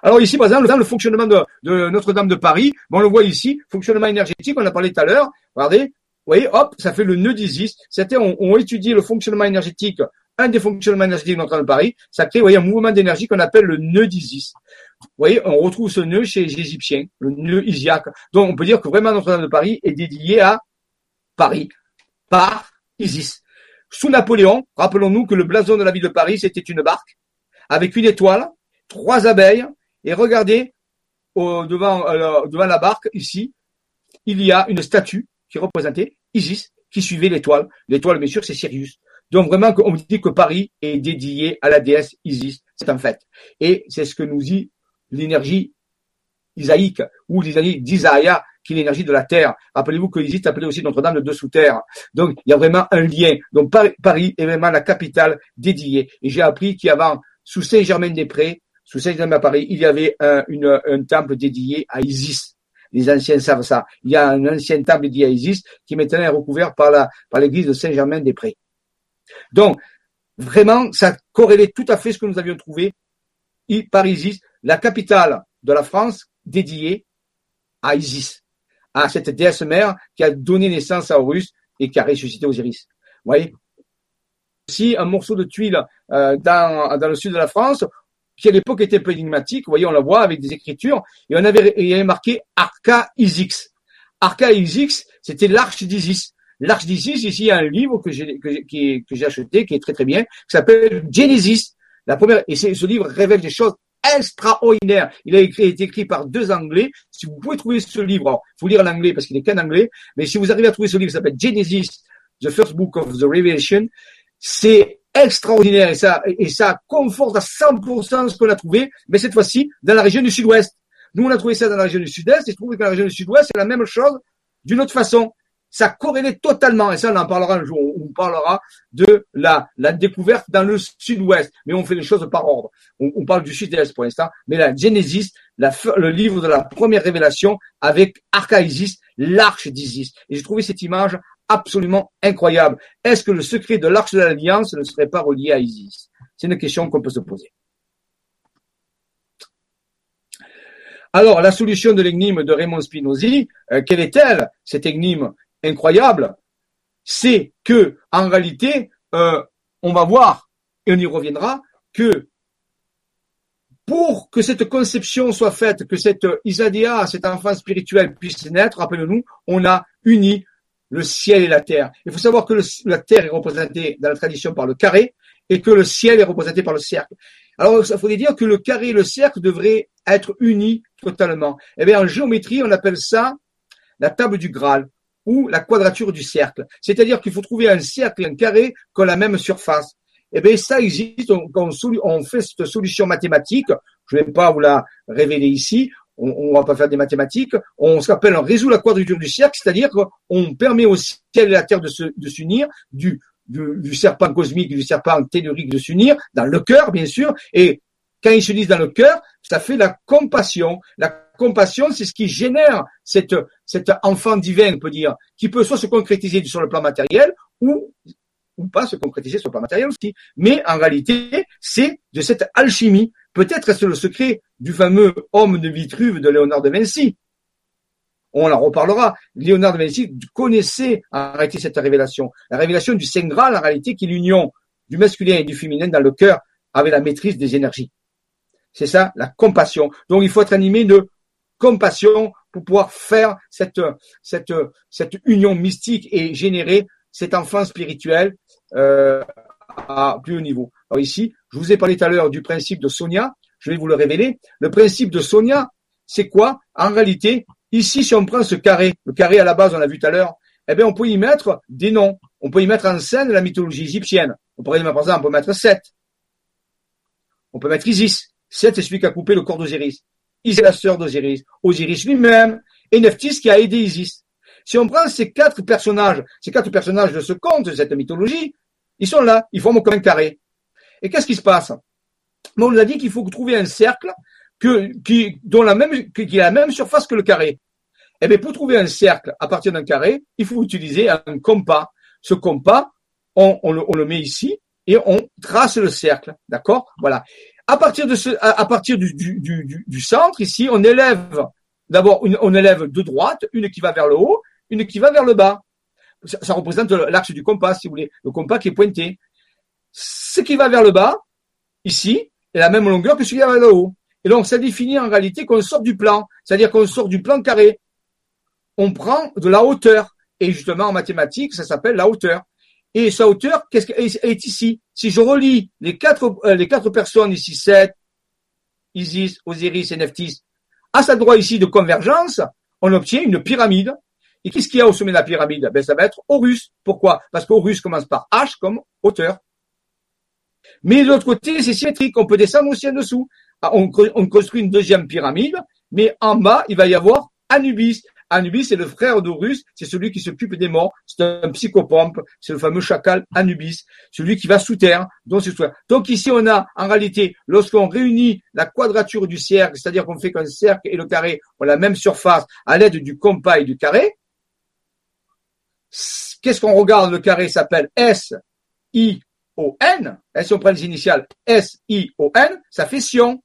Alors ici, par exemple, le fonctionnement de, Notre-Dame de Paris, bon, on le voit ici, fonctionnement énergétique, on a parlé tout à l'heure. Regardez, vous voyez, hop, ça fait le nœud d'Isis. Certains ont, ont étudié le fonctionnement énergétique un des fonctionnements énergétiques de Notre-Dame de Paris, ça crée voyez, un mouvement d'énergie qu'on appelle le nœud d'Isis. Vous voyez, on retrouve ce nœud chez les Égyptiens, le nœud isiaque. Donc, on peut dire que vraiment Notre-Dame de Paris est dédié à Paris, par Isis. Sous Napoléon, rappelons-nous que le blason de la ville de Paris, c'était une barque, avec une étoile, trois abeilles, et regardez, devant, euh, devant la barque, ici, il y a une statue qui représentait Isis, qui suivait l'étoile. L'étoile, bien sûr, c'est Sirius. Donc vraiment, on dit que Paris est dédié à la déesse Isis. C'est un fait. Et c'est ce que nous dit l'énergie isaïque ou l'énergie d'Isaïa, qui est l'énergie de la terre. Rappelez-vous que Isis appelée aussi Notre-Dame de dessous terre. Donc il y a vraiment un lien. Donc Paris est vraiment la capitale dédiée. Et j'ai appris qu'avant, sous Saint-Germain-des-Prés, sous Saint-Germain à Paris, il y avait un, temple dédié à Isis. Les anciens savent ça. Il y a un ancien temple dédié à Isis qui maintenant est recouvert par la par l'église de Saint-Germain-des-Prés. Donc, vraiment, ça corrélait tout à fait ce que nous avions trouvé par Isis, la capitale de la France dédiée à Isis, à cette déesse mère qui a donné naissance à Horus et qui a ressuscité Osiris. Vous voyez? Aussi un morceau de tuile euh, dans, dans le sud de la France qui à l'époque était un peu énigmatique. Vous voyez, on la voit avec des écritures et on avait, il y avait marqué Arca Isix. Arca Isix, c'était l'arche d'Isis. L'Arche d'Isis, ici, il y a un livre que j'ai que, que j'ai acheté, qui est très très bien, qui s'appelle Genesis. La première, et ce livre révèle des choses extraordinaires. Il a écrit, été écrit par deux Anglais. Si vous pouvez trouver ce livre, il faut lire en anglais parce qu'il est qu'en anglais, mais si vous arrivez à trouver ce livre, ça s'appelle Genesis, The First Book of the Revelation, c'est extraordinaire et ça, et ça conforte à 100% ce qu'on a trouvé, mais cette fois-ci dans la région du Sud-Ouest. Nous, on a trouvé ça dans la région du Sud-Est et je trouve que dans la région du Sud-Ouest, c'est la même chose d'une autre façon ça corrélait totalement, et ça on en parlera un jour, on parlera de la, la découverte dans le sud-ouest, mais on fait les choses par ordre. On, parle du sud-est pour l'instant, mais la Genesis, la, le livre de la première révélation avec Archaïsis, l'arche d'Isis. Et j'ai trouvé cette image absolument incroyable. Est-ce que le secret de l'arche de l'Alliance ne serait pas relié à Isis? C'est une question qu'on peut se poser. Alors, la solution de l'énigme de Raymond Spinozzi, euh, quelle est-elle, cette énigme incroyable, c'est que en réalité, euh, on va voir, et on y reviendra, que pour que cette conception soit faite, que cette Isadéa, cet enfant spirituel puisse naître, rappelez-nous, on a uni le ciel et la terre. Il faut savoir que la terre est représentée dans la tradition par le carré et que le ciel est représenté par le cercle. Alors, il faudrait dire que le carré et le cercle devraient être unis totalement. Eh bien, en géométrie, on appelle ça la table du Graal ou la quadrature du cercle. C'est-à-dire qu'il faut trouver un cercle et un carré qui ont la même surface. Eh bien, ça existe, on, on, fait cette solution mathématique, je ne vais pas vous la révéler ici, on, ne va pas faire des mathématiques, on s'appelle, on résout la quadrature du cercle, c'est-à-dire qu'on permet au ciel et à la terre de, s'unir, du, du, serpent cosmique, du serpent tellurique de s'unir, dans le cœur, bien sûr, et quand ils s'unissent dans le cœur, ça fait la compassion. La compassion, c'est ce qui génère cette, cet enfant divin, on peut dire, qui peut soit se concrétiser sur le plan matériel ou, ou pas se concrétiser sur le plan matériel aussi. Mais en réalité, c'est de cette alchimie. Peut-être est-ce le secret du fameux homme de Vitruve de Léonard de Vinci. On en reparlera. Léonard de Vinci connaissait en réalité cette révélation. La révélation du Saint Graal, en réalité, qui est l'union du masculin et du féminin dans le cœur avec la maîtrise des énergies. C'est ça, la compassion. Donc, il faut être animé de compassion pour pouvoir faire cette, cette, cette union mystique et générer cet enfant spirituel euh, à plus haut niveau. Alors ici, je vous ai parlé tout à l'heure du principe de Sonia, je vais vous le révéler. Le principe de Sonia, c'est quoi? En réalité, ici, si on prend ce carré, le carré à la base, on l'a vu tout à l'heure, eh bien, on peut y mettre des noms. On peut y mettre en scène la mythologie égyptienne. On pourrait, par exemple, on peut mettre Seth. On peut mettre Isis. Seth, c'est celui qui a coupé le corps d'Osiris. Isis est la sœur d'Osiris, Osiris lui-même, et Nephthys qui a aidé Isis. Si on prend ces quatre personnages, ces quatre personnages de ce conte, de cette mythologie, ils sont là, ils forment comme un carré. Et qu'est-ce qui se passe? On nous a dit qu'il faut trouver un cercle que, qui, dont la même, qui a la même surface que le carré. Eh bien, pour trouver un cercle à partir d'un carré, il faut utiliser un compas. Ce compas, on, on, le, on le met ici et on trace le cercle. D'accord? Voilà. À partir de ce, à, partir du, du, du, du, centre, ici, on élève d'abord, on élève de droite, une qui va vers le haut, une qui va vers le bas. Ça, ça représente l'axe du compas, si vous voulez, le compas qui est pointé. Ce qui va vers le bas, ici, est la même longueur que celui qui va vers le haut. Et donc, ça définit en réalité qu'on sort du plan, c'est-à-dire qu'on sort du plan carré. On prend de la hauteur. Et justement, en mathématiques, ça s'appelle la hauteur. Et sa hauteur, qu'est-ce est ici? Si je relis les quatre, euh, les quatre personnes ici, 7, Isis, Osiris et Nephthys, à sa droite ici de convergence, on obtient une pyramide. Et qu'est-ce qu'il y a au sommet de la pyramide? Ben, Ça va être Horus. Pourquoi? Parce qu'Horus commence par H comme hauteur. Mais de l'autre côté, c'est symétrique. On peut descendre aussi en dessous. Ah, on, on construit une deuxième pyramide, mais en bas, il va y avoir Anubis. Anubis, c'est le frère d'Horus, c'est celui qui s'occupe des morts, c'est un psychopompe, c'est le fameux chacal Anubis, celui qui va sous terre. Donc, donc ici, on a en réalité, lorsqu'on réunit la quadrature du cercle, c'est-à-dire qu'on fait qu'un cercle et le carré ont la même surface à l'aide du compas et du carré, qu'est-ce qu'on regarde? Le carré s'appelle S, I, O, N. Et si on prend les initiales S, I, O, N, ça fait Sion.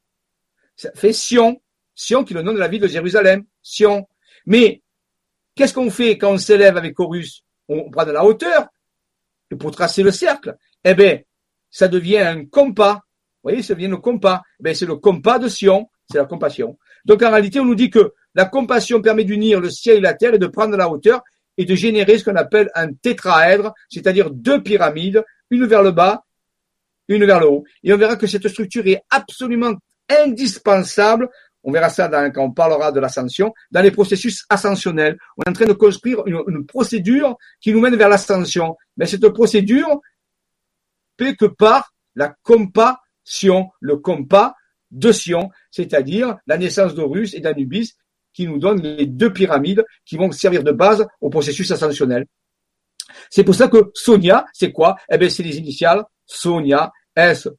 Ça fait Sion. Sion qui est le nom de la ville de Jérusalem. Sion. Mais qu'est-ce qu'on fait quand on s'élève avec Horus On prend de la hauteur? Pour tracer le cercle. Eh bien, ça devient un compas. Vous voyez, ça devient le compas. Eh c'est le compas de Sion, c'est la compassion. Donc en réalité, on nous dit que la compassion permet d'unir le ciel et la terre et de prendre de la hauteur et de générer ce qu'on appelle un tétraèdre, c'est-à-dire deux pyramides, une vers le bas, une vers le haut. Et on verra que cette structure est absolument indispensable on verra ça quand on parlera de l'ascension, dans les processus ascensionnels. On est en train de construire une, procédure qui nous mène vers l'ascension. Mais cette procédure peut que par la compassion, le compas de Sion, c'est-à-dire la naissance d'Horus et d'Anubis, qui nous donne les deux pyramides qui vont servir de base au processus ascensionnel. C'est pour ça que Sonia, c'est quoi? Eh bien, c'est les initiales Sonia, S-O-N-I,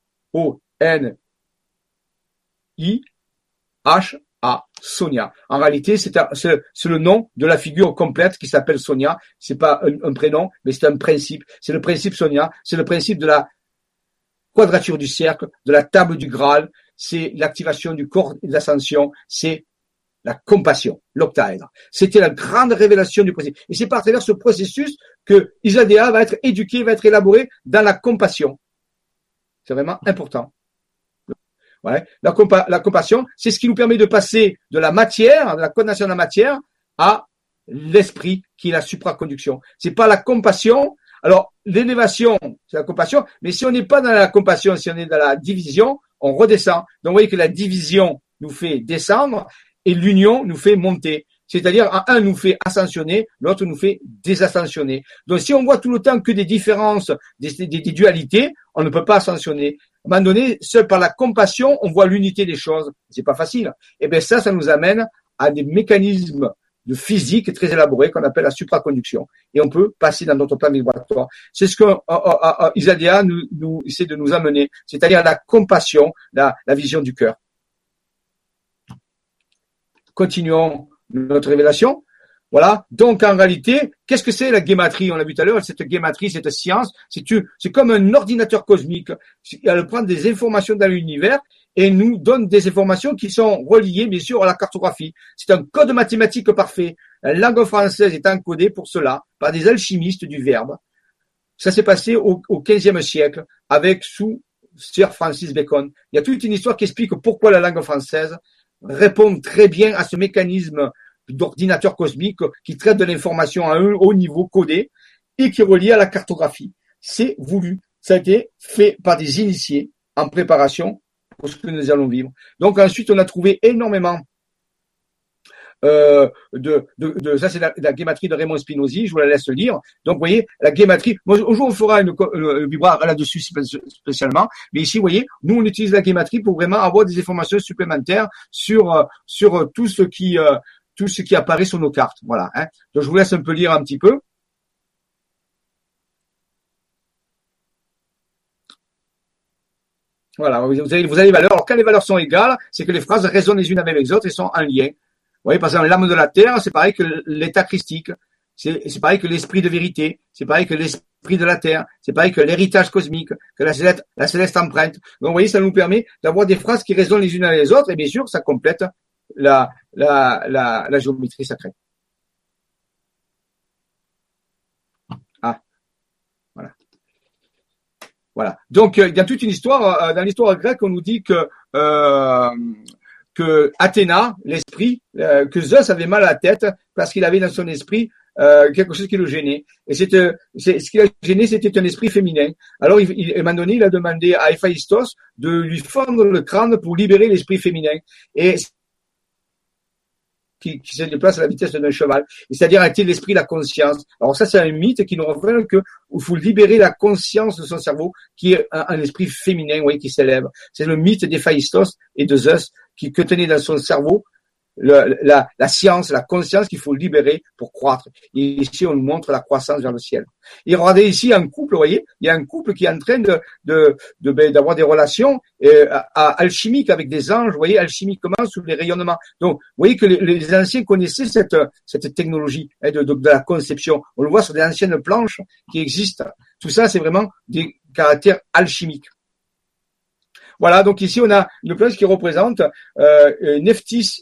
H A Sonia. En réalité, c'est le nom de la figure complète qui s'appelle Sonia. C'est pas un, prénom, mais c'est un principe. C'est le principe Sonia. C'est le principe de la quadrature du cercle, de la table du Graal. C'est l'activation du corps d'ascension. C'est la compassion, l'octaèdre. C'était la grande révélation du processus. Et c'est par travers ce processus que Isadéa va être éduqué, va être élaboré dans la compassion. C'est vraiment important. Ouais. La, la compassion, c'est ce qui nous permet de passer de la matière, de la condensation de la matière, à l'esprit qui est la supraconduction. C'est pas la compassion. Alors, l'élévation, c'est la compassion, mais si on n'est pas dans la compassion, si on est dans la division, on redescend. Donc, vous voyez que la division nous fait descendre et l'union nous fait monter. C'est-à-dire, un nous fait ascensionner, l'autre nous fait désascensionner. Donc, si on voit tout le temps que des différences, des, des dualités, on ne peut pas ascensionner. À un moment donné, seul par la compassion, on voit l'unité des choses. C'est pas facile. Et eh bien ça, ça nous amène à des mécanismes de physique très élaborés qu'on appelle la supraconduction. Et on peut passer dans notre plan vibratoire. C'est ce que euh, euh, nous, nous essaie de nous amener, c'est-à-dire la compassion, la, la vision du cœur. Continuons notre révélation. Voilà. Donc, en réalité, qu'est-ce que c'est la guématrie? On l'a vu tout à l'heure, cette guématrie, cette science, c'est comme un ordinateur cosmique. Elle prend des informations dans l'univers et nous donne des informations qui sont reliées, bien sûr, à la cartographie. C'est un code mathématique parfait. La langue française est encodée pour cela par des alchimistes du verbe. Ça s'est passé au, au siècle avec sous Sir Francis Bacon. Il y a toute une histoire qui explique pourquoi la langue française répond très bien à ce mécanisme d'ordinateur cosmique qui traite de l'information à un haut niveau codé et qui est à la cartographie. C'est voulu. Ça a été fait par des initiés en préparation pour ce que nous allons vivre. Donc ensuite, on a trouvé énormément euh, de, de, de, ça c'est la, la guématrie de Raymond Spinozzi, je vous la laisse lire. Donc vous voyez, la guématrie, aujourd'hui on fera une, une, là-dessus spécialement, mais ici vous voyez, nous on utilise la guématrie pour vraiment avoir des informations supplémentaires sur euh, sur tout ce qui euh, tout ce qui apparaît sur nos cartes. Voilà. Hein. Donc je vous laisse un peu lire un petit peu. Voilà, vous avez, vous avez les valeurs. Alors quand les valeurs sont égales, c'est que les phrases résonnent les unes avec les autres et sont en lien. Vous voyez, par exemple, l'âme de la terre, c'est pareil que l'état christique. c'est pareil que l'esprit de vérité, c'est pareil que l'esprit de la terre, c'est pareil que l'héritage cosmique, que la céleste, la céleste empreinte. Donc, vous voyez, ça nous permet d'avoir des phrases qui résonnent les unes avec les autres, et bien sûr, ça complète la, la, la, la géométrie sacrée. Ah, voilà. Voilà. Donc, euh, il y a toute une histoire, euh, dans l'histoire grecque, on nous dit que euh, que Athéna, l'esprit, que Zeus avait mal à la tête parce qu'il avait dans son esprit euh, quelque chose qui le gênait. Et c'est, ce qui l'a gêné, c'était un esprit féminin. Alors, il, il, à un moment donné, il a demandé à Héphaïstos de lui fendre le crâne pour libérer l'esprit féminin. Et qui, qui, se déplace à la vitesse d'un cheval, c'est-à-dire arrêter l'esprit, la conscience? Alors ça, c'est un mythe qui nous révèle que il faut libérer la conscience de son cerveau, qui est un, esprit féminin, oui, qui s'élève. C'est le mythe d'Héphaïstos et de Zeus qui que tenait dans son cerveau la, science, la conscience qu'il faut libérer pour croître. Et ici, on nous montre la croissance vers le ciel. Et regardez ici un couple, vous voyez, il y a un couple qui est en train ben, d'avoir des relations alchimiques avec des anges, vous voyez, alchimiquement sous les rayonnements. Donc, vous voyez que les, anciens connaissaient cette, technologie hein, de la conception. On le voit sur des anciennes planches qui existent. Tout ça, c'est vraiment des caractères alchimiques. Voilà, donc ici on a une planche qui représente euh, euh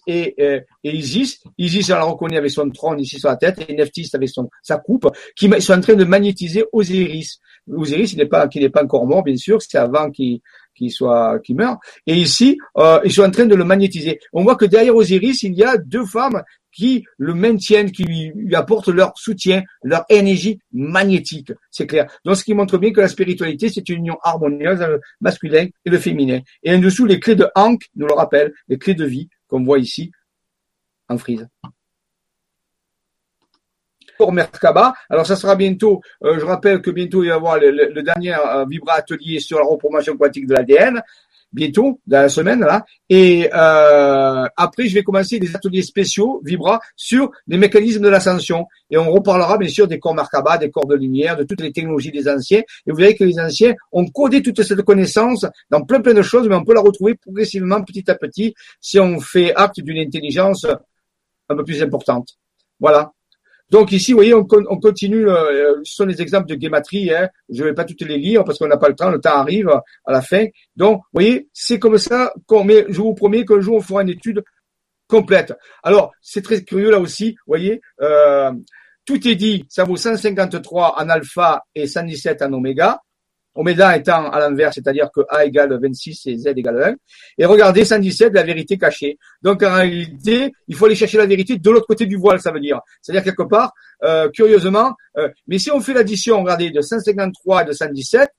et, euh, et, Isis. Isis, on la reconnaît avec son trône ici sur la tête, et Nephthys avec sa coupe, qui sont en train de magnétiser Osiris. Osiris, il n'est pas, pas encore mort, bien sûr, c'est avant qu'il qui soit meurt. Et ici, euh, ils sont en train de le magnétiser. On voit que derrière Osiris, il y a deux femmes qui le maintiennent, qui lui, apportent leur soutien, leur énergie magnétique. C'est clair. Donc, ce qui montre bien que la spiritualité, c'est une union harmonieuse le masculin et le féminin. Et en dessous, les clés de Hank nous le rappellent, les clés de vie qu'on voit ici en frise. Pour Merkaba. Alors ça sera bientôt, euh, je rappelle que bientôt il va y avoir le, dernier euh, Vibra atelier sur la reprogrammation quantique de l'ADN bientôt, dans la semaine là. Et euh, après, je vais commencer des ateliers spéciaux, Vibra, sur les mécanismes de l'ascension. Et on reparlera bien sûr des corps Merkaba, des corps de lumière, de toutes les technologies des anciens. Et vous verrez que les anciens ont codé toute cette connaissance dans plein plein de choses, mais on peut la retrouver progressivement, petit à petit, si on fait acte d'une intelligence un peu plus importante. Voilà. Donc ici, vous voyez, on, continue, euh, ce sont les exemples de guématrie, hein. je ne vais pas toutes les lire parce qu'on n'a pas le temps, le temps arrive à la fin. Donc, vous voyez, c'est comme ça qu'on met, je vous promets qu'un jour on fera une étude complète. Alors, c'est très curieux là aussi, vous voyez, euh, tout est dit, ça vaut 153 en alpha et 117 en oméga. Oméga étant à l'envers, c'est-à-dire que A égale 26 et Z égale 1. Et regardez 117, la vérité cachée. Donc en réalité, il faut aller chercher la vérité de l'autre côté du voile, ça veut dire. C'est-à-dire quelque part, euh, curieusement, euh, mais si on fait l'addition, regardez, de 153 et de 117,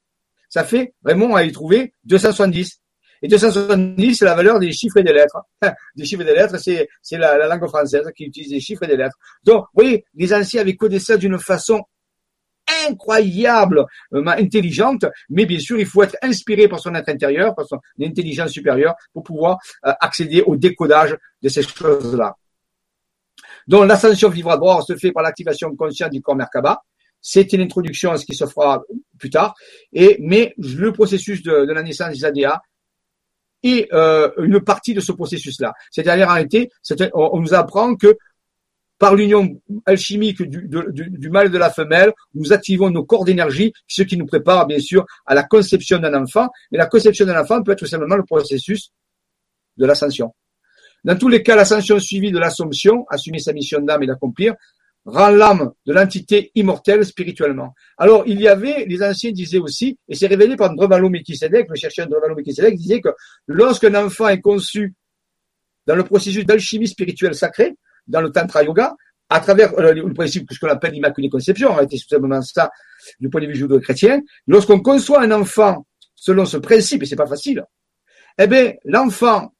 ça fait vraiment à y trouver 270. Et 270, c'est la valeur des chiffres et des lettres. des chiffres et des lettres, c'est, c'est la, la, langue française qui utilise des chiffres et des lettres. Donc, vous voyez, les anciens avaient codé ça d'une façon incroyablement intelligente, mais bien sûr, il faut être inspiré par son être intérieur, par son intelligence supérieure, pour pouvoir euh, accéder au décodage de ces choses-là. Donc, l'ascension vibratoire se fait par l'activation consciente du corps Merkaba. C'est une introduction à ce qui se fera plus tard. Et, mais le processus de, la naissance des ADA est euh, une partie de ce processus-là. C'est-à-dire, en réalité, on nous apprend que par l'union alchimique du, mâle et de la femelle, nous activons nos corps d'énergie, ce qui nous prépare bien sûr à la conception d'un enfant. Mais la conception d'un enfant peut être simplement le processus de l'ascension. Dans tous les cas, l'ascension suivie de l'assomption, assumer sa mission d'âme et l'accomplir, rend l'âme de l'entité immortelle spirituellement. Alors, il y avait, les anciens disaient aussi, et c'est révélé par Drevalo Melchizedek, le chercheur Drevalo Melchizedek, disait que lorsqu'un enfant est conçu dans le processus d'alchimie spirituelle sacrée, dans le Tantra Yoga, à travers euh, le principe, ce qu'on appelle l'Immaculée Conception, a été simplement ça du point de vue judéo-chrétien, lorsqu'on conçoit un enfant selon ce principe, et c'est pas facile, eh bien, l'enfant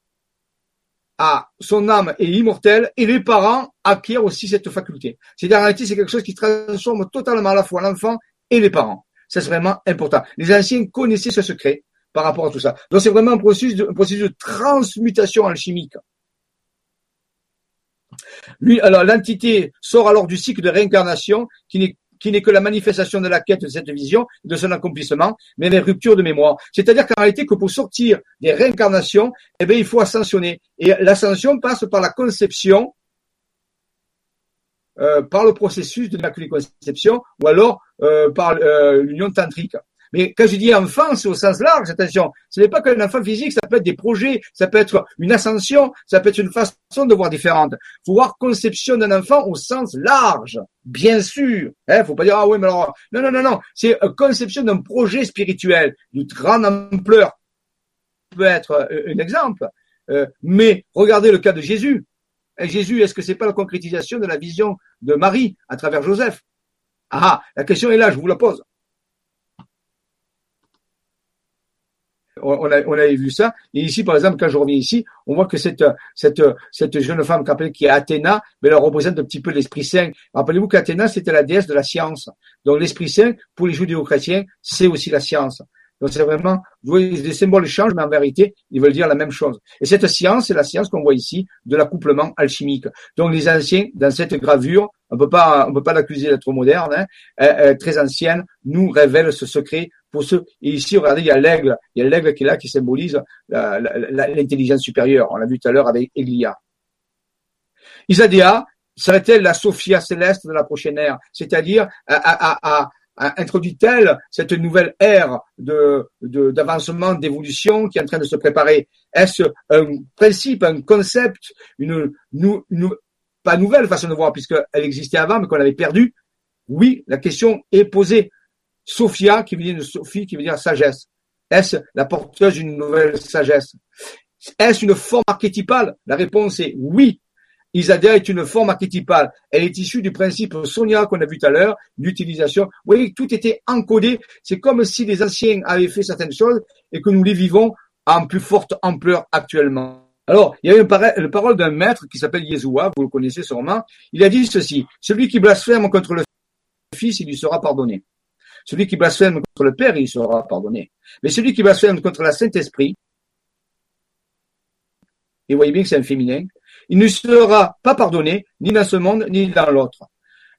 a son âme est immortelle et les parents acquièrent aussi cette faculté. C'est-à-dire, en réalité, c'est quelque chose qui transforme totalement à la fois l'enfant et les parents. C'est vraiment important. Les anciens connaissaient ce secret par rapport à tout ça. Donc, c'est vraiment un processus de transmutation alchimique. Lui, alors l'entité sort alors du cycle de réincarnation qui n'est qui n'est que la manifestation de la quête de cette vision, de son accomplissement, mais les ruptures de mémoire. C'est-à-dire qu'en réalité, que pour sortir des réincarnations, eh bien, il faut ascensionner. Et l'ascension passe par la conception euh, par le processus de l'immaculée conception ou alors euh, par euh, l'union tantrique. Mais quand je dis enfant, c'est au sens large, attention. Ce n'est pas qu'un enfant physique, ça peut être des projets, ça peut être une ascension, ça peut être une façon de voir différente. faut voir conception d'un enfant au sens large, bien sûr. Hein, faut pas dire, ah oui, mais alors, non, non, non, non. C'est conception d'un projet spirituel, de grande ampleur. peut être un exemple. mais regardez le cas de Jésus. Jésus, est-ce que c'est pas la concrétisation de la vision de Marie à travers Joseph? Ah, la question est là, je vous la pose. On, a, on avait vu ça. Et ici, par exemple, quand je reviens ici, on voit que cette, cette, cette jeune femme qui est Athéna, mais elle représente un petit peu l'Esprit Saint. Rappelez-vous qu'Athéna, c'était la déesse de la science. Donc l'Esprit Saint, pour les judéo-chrétiens, c'est aussi la science. Donc c'est vraiment, vous voyez, les symboles changent, mais en vérité, ils veulent dire la même chose. Et cette science, c'est la science qu'on voit ici de l'accouplement alchimique. Donc les anciens, dans cette gravure, on peut pas, peut pas l'accuser d'être moderne, hein, euh, euh, très ancienne, nous révèle ce secret pour ceux. Et ici, regardez, il y a l'aigle, il y a l'aigle qui est là, qui symbolise l'intelligence supérieure. On l'a vu tout à l'heure avec Elia. Isadéa serait-elle la Sophia céleste de la prochaine ère, c'est-à-dire introduit-elle cette nouvelle ère de d'avancement, d'évolution qui est en train de se préparer? Est-ce un principe, un concept, une, une, pas nouvelle façon de voir puisqu'elle existait avant mais qu'on avait perdu? Oui, la question est posée. Sophia, qui veut dire Sophie, qui veut dire sagesse. Est-ce la porteuse d'une nouvelle sagesse? Est-ce une forme archétypale? La réponse est oui. Isadea est une forme archétypale. Elle est issue du principe Sonia qu'on a vu tout à l'heure, d'utilisation. Vous voyez, tout était encodé. C'est comme si les anciens avaient fait certaines choses et que nous les vivons en plus forte ampleur actuellement. Alors, il y a une, une parole d'un maître qui s'appelle Yeshua, vous le connaissez sûrement. Il a dit ceci, celui qui blasphème contre le Fils, il lui sera pardonné. Celui qui blasphème contre le Père, il sera pardonné. Mais celui qui blasphème contre la Saint-Esprit, et voyez bien que c'est un féminin, il ne sera pas pardonné ni dans ce monde ni dans l'autre.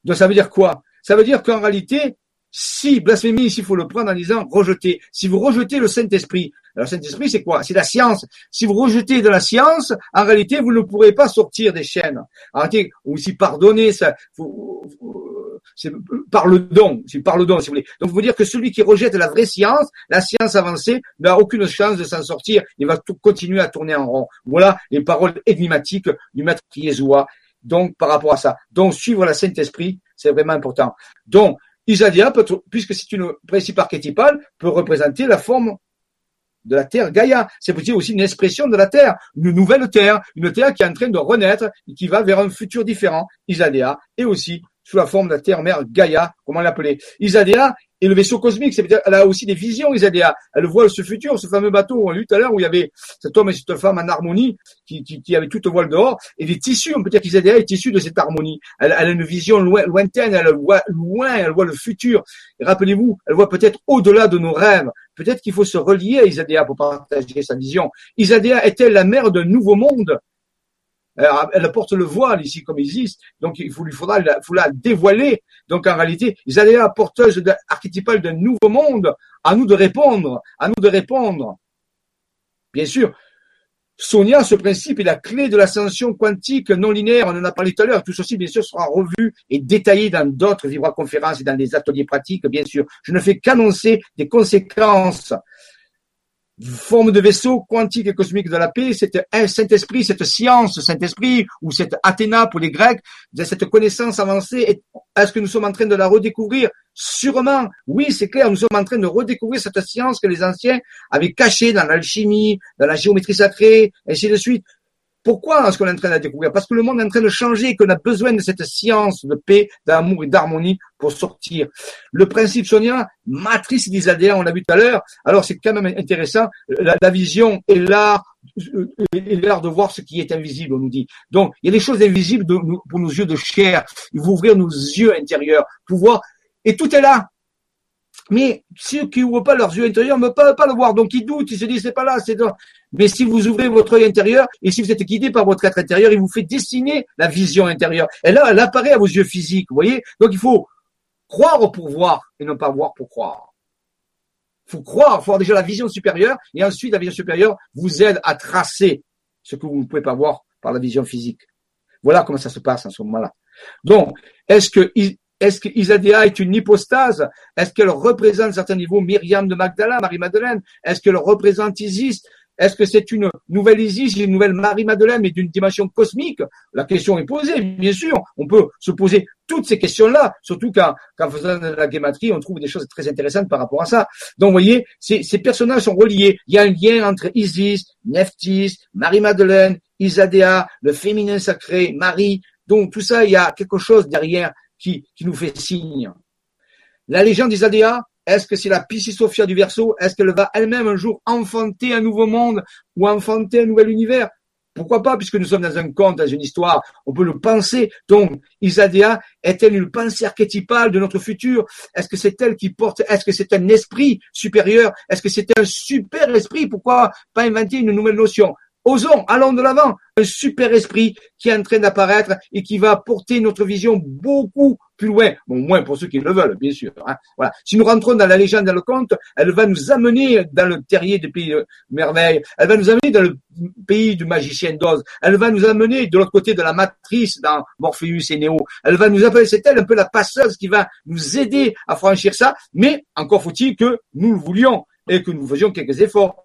Donc ça veut dire quoi? Ça veut dire qu'en réalité, si blasphémie, ici, il faut le prendre en disant rejeter. Si vous rejetez le Saint-Esprit, alors le Saint-Esprit, c'est quoi? C'est la science. Si vous rejetez de la science, en réalité, vous ne pourrez pas sortir des chaînes. En ou si pardonner, ça, c'est par le don, c'est par le don, si vous voulez. Donc, vous dire que celui qui rejette la vraie science, la science avancée, n'a aucune chance de s'en sortir. Il va continuer à tourner en rond. Voilà les paroles énigmatiques du maître Yeshua. Donc, par rapport à ça. Donc, suivre la Saint-Esprit, c'est vraiment important. Donc, Isadia, puisque c'est une principe archétypale, peut représenter la forme de la terre Gaïa. C'est aussi une expression de la terre, une nouvelle terre, une terre qui est en train de renaître et qui va vers un futur différent. Isadea et aussi sous la forme de la terre-mère Gaïa, comment l'appeler. Isadea et le vaisseau cosmique, c'est elle a aussi des visions, Isadea. Elle voit ce futur, ce fameux bateau, on l'a vu tout à l'heure, où il y avait cet homme et cette femme en harmonie, qui, qui, qui avaient toute voile dehors, et les tissus, on peut dire qu'Isadea est issue de cette harmonie. Elle, elle, a une vision lointaine, elle voit loin, elle voit le futur. Rappelez-vous, elle voit peut-être au-delà de nos rêves. Peut-être qu'il faut se relier à Isadea pour partager sa vision. Isadea est-elle la mère d'un nouveau monde? Elle porte le voile ici comme existe, donc il faut, lui faudra la, faut la dévoiler. Donc en réalité, ils allaient la porteuse archétypale d'un nouveau monde. À nous de répondre, à nous de répondre. Bien sûr, Sonia, ce principe est la clé de l'ascension quantique non linéaire. On en a parlé tout à l'heure. Tout ceci, bien sûr, sera revu et détaillé dans d'autres vibra-conférences et dans des ateliers pratiques, bien sûr. Je ne fais qu'annoncer des conséquences forme de vaisseau quantique et cosmique de la paix, cet Saint-Esprit, cette science, Saint-Esprit, ou cette Athéna pour les Grecs, cette connaissance avancée, est-ce que nous sommes en train de la redécouvrir? Sûrement, oui, c'est clair, nous sommes en train de redécouvrir cette science que les anciens avaient cachée dans l'alchimie, dans la géométrie sacrée, ainsi de suite. Pourquoi est-ce qu'on est en train de la découvrir? Parce que le monde est en train de changer et qu'on a besoin de cette science de paix, d'amour et d'harmonie pour sortir. Le principe sonien, matrice des ADN, on l'a vu tout à l'heure. Alors c'est quand même intéressant. La, vision et l'art et l'art de voir ce qui est invisible, on nous dit. Donc, il y a des choses invisibles pour nos yeux de chair. Il faut ouvrir nos yeux intérieurs pour voir. Et tout est là. Mais ceux qui ouvrent pas leurs yeux intérieurs ne peuvent pas le voir. Donc ils doutent, ils se disent c'est pas là, c'est là. Mais si vous ouvrez votre œil intérieur et si vous êtes guidé par votre être intérieur, il vous fait dessiner la vision intérieure. Et là, elle apparaît à vos yeux physiques, vous voyez? Donc il faut croire pour voir et non pas voir pour croire. Il faut croire, faut avoir déjà la vision supérieure et ensuite la vision supérieure vous aide à tracer ce que vous ne pouvez pas voir par la vision physique. Voilà comment ça se passe en ce moment-là. Donc, est-ce que est-ce qu'Isadéa est une hypostase? Est-ce qu'elle représente à un certain niveau? Myriam de Magdala, Marie-Madeleine Est-ce qu'elle représente Isis? Est-ce que c'est une nouvelle Isis, une nouvelle Marie-Madeleine, mais d'une dimension cosmique? La question est posée, bien sûr. On peut se poser toutes ces questions-là, surtout quand, quand faisant de la guématrie, on trouve des choses très intéressantes par rapport à ça. Donc, vous voyez, ces, ces personnages sont reliés. Il y a un lien entre Isis, Nephthys, Marie-Madeleine, Isadéa, le féminin sacré, Marie. Donc, tout ça, il y a quelque chose derrière qui, qui nous fait signe. La légende d'Isadéa, est-ce que c'est la Piscis-Sophia du Verseau? Est-ce qu'elle va elle-même un jour enfanter un nouveau monde ou enfanter un nouvel univers? Pourquoi pas, puisque nous sommes dans un conte, dans une histoire, on peut le penser. Donc, Isadéa est-elle une pensée archétypale de notre futur? Est-ce que c'est elle qui porte Est-ce que c'est un esprit supérieur? Est-ce que c'est un super esprit? Pourquoi pas inventer une nouvelle notion? Osons, allons de l'avant. Un super esprit qui est en train d'apparaître et qui va porter notre vision beaucoup plus loin. Bon, moins pour ceux qui le veulent, bien sûr. Hein. Voilà. Si nous rentrons dans la légende, dans le conte, elle va nous amener dans le terrier du pays de merveille. Elle va nous amener dans le pays du magicien d'Oz. Elle va nous amener de l'autre côté de la matrice dans Morpheus et Néo. Elle va nous appeler, c'est elle un peu la passeuse qui va nous aider à franchir ça. Mais encore faut-il que nous le voulions et que nous faisions quelques efforts.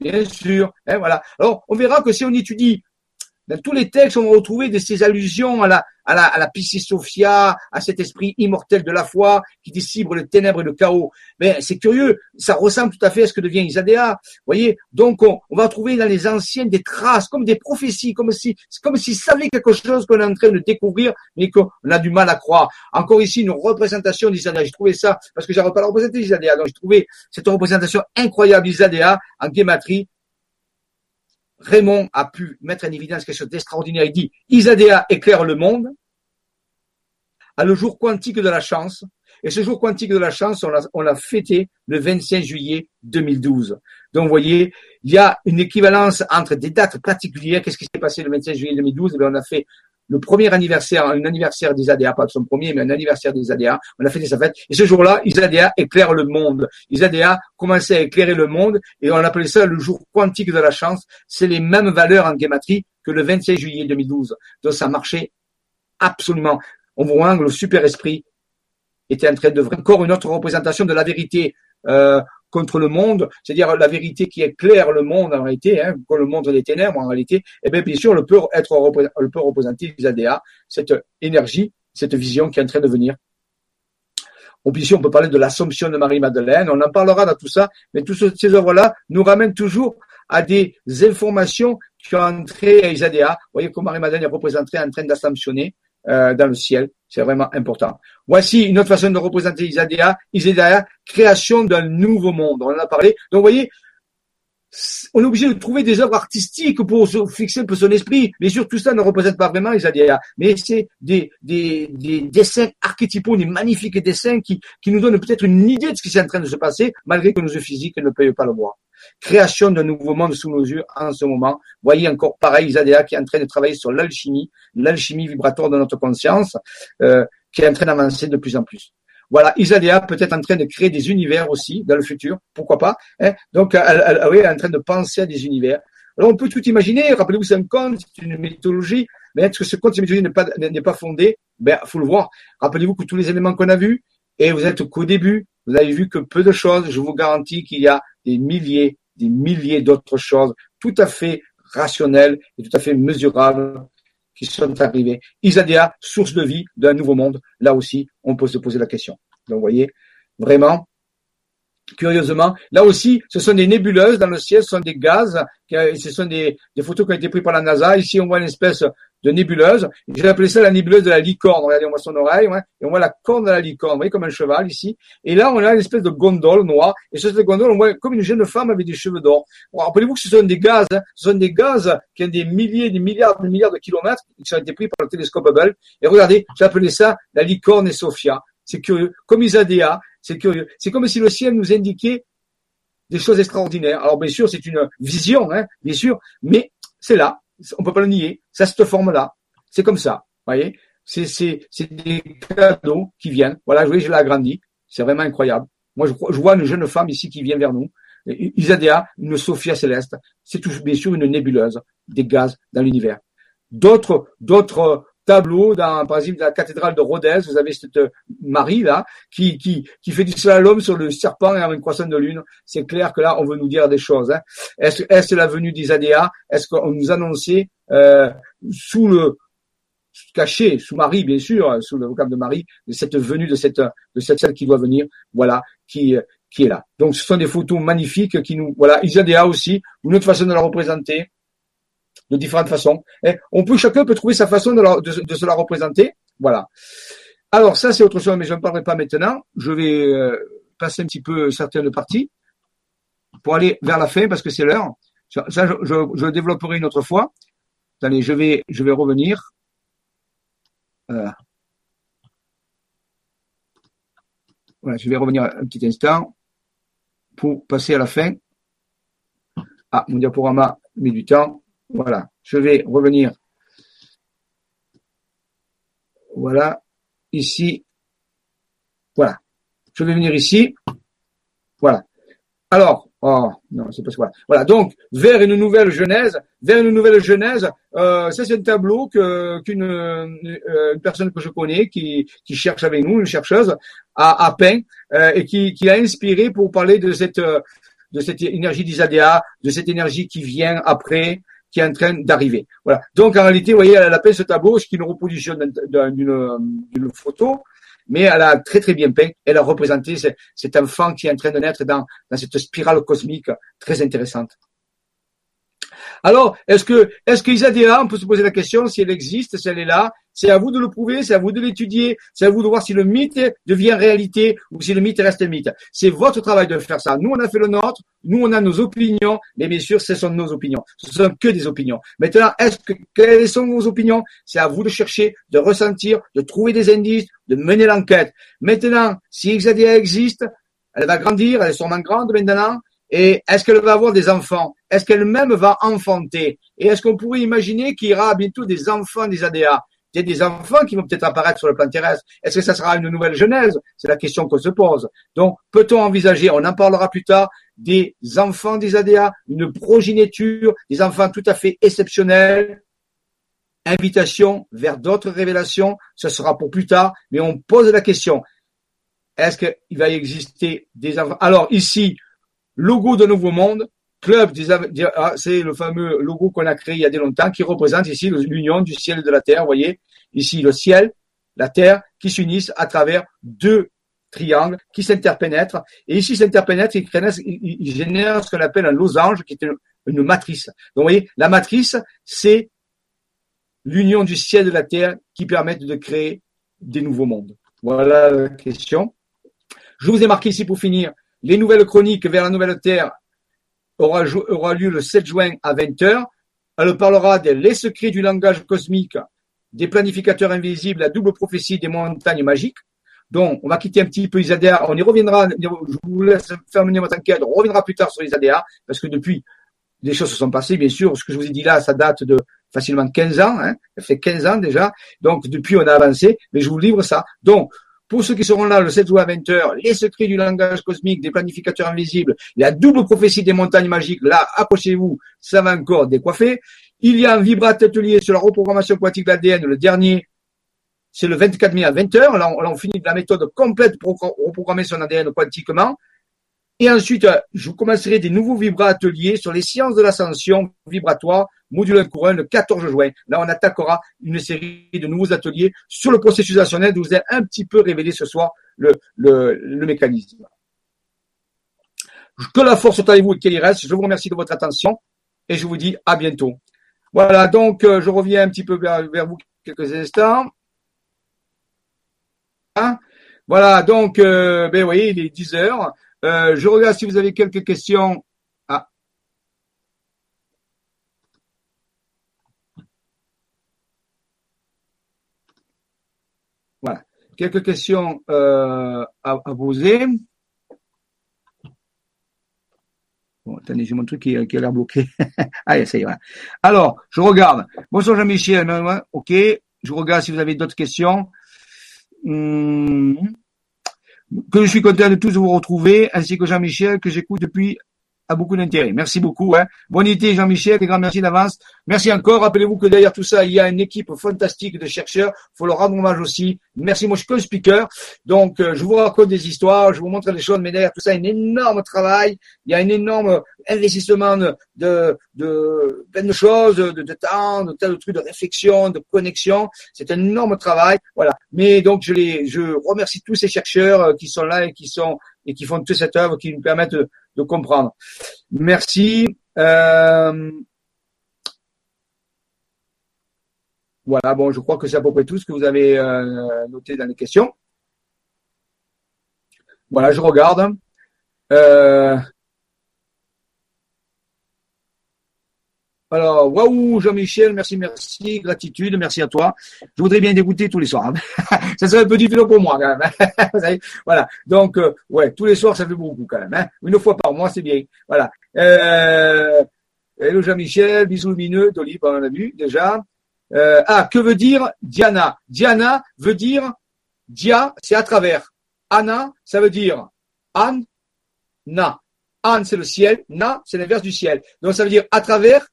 Bien sûr. Hein, voilà. Alors, on verra que si on étudie dans tous les textes, on va retrouver de ces allusions à la, à la, à la Sophia, à cet esprit immortel de la foi qui dissibre le ténèbres et le chaos. Mais c'est curieux, ça ressemble tout à fait à ce que devient Isadéa. voyez Donc, on, va trouver dans les anciennes des traces, comme des prophéties, comme si, comme s'ils quelque chose qu'on est en train de découvrir, mais qu'on a du mal à croire. Encore ici, une représentation d'Isadéa. J'ai trouvé ça, parce que j'avais pas représenté Isadéa, donc j'ai trouvé cette représentation incroyable d'Isadéa en guématrie Raymond a pu mettre en évidence quelque chose d'extraordinaire. Il dit, Isadéa éclaire le monde à le jour quantique de la chance. Et ce jour quantique de la chance, on l'a fêté le 25 juillet 2012. Donc, vous voyez, il y a une équivalence entre des dates particulières. Qu'est-ce qui s'est passé le 25 juillet 2012 eh On a fait le premier anniversaire, un anniversaire d'Isadéa, pas son premier, mais un anniversaire d'Isadéa. On a fêté sa fête. Et ce jour-là, Isadéa éclaire le monde. Isadéa commençait à éclairer le monde et on appelait ça le jour quantique de la chance. C'est les mêmes valeurs en guématrie que le 26 juillet 2012. Donc ça marchait absolument. On voit que le super esprit était en train de encore une autre représentation de la vérité. Euh, contre le monde, c'est-à-dire la vérité qui éclaire le monde en réalité, hein, le monde des ténèbres en réalité, eh bien, bien sûr, le peut être le peut représenter l'ISADA, cette énergie, cette vision qui est en train de venir. Ou ici, on peut parler de l'Assomption de Marie-Madeleine, on en parlera dans tout ça, mais toutes ces œuvres-là nous ramènent toujours à des informations qui ont entré à Isadéa. Vous voyez que Marie-Madeleine est représentée en train d'assomptionner euh, dans le ciel. C'est vraiment important. Voici une autre façon de représenter Isadéa. Isadéa, création d'un nouveau monde. On en a parlé. Donc, vous voyez, on est obligé de trouver des œuvres artistiques pour fixer un peu son esprit. Bien sûr, tout ça ne représente pas vraiment Isadéa, mais c'est des, des, des, dessins archétypaux, des magnifiques dessins qui, qui nous donnent peut-être une idée de ce qui est en train de se passer, malgré que nos yeux physiques ne peuvent pas le voir. Création d'un nouveau monde sous nos yeux en ce moment. Voyez encore pareil Isadéa qui est en train de travailler sur l'alchimie, l'alchimie vibratoire de notre conscience, euh, qui est en train d'avancer de plus en plus. Voilà, Isadéa peut-être en train de créer des univers aussi dans le futur, pourquoi pas. Hein Donc, elle, elle, elle, est en train de penser à des univers. Alors, on peut tout imaginer. Rappelez-vous, c'est un conte, c'est une mythologie. Mais est-ce que ce conte, cette mythologie n'est pas, n'est pas fondé? Ben, faut le voir. Rappelez-vous que tous les éléments qu'on a vus, et vous êtes qu'au début, vous avez vu que peu de choses. Je vous garantis qu'il y a des milliers, des milliers d'autres choses tout à fait rationnelles et tout à fait mesurables qui sont arrivés. Isadéa, source de vie d'un nouveau monde. Là aussi, on peut se poser la question. Donc, vous voyez, vraiment, curieusement, là aussi, ce sont des nébuleuses dans le ciel, ce sont des gaz, ce sont des, des photos qui ont été prises par la NASA. Ici, on voit une espèce de nébuleuse. J'ai appelé ça la nébuleuse de la licorne. Regardez, on voit son oreille, ouais, et on voit la corne de la licorne, vous voyez, comme un cheval ici. Et là, on a une espèce de gondole noire. Et sur cette gondole, on voit comme une jeune femme avec des cheveux d'or. Rappelez-vous que ce sont des gaz, hein. ce sont des gaz qui ont des milliers, des milliards, des milliards de kilomètres, qui ont été pris par le télescope Hubble. Et regardez, j'ai appelé ça la licorne et Sophia. C'est curieux. Comme Isadéa, c'est curieux. C'est comme si le ciel nous indiquait des choses extraordinaires. Alors, bien sûr, c'est une vision, hein, bien sûr, mais c'est là on peut pas le nier, ça cette forme-là. C'est comme ça, voyez. C'est, c'est, c'est des cadeaux qui viennent. Voilà, je, je l'ai agrandi. C'est vraiment incroyable. Moi, je, vois une jeune femme ici qui vient vers nous. Isadéa, une Sophia céleste. C'est tout, bien sûr une nébuleuse, des gaz dans l'univers. D'autres, d'autres tableau dans, par exemple, la cathédrale de Rodez. Vous avez cette Marie là qui qui qui fait du slalom sur le serpent et une croissance de lune. C'est clair que là, on veut nous dire des choses. Hein. Est-ce est-ce la venue des Est-ce qu'on nous annonçait euh, sous le caché sous Marie, bien sûr, sous le vocable de Marie, de cette venue de cette de cette celle qui doit venir, voilà, qui qui est là. Donc ce sont des photos magnifiques qui nous, voilà, Isadea aussi, une autre façon de la représenter, de différentes façons. On peut chacun peut trouver sa façon de, de, se la représenter, voilà. Alors ça c'est autre chose, mais je ne parlerai pas maintenant. Je vais euh, passer un petit peu certaines parties pour aller vers la fin parce que c'est l'heure. Ça, je, développerai une autre fois. Allez, je vais, je vais revenir. Euh, voilà, je vais revenir un petit instant pour passer à la fin. Ah, mon diaporama met du temps. Voilà, je vais revenir. Voilà, ici. Voilà, je vais venir ici. Voilà. Alors, oh, non, c'est pas ça. Voilà, donc, vers une nouvelle genèse, vers une nouvelle genèse, euh, ça c'est un tableau qu'une euh, personne que je connais, qui, cherche avec nous, une chercheuse, a, peint euh, et qui, qui a inspiré pour parler de cette de cette énergie d'Isadéa, de cette énergie qui vient après, qui est en train d'arriver. Voilà. Donc en réalité, vous voyez, elle a peint ce tableau, ce qui une reproduction d'une photo, mais elle a très très bien peint. Elle a représenté cet enfant qui est en train de naître dans, dans cette spirale cosmique très intéressante. Alors, est-ce que, est-ce on peut se poser la question si elle existe, si elle est là, c'est à vous de le prouver, c'est à vous de l'étudier, c'est à vous de voir si le mythe devient réalité ou si le mythe reste mythe. C'est votre travail de faire ça. Nous, on a fait le nôtre, nous, on a nos opinions, mais bien sûr, ce sont nos opinions. Ce sont que des opinions. Maintenant, est-ce que, quelles sont vos opinions? C'est à vous de chercher, de ressentir, de trouver des indices, de mener l'enquête. Maintenant, si Isadéa existe, elle va grandir, elle est sûrement grande maintenant, et est-ce qu'elle va avoir des enfants? Est-ce qu'elle-même va enfanter? Et est-ce qu'on pourrait imaginer qu'il y aura bientôt des enfants des ADA Y a des enfants qui vont peut-être apparaître sur le plan terrestre. Est-ce que ça sera une nouvelle genèse? C'est la question qu'on se pose. Donc, peut-on envisager, on en parlera plus tard, des enfants des ADA, une progéniture, des enfants tout à fait exceptionnels, invitation vers d'autres révélations, ce sera pour plus tard, mais on pose la question, est-ce qu'il va exister des enfants Alors ici, logo de Nouveau Monde, club ah, c'est le fameux logo qu'on a créé il y a des longtemps qui représente ici l'union du ciel et de la terre. Vous voyez, ici le ciel, la terre qui s'unissent à travers deux triangles qui s'interpénètrent. Et ici s'interpénètrent, ils, ils génèrent ce qu'on appelle un losange qui est une, matrice. Donc vous voyez, la matrice, c'est l'union du ciel et de la terre qui permettent de créer des nouveaux mondes. Voilà la question. Je vous ai marqué ici pour finir les nouvelles chroniques vers la nouvelle Terre aura, aura lieu le 7 juin à 20h. Elle parlera des les secrets du langage cosmique, des planificateurs invisibles, la double prophétie des montagnes magiques. Donc, on va quitter un petit peu Isadea. On y reviendra. Je vous laisse faire mener votre enquête. On reviendra plus tard sur Isadea parce que depuis, des choses se sont passées, bien sûr. Ce que je vous ai dit là, ça date de facilement 15 ans. Hein. Ça fait 15 ans déjà. Donc, depuis, on a avancé. Mais je vous livre ça. Donc, pour ceux qui seront là le 7 juin à 20h, les secrets du langage cosmique, des planificateurs invisibles, la double prophétie des montagnes magiques, là, approchez-vous, ça va encore décoiffer. Il y a un vibrat atelier sur la reprogrammation quantique de l'ADN, le dernier, c'est le 24 mai à 20h. Là, on, finit la méthode complète pour reprogrammer son ADN quantiquement. Et ensuite, je commencerai des nouveaux vibra ateliers sur les sciences de l'ascension vibratoire, module courant le 14 juin. Là, on attaquera une série de nouveaux ateliers sur le processus ascensionnel. Je vous ai un petit peu révélé ce soir le, le, le mécanisme. Que la force soit avec vous et qu'elle y reste. Je vous remercie de votre attention et je vous dis à bientôt. Voilà, donc euh, je reviens un petit peu vers, vers vous quelques instants. Hein? Voilà, donc, euh, ben oui, il est 10 heures. Euh, je regarde si vous avez quelques questions. Ah. Voilà. Quelques questions euh, à, poser. Bon, attendez, j'ai mon truc qui, a l'air bloqué. Allez, [laughs] ça y est. Alors, je regarde. Bonsoir Jean-Michel. Ok. Je regarde si vous avez d'autres questions. Hum que je suis content de tous vous retrouver, ainsi que Jean-Michel, que j'écoute depuis a beaucoup d'intérêt. Merci beaucoup. Hein. Bonne été Jean-Michel, et grand merci d'avance. Merci encore. Rappelez-vous que derrière tout ça, il y a une équipe fantastique de chercheurs. faut leur rendre hommage aussi. Merci, moi je suis que le speaker. Donc euh, je vous raconte des histoires, je vous montre des choses, mais derrière tout ça, un énorme travail. Il y a un énorme investissement de, de, de plein de choses, de, de temps, de tel truc de réflexion, de connexion. C'est un énorme travail. Voilà. Mais donc je les, je remercie tous ces chercheurs euh, qui sont là et qui sont et qui font toute cette œuvre qui nous permettent de, comprendre. Merci. Euh, voilà, bon, je crois que c'est à peu près tout ce que vous avez euh, noté dans les questions. Voilà, je regarde. Euh, Alors, waouh, Jean-Michel, merci, merci, gratitude, merci à toi. Je voudrais bien t'écouter tous les soirs. Hein. [laughs] ça serait un peu difficile pour moi quand même. Hein. [laughs] voilà. Donc, euh, ouais, tous les soirs, ça fait beaucoup quand même. Hein. Une fois par mois, c'est bien. Voilà. Euh, hello Jean-Michel, bisous lumineux, Dolly, on l'a vu déjà. Euh, ah, que veut dire Diana? Diana veut dire Dia, c'est à travers. Anna, ça veut dire An, Na. An, c'est le ciel. Na, c'est l'inverse du ciel. Donc, ça veut dire à travers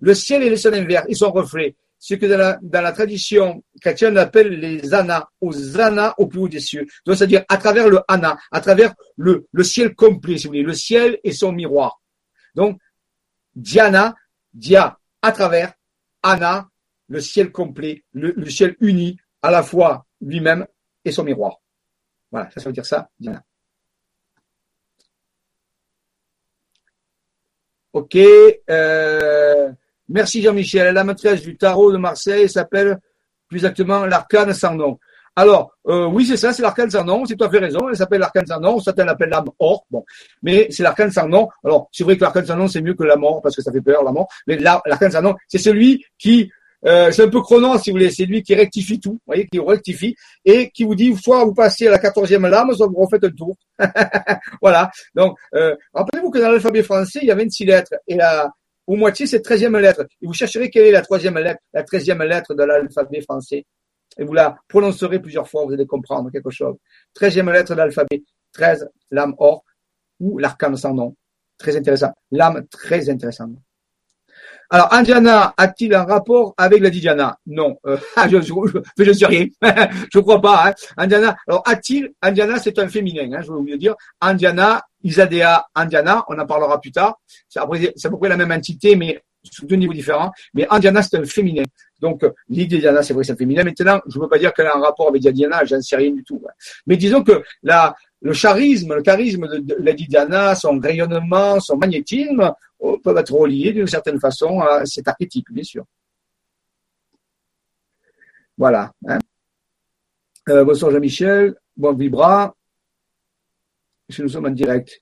le ciel et le soleil inverse, ils sont reflets. Ce que dans la, tradition chrétienne, on appelle les anas, ou zana au plus haut des cieux. Donc, c'est-à-dire à travers le ana, à travers le, ciel complet, si vous voulez, le ciel et son miroir. Donc, Diana, Dia, à travers, Ana, le ciel complet, le, ciel uni, à la fois lui-même et son miroir. Voilà, ça, ça veut dire ça, Diana. Ok. Euh, Merci Jean-Michel. La maîtresse du tarot de Marseille s'appelle plus exactement l'arcane sans nom. Alors, euh, oui, c'est ça, c'est l'arcane sans nom, c'est tout à fait raison, elle s'appelle l'arcane sans nom, certains l'appellent l'âme or, bon, mais c'est l'arcane sans nom. Alors, c'est vrai que l'arcane sans nom, c'est mieux que la mort, parce que ça fait peur, la mort, mais l'arcane sans nom, c'est celui qui, euh, c'est un peu chrono, si vous voulez, c'est lui qui rectifie tout, vous voyez, qui rectifie, et qui vous dit, soit vous passez à la quatorzième lame, soit vous refaites un tour. [laughs] voilà, donc, euh, rappelez-vous que dans l'alphabet français, il y a 26 lettres, et la, ou moitié cette treizième lettre. Et vous chercherez quelle est la troisième lettre, la treizième lettre de l'alphabet français. Et vous la prononcerez plusieurs fois, vous allez comprendre quelque chose. Treizième lettre de l'alphabet, treize, l'âme or, ou l'arcane sans nom. Très intéressant. L'âme très intéressante. Alors, Indiana a-t-il un rapport avec la Diana Non, euh, [laughs] je, je, je, sais rien. [laughs] je crois pas. Hein. Indiana. Alors, a-t-il Indiana, c'est un féminin. Hein, je vais vous dire. Indiana, Isadea, Indiana. On en parlera plus tard. C'est à peu près la même entité, mais sous deux niveaux différents. Mais Indiana, c'est un féminin. Donc, l'idée Diana, c'est vrai c'est un féminin. Maintenant, je ne veux pas dire qu'elle a un rapport avec Diana, j'en sais rien du tout. Mais disons que la, le charisme, le charisme de, la Diana, son rayonnement, son magnétisme, peuvent être reliés d'une certaine façon à cet archétype, bien sûr. Voilà. Hein. Euh, bonsoir Jean-Michel, bon vibra. Nous sommes en direct.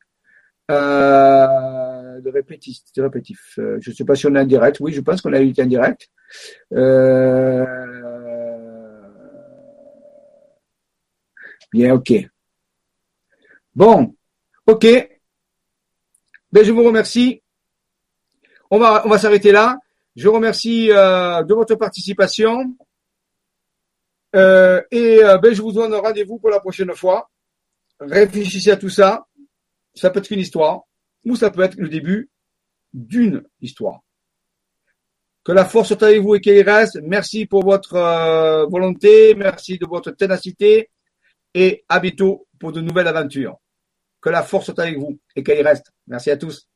Euh, de répétitif. De. Euh, je ne sais pas si on est en direct. Oui, je pense qu'on a eu en direct. Euh, bien, ok. Bon, ok. Ben, je vous remercie. On va, on va s'arrêter là. Je remercie euh, de votre participation. Euh, et euh, ben, je vous donne rendez-vous pour la prochaine fois. Réfléchissez à tout ça. Ça peut être une histoire ou ça peut être le début d'une histoire. Que la force soit avec vous et qu'elle reste. Merci pour votre volonté, merci de votre ténacité et à bientôt pour de nouvelles aventures. Que la force soit avec vous et qu'elle reste. Merci à tous.